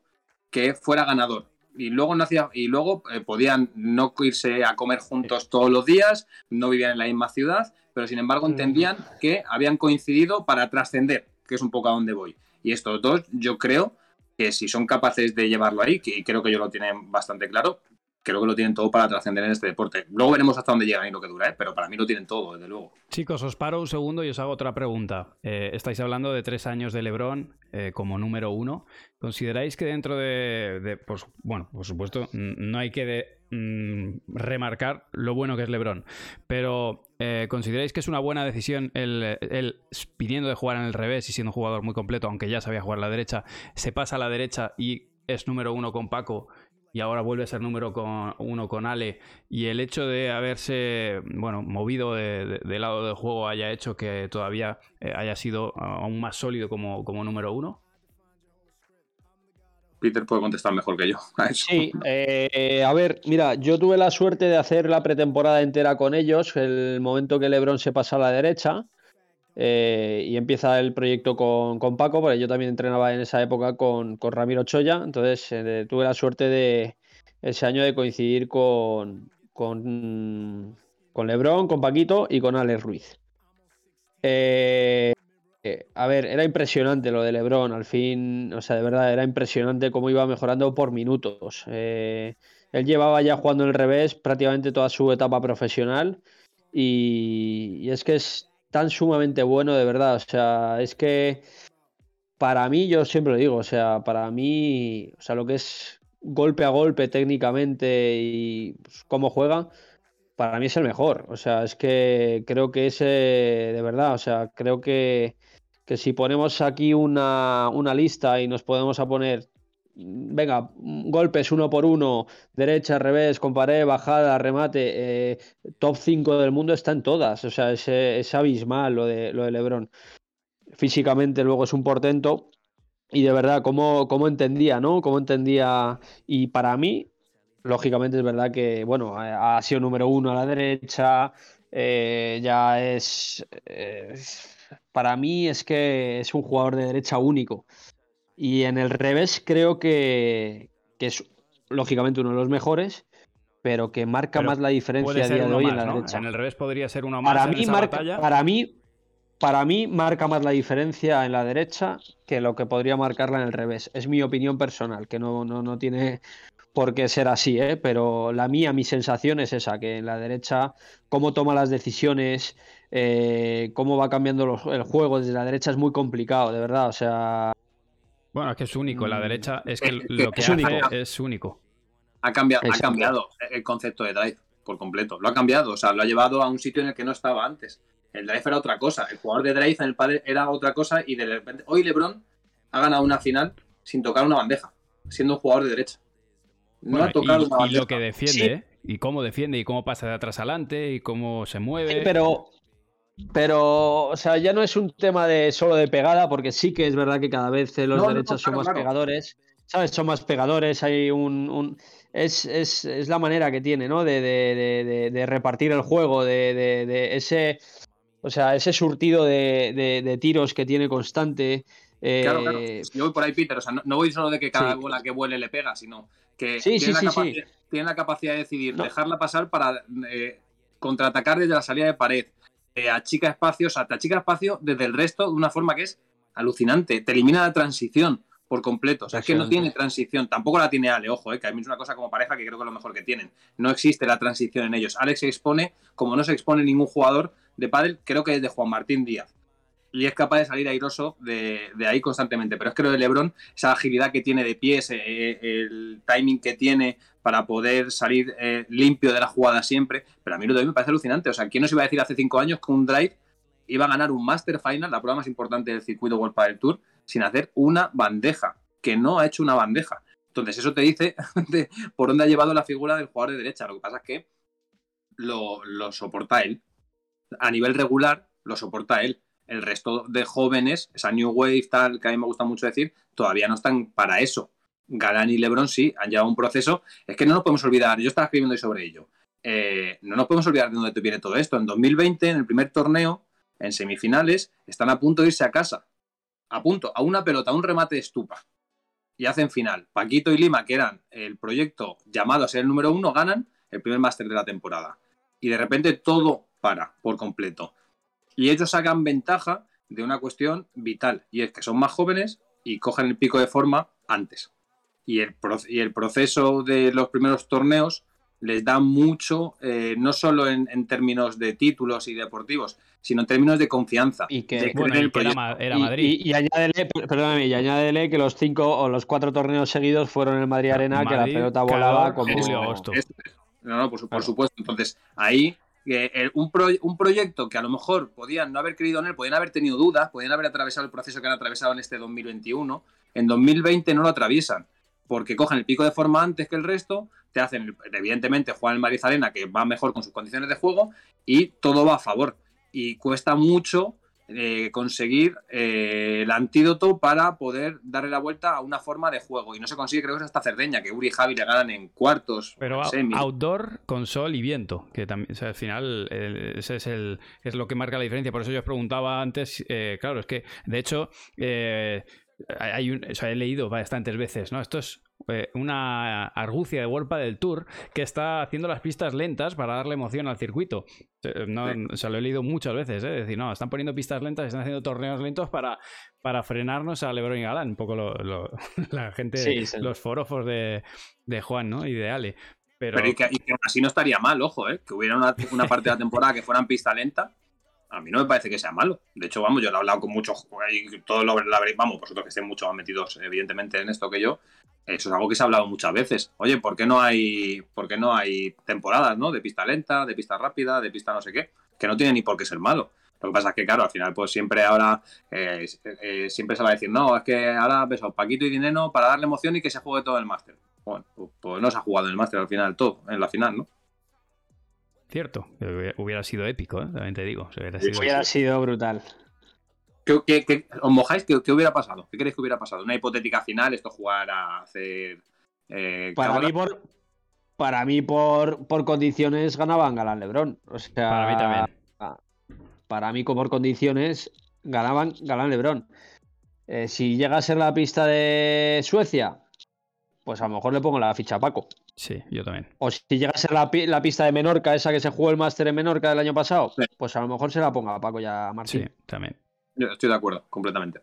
que fuera ganador. Y luego, no hacía, y luego eh, podían no irse a comer juntos todos los días, no vivían en la misma ciudad, pero sin embargo entendían que habían coincidido para trascender, que es un poco a donde voy. Y estos dos, yo creo que si son capaces de llevarlo ahí, que creo que ellos lo tienen bastante claro, creo que lo tienen todo para trascender en este deporte. Luego veremos hasta dónde llegan y lo que dura, ¿eh? pero para mí lo tienen todo, desde luego. Chicos, os paro un segundo y os hago otra pregunta. Eh, estáis hablando de tres años de Lebron eh, como número uno. ¿Consideráis que dentro de, pues, bueno, por supuesto, no hay que mm, remarcar lo bueno que es Lebron, pero ¿consideráis que es una buena decisión el, el, pidiendo de jugar en el revés y siendo un jugador muy completo, aunque ya sabía jugar a la derecha, se pasa a la derecha y es número uno con Paco y ahora vuelve a ser número con, uno con Ale y el hecho de haberse bueno movido de, lado del juego haya hecho que todavía eh, haya sido aún más sólido como, como número uno? Peter puede contestar mejor que yo. Sí, eh, a ver, mira, yo tuve la suerte de hacer la pretemporada entera con ellos, el momento que Lebron se pasa a la derecha. Eh, y empieza el proyecto con, Paco, porque yo también entrenaba en esa época con, Ramiro Choya, entonces eh, tuve la suerte de ese año de coincidir con, con, con Lebron, con Paquito y con Alex Ruiz. Eh, a ver, era impresionante lo de Lebron, al fin, o sea, de verdad, era impresionante cómo iba mejorando por minutos. él llevaba ya jugando en el revés prácticamente toda su etapa profesional y es que es tan sumamente bueno, de verdad. O sea, es que para mí, yo siempre lo digo, o sea, para mí, o sea, lo que es golpe a golpe técnicamente y pues, cómo juega, para mí es el mejor. O sea, es que creo que ese, de verdad, o sea, creo que, que si ponemos aquí una, una lista y nos podemos a poner venga, golpes uno por uno, derecha, revés, con pared, bajada, remate, eh, top 5 del mundo está en todas. O sea, es, abismal lo de, lo de Lebron. Físicamente luego es un portento. Y de verdad, ¿cómo, cómo entendía, ¿no? ¿Cómo entendía? Y para mí, lógicamente es verdad que, bueno, ha sido número uno a la derecha, eh, ya es... para mí es que es un jugador de derecha único. Y en el revés creo que, es lógicamente uno de los mejores, pero que marca más la diferencia a día de hoy en la derecha. En el revés podría ser uno más. Para mí, marca, para mí, para mí marca más la diferencia en la derecha que lo que podría marcarla en el revés. Es mi opinión personal, que no, no, tiene por qué ser así, ¿eh? pero la mía, mi sensación es esa, que en la derecha, cómo toma las decisiones, eh, cómo va cambiando el juego desde la derecha es muy complicado, de verdad. O sea, bueno, es que es único. La mm, derecha es que lo que es hace único. es único. Ha cambiado, ha cambiado el concepto de drive por completo. Lo ha cambiado. O sea, lo ha llevado a un sitio en el que no estaba antes. El drive era otra cosa. El jugador de drive en el padre era otra cosa y de repente. Hoy LeBron ha ganado una final sin tocar una bandeja, siendo un jugador de derecha. No ha tocado una bandeja. Y lo que defiende, ¿eh? Y cómo defiende, y cómo pasa de atrás adelante, y cómo se mueve. pero pero, o sea, ya no es un tema de solo de pegada, porque sí que es verdad que cada vez los derechos son más pegadores, ¿sabes? Son más pegadores, hay un... Es, es, es, la manera que tiene, ¿no? De, de, de repartir el juego, de, ese... O sea, ese surtido de, tiros que tiene constante. Claro, claro. Eh, yo voy por ahí, Peter. O sea, no, voy solo de que cada bola que vuele le pega, sino que tiene, la tiene, la capacidad de decidir dejarla pasar para eh, contraatacar desde la salida de pared te achica espacio, o sea, te achica espacio desde el resto de una forma que es alucinante. Te elimina la transición por completo. O sea, es que no tiene transición. Tampoco la tiene Ale, ojo, eh, que a mí es una cosa como pareja que creo que es lo mejor que tienen. No existe la transición en ellos. Alex se expone como no se expone ningún jugador de pádel, creo que es de Juan Martín Díaz y es capaz de salir airoso de, ahí constantemente. Pero es que lo de Lebron, esa agilidad que tiene de pies, eh, eh, el timing que tiene para poder salir eh, limpio de la jugada siempre, pero a mí lo de hoy me parece alucinante. O sea, ¿quién nos iba a decir hace cinco años que un drive iba a ganar un Master Final, la prueba más importante del circuito World del Tour, sin hacer una bandeja? Que no ha hecho una bandeja. Entonces, eso te dice por dónde ha llevado la figura del jugador de derecha. Lo que pasa es que lo, lo soporta él. A nivel regular, lo soporta él el resto de jóvenes, esa New Wave, tal, que a mí me gusta mucho decir, todavía no están para eso. Galán y Lebron sí han llevado un proceso. Es que no nos podemos olvidar, yo estaba escribiendo sobre ello. Eh, no nos podemos olvidar de dónde viene todo esto. En 2020, en el primer torneo, en semifinales, están a punto de irse a casa. A punto, a una pelota, a un remate de estupa. Y hacen final. Paquito y Lima, que eran el proyecto llamado a ser el número uno, ganan el primer máster de la temporada. Y de repente todo para por completo. Y ellos sacan ventaja de una cuestión vital, y es que son más jóvenes y cogen el pico de forma antes. Y el, y el proceso de los primeros torneos les da mucho, eh, no solo en, términos de títulos y deportivos, sino en términos de confianza. Y que, era, Madrid. Y, añádele, perdóname, y añádele que los cinco o los cuatro torneos seguidos fueron en Madrid Arena, que la pelota volaba como. no, no, por, por supuesto. Entonces, ahí un, un, proyecto que a lo mejor podían no haber creído en él, podían haber tenido dudas, podían haber atravesado el proceso que han atravesado en este 2021, en 2020 no lo atraviesan, porque cogen el pico de forma antes que el resto, te hacen, evidentemente, jugar el que va mejor con sus condiciones de juego, y todo va a favor. Y cuesta mucho eh, conseguir eh, el antídoto para poder darle la vuelta a una forma de juego. Y no se consigue, creo que es hasta Cerdeña, que Uri y Javi le ganan en cuartos. Pero en outdoor, con sol y viento, que también, o sea, al final eh, ese es, el, es lo que marca la diferencia. Por eso yo os preguntaba antes, eh, claro, es que de hecho hay un, o sea, he leído bastantes veces, ¿no? Esto es eh, una argucia de World del Tour que está haciendo las pistas lentas para darle emoción al circuito. Eh, No, Sí. O sea, lo he leído muchas veces, ¿eh? Es decir, no, están poniendo pistas lentas, están haciendo torneos lentos para, para frenarnos a Lebron y Galán. Un poco lo- lo- la gente, Sí, sí. los forofos de, de Juan, ¿no? Y de Ale. Pero, Pero y que, y que aún así no estaría mal, ojo, ¿eh? que hubiera una, una parte de la temporada que fuera en pista lenta. A mí no me parece que sea malo. De hecho, vamos, yo lo he hablado con muchos, todos lo, lo vamos, vosotros que estén mucho más metidos, evidentemente, en esto que yo. Eso es algo que se ha hablado muchas veces. Oye, ¿por qué no hay, por qué no hay temporadas, ¿no? De pista lenta, de pista rápida, de pista no sé qué, que no tiene ni por qué ser malo. Lo que pasa es que, claro, al final, pues siempre ahora, eh, eh, siempre se va a decir, no, es que ahora, ves, Paquito y Dineno para darle emoción y que se juegue todo el máster. Bueno, pues, pues no se ha jugado en el máster al final, todo, en la final, ¿no? Cierto, hubiera- sido épico, ¿eh? también te digo. Hubiera Sí, sido- Hubiera sido brutal. ¿Qué, qué- qué- os mojáis? ¿Qué, qué hubiera pasado? ¿Qué creéis que hubiera pasado? Una hipotética final, esto jugar a hacer. eh, Para mí, por, para mí por, por condiciones ganaban Galán Lebrón. O sea, Para mí también. Para mí, por condiciones, ganaban Galán Lebrón. Eh, si llega a ser la pista de Suecia, pues a lo mejor le pongo la ficha a Paco. Sí, yo también. O si llega a ser la, la pista de Menorca, esa que se jugó el máster en Menorca del año pasado, Sí. pues a lo mejor se la ponga a Paco y a Martín. Sí, también. Estoy de acuerdo, completamente.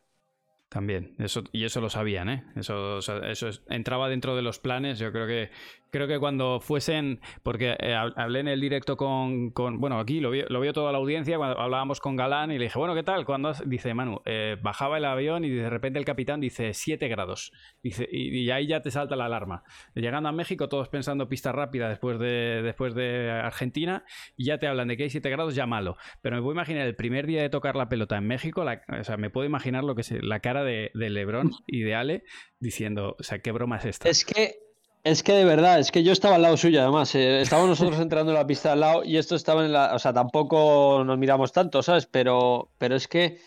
También, eso, y eso lo sabían, ¿eh? Eso, eso es- entraba dentro de los planes. Yo creo que creo que cuando fuesen, porque eh, hab- hablé en el directo con, con- bueno, aquí lo vio, lo vio toda la audiencia cuando hablábamos con Galán y le dije, bueno, ¿qué tal? Cuando has-?" dice Manu, eh, bajaba el avión y de repente el capitán dice 7 grados, y ahí ya te salta la alarma. Llegando a México todos pensando pista rápida después de después de Argentina y ya te hablan de que hay 7 grados ya malo. Pero me puedo imaginar el primer día de tocar la pelota en México, la- o sea, me puedo imaginar lo que es la cara de, de Lebron y de Ale diciendo, o sea, qué broma es esta. Es que, es que de verdad, es que yo estaba al lado suyo, además. eh, estábamos nosotros entrando en la pista al lado y esto estaba en la. O sea, tampoco nos miramos tanto, ¿sabes? Pero, pero es que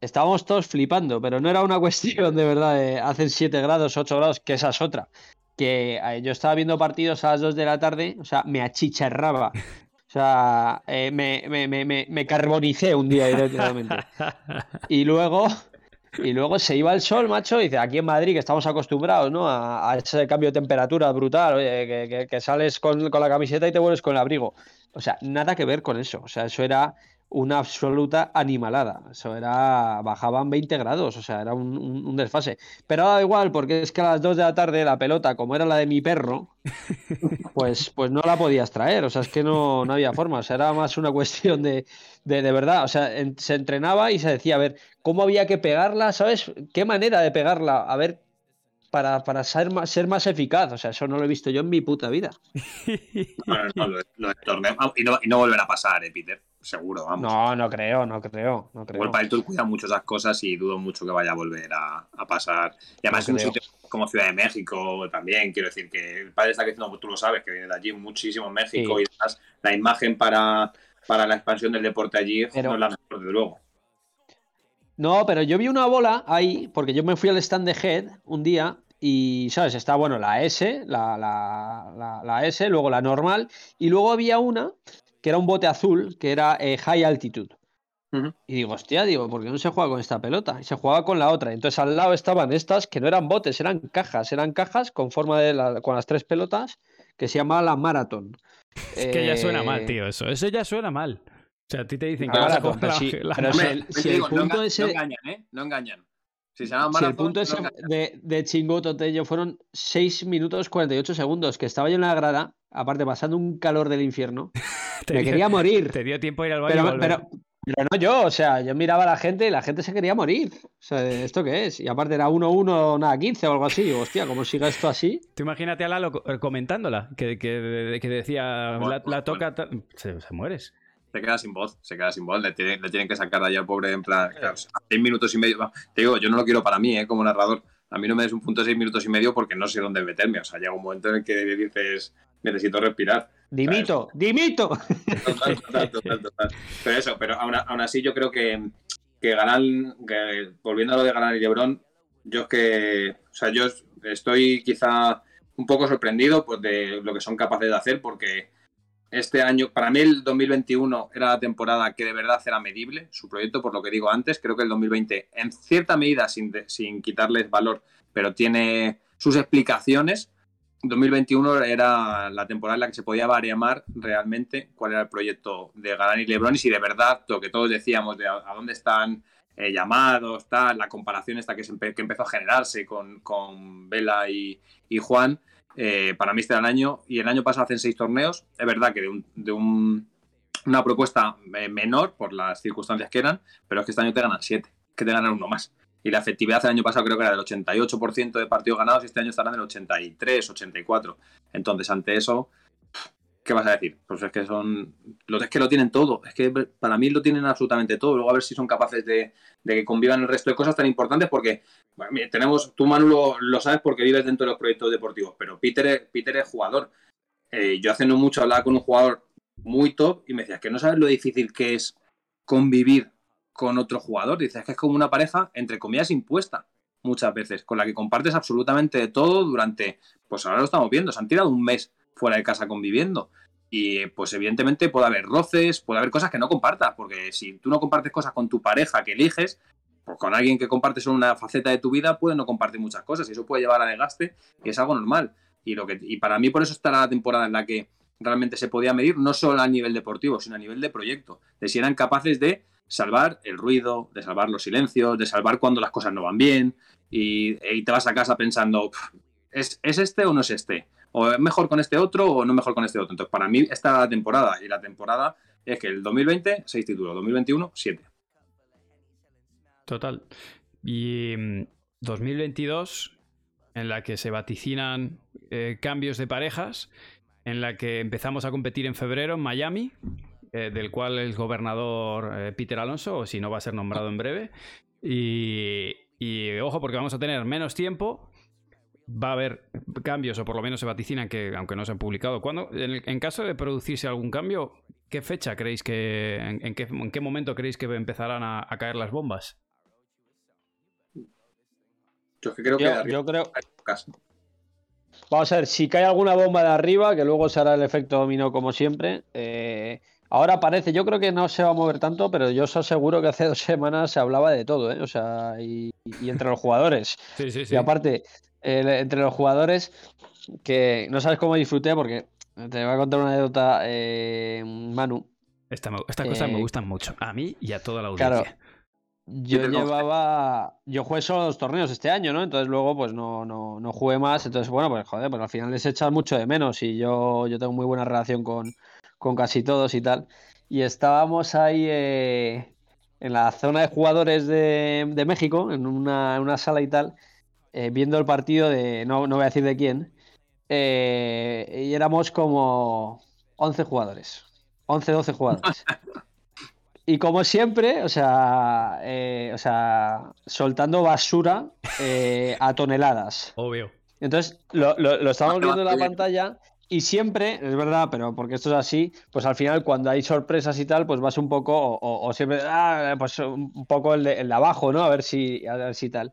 estábamos todos flipando, pero no era una cuestión de verdad de hacen 7 grados, 8 grados, que esa es otra. Que eh, yo estaba viendo partidos a las 2 de la tarde, o sea, me achicharraba. O sea, eh, me, me, me, me, me carbonicé un día directamente. Y luego, y luego se iba el sol, macho, y dice, aquí en Madrid, que estamos acostumbrados, ¿no? A, a ese cambio de temperatura brutal, oye, que, que- que sales con, con la camiseta y te vuelves con el abrigo. O sea, nada que ver con eso. O sea, eso era una absoluta animalada. Eso era, bajaban 20 grados, o sea, era un, un- un desfase. Pero da igual, porque es que a las 2 de la tarde la pelota, como era la de mi perro, pues, pues no la podías traer. O sea, es que no, no había forma. O sea, era más una cuestión de, de, de verdad. O sea, en- se entrenaba y se decía, a ver, ¿cómo había que pegarla? ¿Sabes? ¿Qué manera de pegarla? A ver, para, para ser, más, ser más eficaz. O sea, eso no lo he visto yo en mi puta vida. No, no, no, lo, lo torneo. Y no, y no volverá a pasar, eh, Peter. Seguro, vamos. No, no creo, no creo, no creo. Para el Tour cuida mucho esas cosas y dudo mucho que vaya a volver a, a pasar. Y además, No es un sitio como Ciudad de México también, quiero decir que el padre está diciendo, tú lo sabes, que viene de allí muchísimo en México Sí. y demás. La imagen para, para la expansión del deporte allí Pero- no es la mejor, desde luego. No, pero yo vi una bola ahí, porque yo me fui al stand de Head un día y, ¿sabes? Está, bueno, la S, la, la, la, la S, luego la normal, y luego había una que era un bote azul, que era eh, High Altitude. Y digo, hostia, digo, ¿por qué no se juega con esta pelota? Y se jugaba con la otra. Entonces al lado estaban estas que no eran botes, eran cajas, eran cajas con forma de la- con las tres pelotas que se llamaba la Marathon. Es que ya suena mal, Eh, tío, eso. Eso ya suena mal. O sea, a ti te dicen que La vas a pero la- sí, la- pero si el- si no punto ese- no engañan, ¿eh? No engañan. Si se llama Si maratón, el punto no ese de, de Chingoto Tello fueron 6 minutos 48 segundos, que estaba yo en la grada, aparte pasando un calor del infierno, te, me dio, quería morir. te dio tiempo a ir al baño. Pero, volver. pero, pero no yo, o sea, yo miraba a la gente y la gente se quería morir. O sea, ¿esto qué es? Y aparte era 1-1, nada, 15 o algo así. Digo, hostia, ¿cómo siga esto así? Tú imagínate a Lalo co- comentándola, que, que, que decía, Bueno, la, toca... Se, se mueres. Se queda sin voz, se queda sin voz. Le tienen, le tienen que sacar de ahí al pobre en plan. Claro, seis minutos y medio. Te digo, yo no lo quiero para mí, ¿eh? Como narrador. A mí no me des un punto de seis minutos y medio porque no sé dónde meterme. O sea, llega un momento en el que dices, necesito respirar. Dimito, dimito. Total, total, total, total. Pero eso, pero aún, aún así yo creo que que Galán, que, volviendo a lo de Galán y Lebron, yo es que, o sea, yo estoy quizá un poco sorprendido pues, de lo que son capaces de hacer, porque este año, para mí el 2021 era la temporada que de verdad era medible, su proyecto, por lo que digo antes, creo que el 2020, en cierta medida, sin, sin quitarles valor, pero tiene sus explicaciones, 2021 era la temporada en la que se podía variar realmente cuál era el proyecto de Galán y Lebron. Y si de verdad lo que todos decíamos de a, dónde están eh, llamados, tal, la comparación esta que, que empezó a generarse con, con Vela y, y Juan, eh, para mí este era el año y el año pasado hacen seis torneos, es verdad que de, un, de un, una propuesta eh, menor por las circunstancias que eran, pero es que este año te ganan siete, que te ganan uno más y la efectividad el año pasado creo que era del 88% de partidos ganados y este año estarán del 83, 84. Entonces, ante eso, ¿qué vas a decir? Pues es que son. Es que lo tienen todo. Es que para mí lo tienen absolutamente todo. Luego a ver si son capaces de, que convivan el resto de cosas tan importantes, porque tenemos. Tú, Manu, lo, sabes porque vives dentro de los proyectos deportivos, pero Peter es, Peter es jugador. Eh, yo hace no mucho hablaba con un jugador muy top y me decía que no sabes lo difícil que es convivir con otro jugador. Dices que es como una pareja, entre comillas, impuesta muchas veces, con la que compartes absolutamente todo durante, pues ahora lo estamos viendo, se han tirado un mes fuera de casa conviviendo. Y pues evidentemente puede haber roces, puede haber cosas que no compartas, porque si tú no compartes cosas con tu pareja que eliges, pues con alguien que compartes solo una faceta de tu vida, puede no compartir muchas cosas y eso puede llevar a desgaste y es algo normal. Y, lo que, y para mí por eso está la temporada en la que realmente se podía medir, no solo a nivel deportivo, sino a nivel de proyecto, de si eran capaces de salvar el ruido, de salvar los silencios, de salvar cuando las cosas no van bien y, te vas a casa pensando, ¿es, este o no es este? ¿O mejor con este otro o no mejor con este otro? Entonces, para mí, esta temporada y la temporada es que el 2020, 6 títulos, 2021, 7. Total. Y 2022, mm, en la que se vaticinan eh, cambios de parejas, en la que empezamos a competir en febrero en Miami, eh, del cual es gobernador eh, Peter Alonso, o si no va a ser nombrado en breve. Y, ojo, porque vamos a tener menos tiempo. Va a haber cambios, o por lo menos se vaticinan que, aunque no se han publicado. ¿Cuándo, en, caso de producirse algún cambio, ¿qué fecha creéis que. En, qué, momento creéis que empezarán a, caer las bombas? Yo creo que. Yo, creo. Vamos a ver, si cae alguna bomba de arriba, que luego se hará el efecto dominó como siempre. Eh, Ahora parece, yo creo que no se va a mover tanto, pero yo os aseguro que hace dos semanas se hablaba de todo, ¿eh? O sea, y, entre los jugadores. Sí, sí, sí. Y aparte, entre los jugadores, que no sabes cómo disfruté, porque te voy a contar una anécdota, eh, Manu. estas cosas me eh, gustan mucho, a mí y a toda la audiencia. Claro, yo llevaba. Yo jugué solo dos torneos este año, ¿no? Entonces luego, pues no, no, no jugué más. Entonces, bueno, pues joder, pues al final les echas mucho de menos. Y yo, yo tengo muy buena relación con, con casi todos y tal. Y estábamos ahí eh, en la zona de jugadores de, México, en una, sala y tal, eh, viendo el partido de, no, no voy a decir de quién, eh, y éramos como 11 jugadores, 11, 12 jugadores. Y como siempre, o sea, o sea soltando basura a toneladas. Obvio. Entonces, lo, lo, lo estamos viendo en la pantalla y siempre, es verdad, pero porque esto es así, pues al final cuando hay sorpresas y tal, pues vas un poco, o, siempre, ah, pues un poco el de, abajo, ¿no? A ver si, a ver si tal.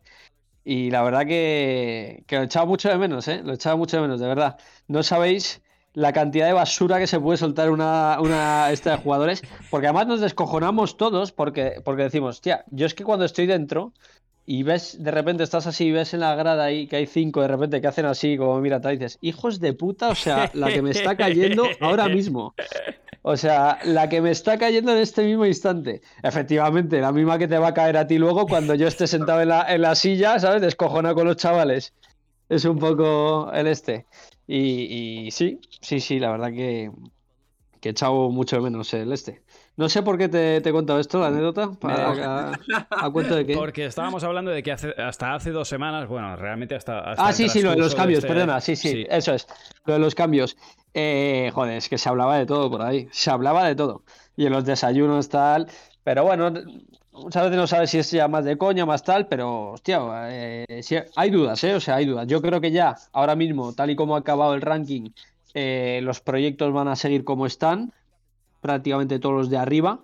Y la verdad que, que lo echaba mucho de menos, ¿eh? Lo echaba mucho de menos, de verdad. No sabéis la cantidad de basura que se puede soltar una, una esta de jugadores, porque además nos descojonamos todos porque, porque decimos, tía, yo es que cuando estoy dentro, y ves, de repente estás así ves en la grada ahí que hay cinco de repente que hacen así, como mira, te dices, hijos de puta, o sea, la que me está cayendo ahora mismo. O sea, la que me está cayendo en este mismo instante. Efectivamente, la misma que te va a caer a ti luego cuando yo esté sentado en la, en la silla, ¿sabes? Descojonado con los chavales. Es un poco el este. Y, y sí, sí, sí, la verdad que, que he echado mucho menos el este. No sé por qué te, he contado esto, la anécdota. a, cuento de qué? Porque estábamos hablando de que hasta hace dos semanas, bueno, realmente hasta. ah, sí, sí, lo de los cambios, este perdona, sí, sí, eso es. Lo de los cambios. Eh, joder, es que se hablaba de todo por ahí. Se hablaba de todo. Y en los desayunos, tal. Pero bueno, muchas veces no sabes si es ya más de coña, más tal, pero, hostia, eh, hay dudas, ¿eh? O sea, hay dudas. Yo creo que ya, ahora mismo, tal y como ha acabado el ranking, eh, los proyectos van a seguir como están prácticamente todos los de arriba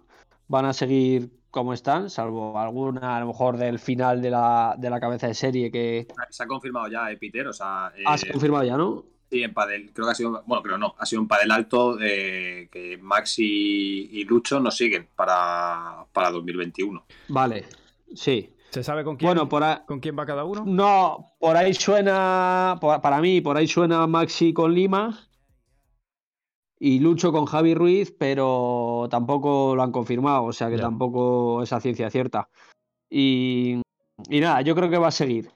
van a seguir como están, salvo alguna a lo mejor del final de la, de la cabeza de serie que... Se ha confirmado ya, eh, Peter, o sea... Ah, se ha eh, confirmado ya, ¿no? Sí, en Padel, creo que ha sido, bueno, creo no, ha sido un Padel alto eh, que Max y, y Lucho nos siguen para, para 2021. Vale, sí. ¿Se sabe con quién, Bueno, por ahí... con quién va cada uno? No, por ahí suena, por- para mí, por ahí suena Maxi con Lima y Lucho con Javi Ruiz, pero tampoco lo han confirmado, o sea que tampoco es a ciencia cierta. Y, y nada, yo creo que va a seguir.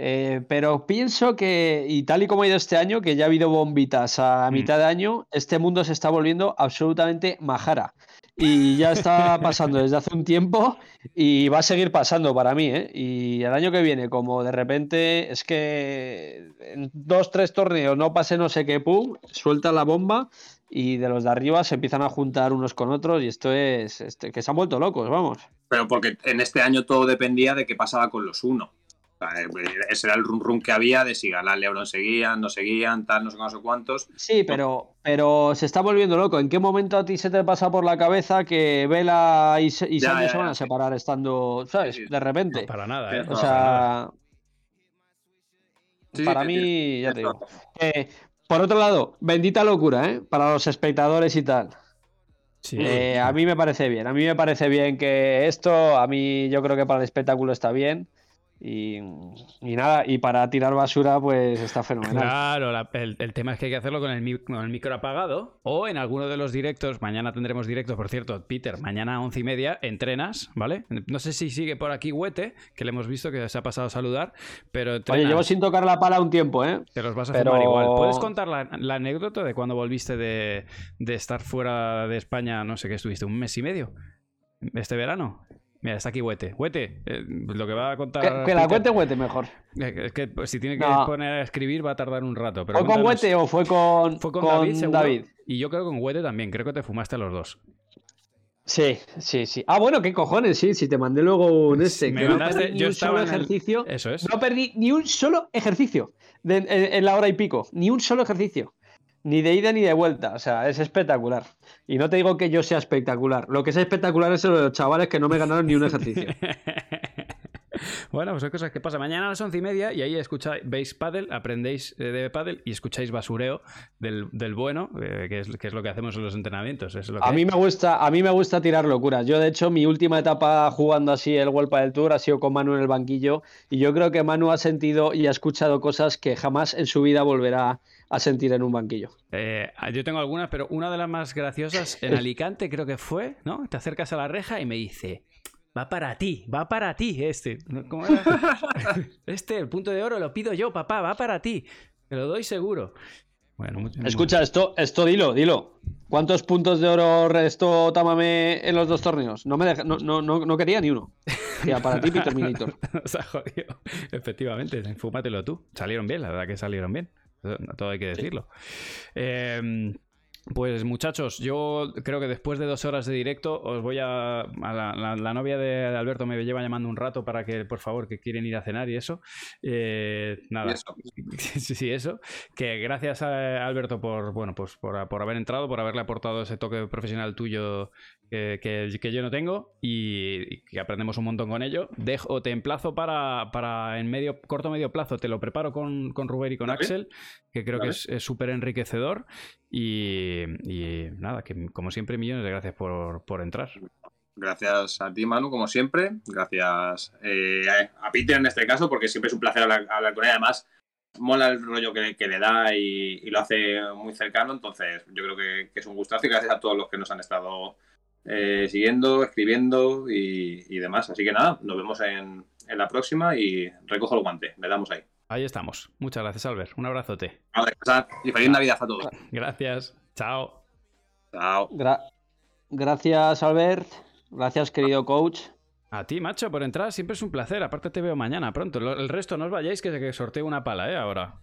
Eh, pero pienso que, y tal y como ha ido este año, que ya ha habido bombitas a Mm. mitad de año, este mundo se está volviendo absolutamente majara. Y ya está pasando desde hace un tiempo y va a seguir pasando para mí, ¿eh? Y el año que viene, como de repente es que en dos, tres torneos no pase no sé qué, pum, suelta la bomba y de los de arriba se empiezan a juntar unos con otros y esto es este, que se han vuelto locos, vamos. Pero porque en este año todo dependía de qué pasaba con los uno. O sea, eh, ese era el run run que había de si ganar Lebron seguían, no seguían, tal, no sé, no sé cuántos. Sí, pero, pero se está volviendo loco. ¿En qué momento a ti se te pasa por la cabeza que Vela y, y ya, se van a separar estando, ¿sabes? De repente. No, para nada, ¿eh? O sea, Sí, para sí, mí, ya te digo. Eh, por otro lado, bendita locura, ¿eh? Para los espectadores y tal. Sí. Eh, a mí me parece bien. A mí me parece bien que esto, a mí yo creo que para el espectáculo está bien. Y, y nada, y para tirar basura, pues está fenomenal. Claro, la- el, el tema es que hay que hacerlo con el, mi- con el micro apagado o en alguno de los directos. Mañana tendremos directos, por cierto, Peter. Mañana a once y media entrenas, ¿vale? No sé si sigue por aquí Huete, que le hemos visto que se ha pasado a saludar, pero Oye, entrenas, llevo sin tocar la pala un tiempo, ¿eh? te los vas a pero- fumar igual. ¿Puedes contar la, la anécdota de cuando volviste de, de estar fuera de España, no sé qué estuviste, un mes y medio? ¿Este verano? Mira, está aquí Huete. Huete, eh, lo que va a contar. Que, que la cuente Huete mejor. Eh, Es que pues, si tiene que No. poner a escribir va a tardar un rato. Pero ¿Fue con Huete o fue con, Fue con, con David? Y yo creo que con Huete también. Creo que te fumaste a los dos. Sí, sí, sí. Ah, bueno, qué cojones, sí, si te mandé luego un este. Me que no mandaste- perdí ni yo un estaba solo el- ejercicio. Eso es. No perdí ni un solo ejercicio de- en, en la hora y pico. Ni un solo ejercicio. Ni de ida ni de vuelta. O sea, es espectacular. Y no te digo que yo sea espectacular. Lo que es espectacular es los chavales que no me ganaron ni un ejercicio. bueno, pues son cosas que pasan. Mañana a las once y media y ahí escucháis, veis paddle, aprendéis eh, de paddle y escucháis basureo del, del bueno, eh, que, es, que es lo que hacemos en los entrenamientos. Es lo que A mí me gusta, a mí me gusta tirar locuras. Yo, de hecho, mi última etapa jugando así el World del Tour ha sido con Manu en el banquillo. Y yo creo que Manu ha sentido y ha escuchado cosas que jamás en su vida volverá a sentir en un banquillo. Eh, yo tengo algunas, pero una de las más graciosas en Alicante creo que fue, ¿no? Te acercas a la reja y me dice, va para ti, va para ti este. ¿Cómo era? Este, el punto de oro lo pido yo, papá, va para ti. Te lo doy seguro. Bueno, Escucha, esto, esto dilo, dilo. ¿Cuántos puntos de oro restó Tamame en los dos torneos? No me deja- no, no, no, quería ni uno. Tía, para ti, Peter Minator. Os ha jodido. Efectivamente, fúmatelo tú. Salieron bien, la verdad que salieron bien. Todo hay que decirlo. Eh, pues muchachos, yo creo que después de dos horas de directo os voy a... a la, la- la novia de Alberto me lleva llamando un rato para que, por favor, que quieren ir a cenar y eso. Eh, nada. Y eso. Sí, sí, eso. Que gracias a Alberto por, bueno, pues por, por haber entrado, por haberle aportado ese toque profesional tuyo que, que- que yo no tengo y, que aprendemos un montón con ello. Dejo, te emplazo para, para en medio, corto medio plazo, te lo preparo con, con Ruber y con. Axel, que creo que es súper enriquecedor. Y, y nada, que como siempre, millones de gracias por, por entrar. Gracias a ti, Manu, como siempre. Gracias eh, a a Peter en este caso, porque siempre es un placer hablar, hablar con él. Además, mola el rollo que, que le da y, y lo hace muy cercano. Entonces, yo creo que, que es un gustazo. Y gracias a todos los que nos han estado eh, siguiendo, escribiendo y, y demás. Así que nada, nos vemos en, en la próxima y recojo el guante. Le damos ahí. Ahí estamos. Muchas gracias, Albert. Un abrazote. Vamos a descansar y feliz Navidad a todos. Gracias. Chao. Chao. Gra- Gracias, Albert. Gracias, querido coach. A ti, macho, por entrar siempre es un placer. Aparte te veo mañana pronto. El resto no os vayáis que, que sorteo una pala, ¿eh? Ahora.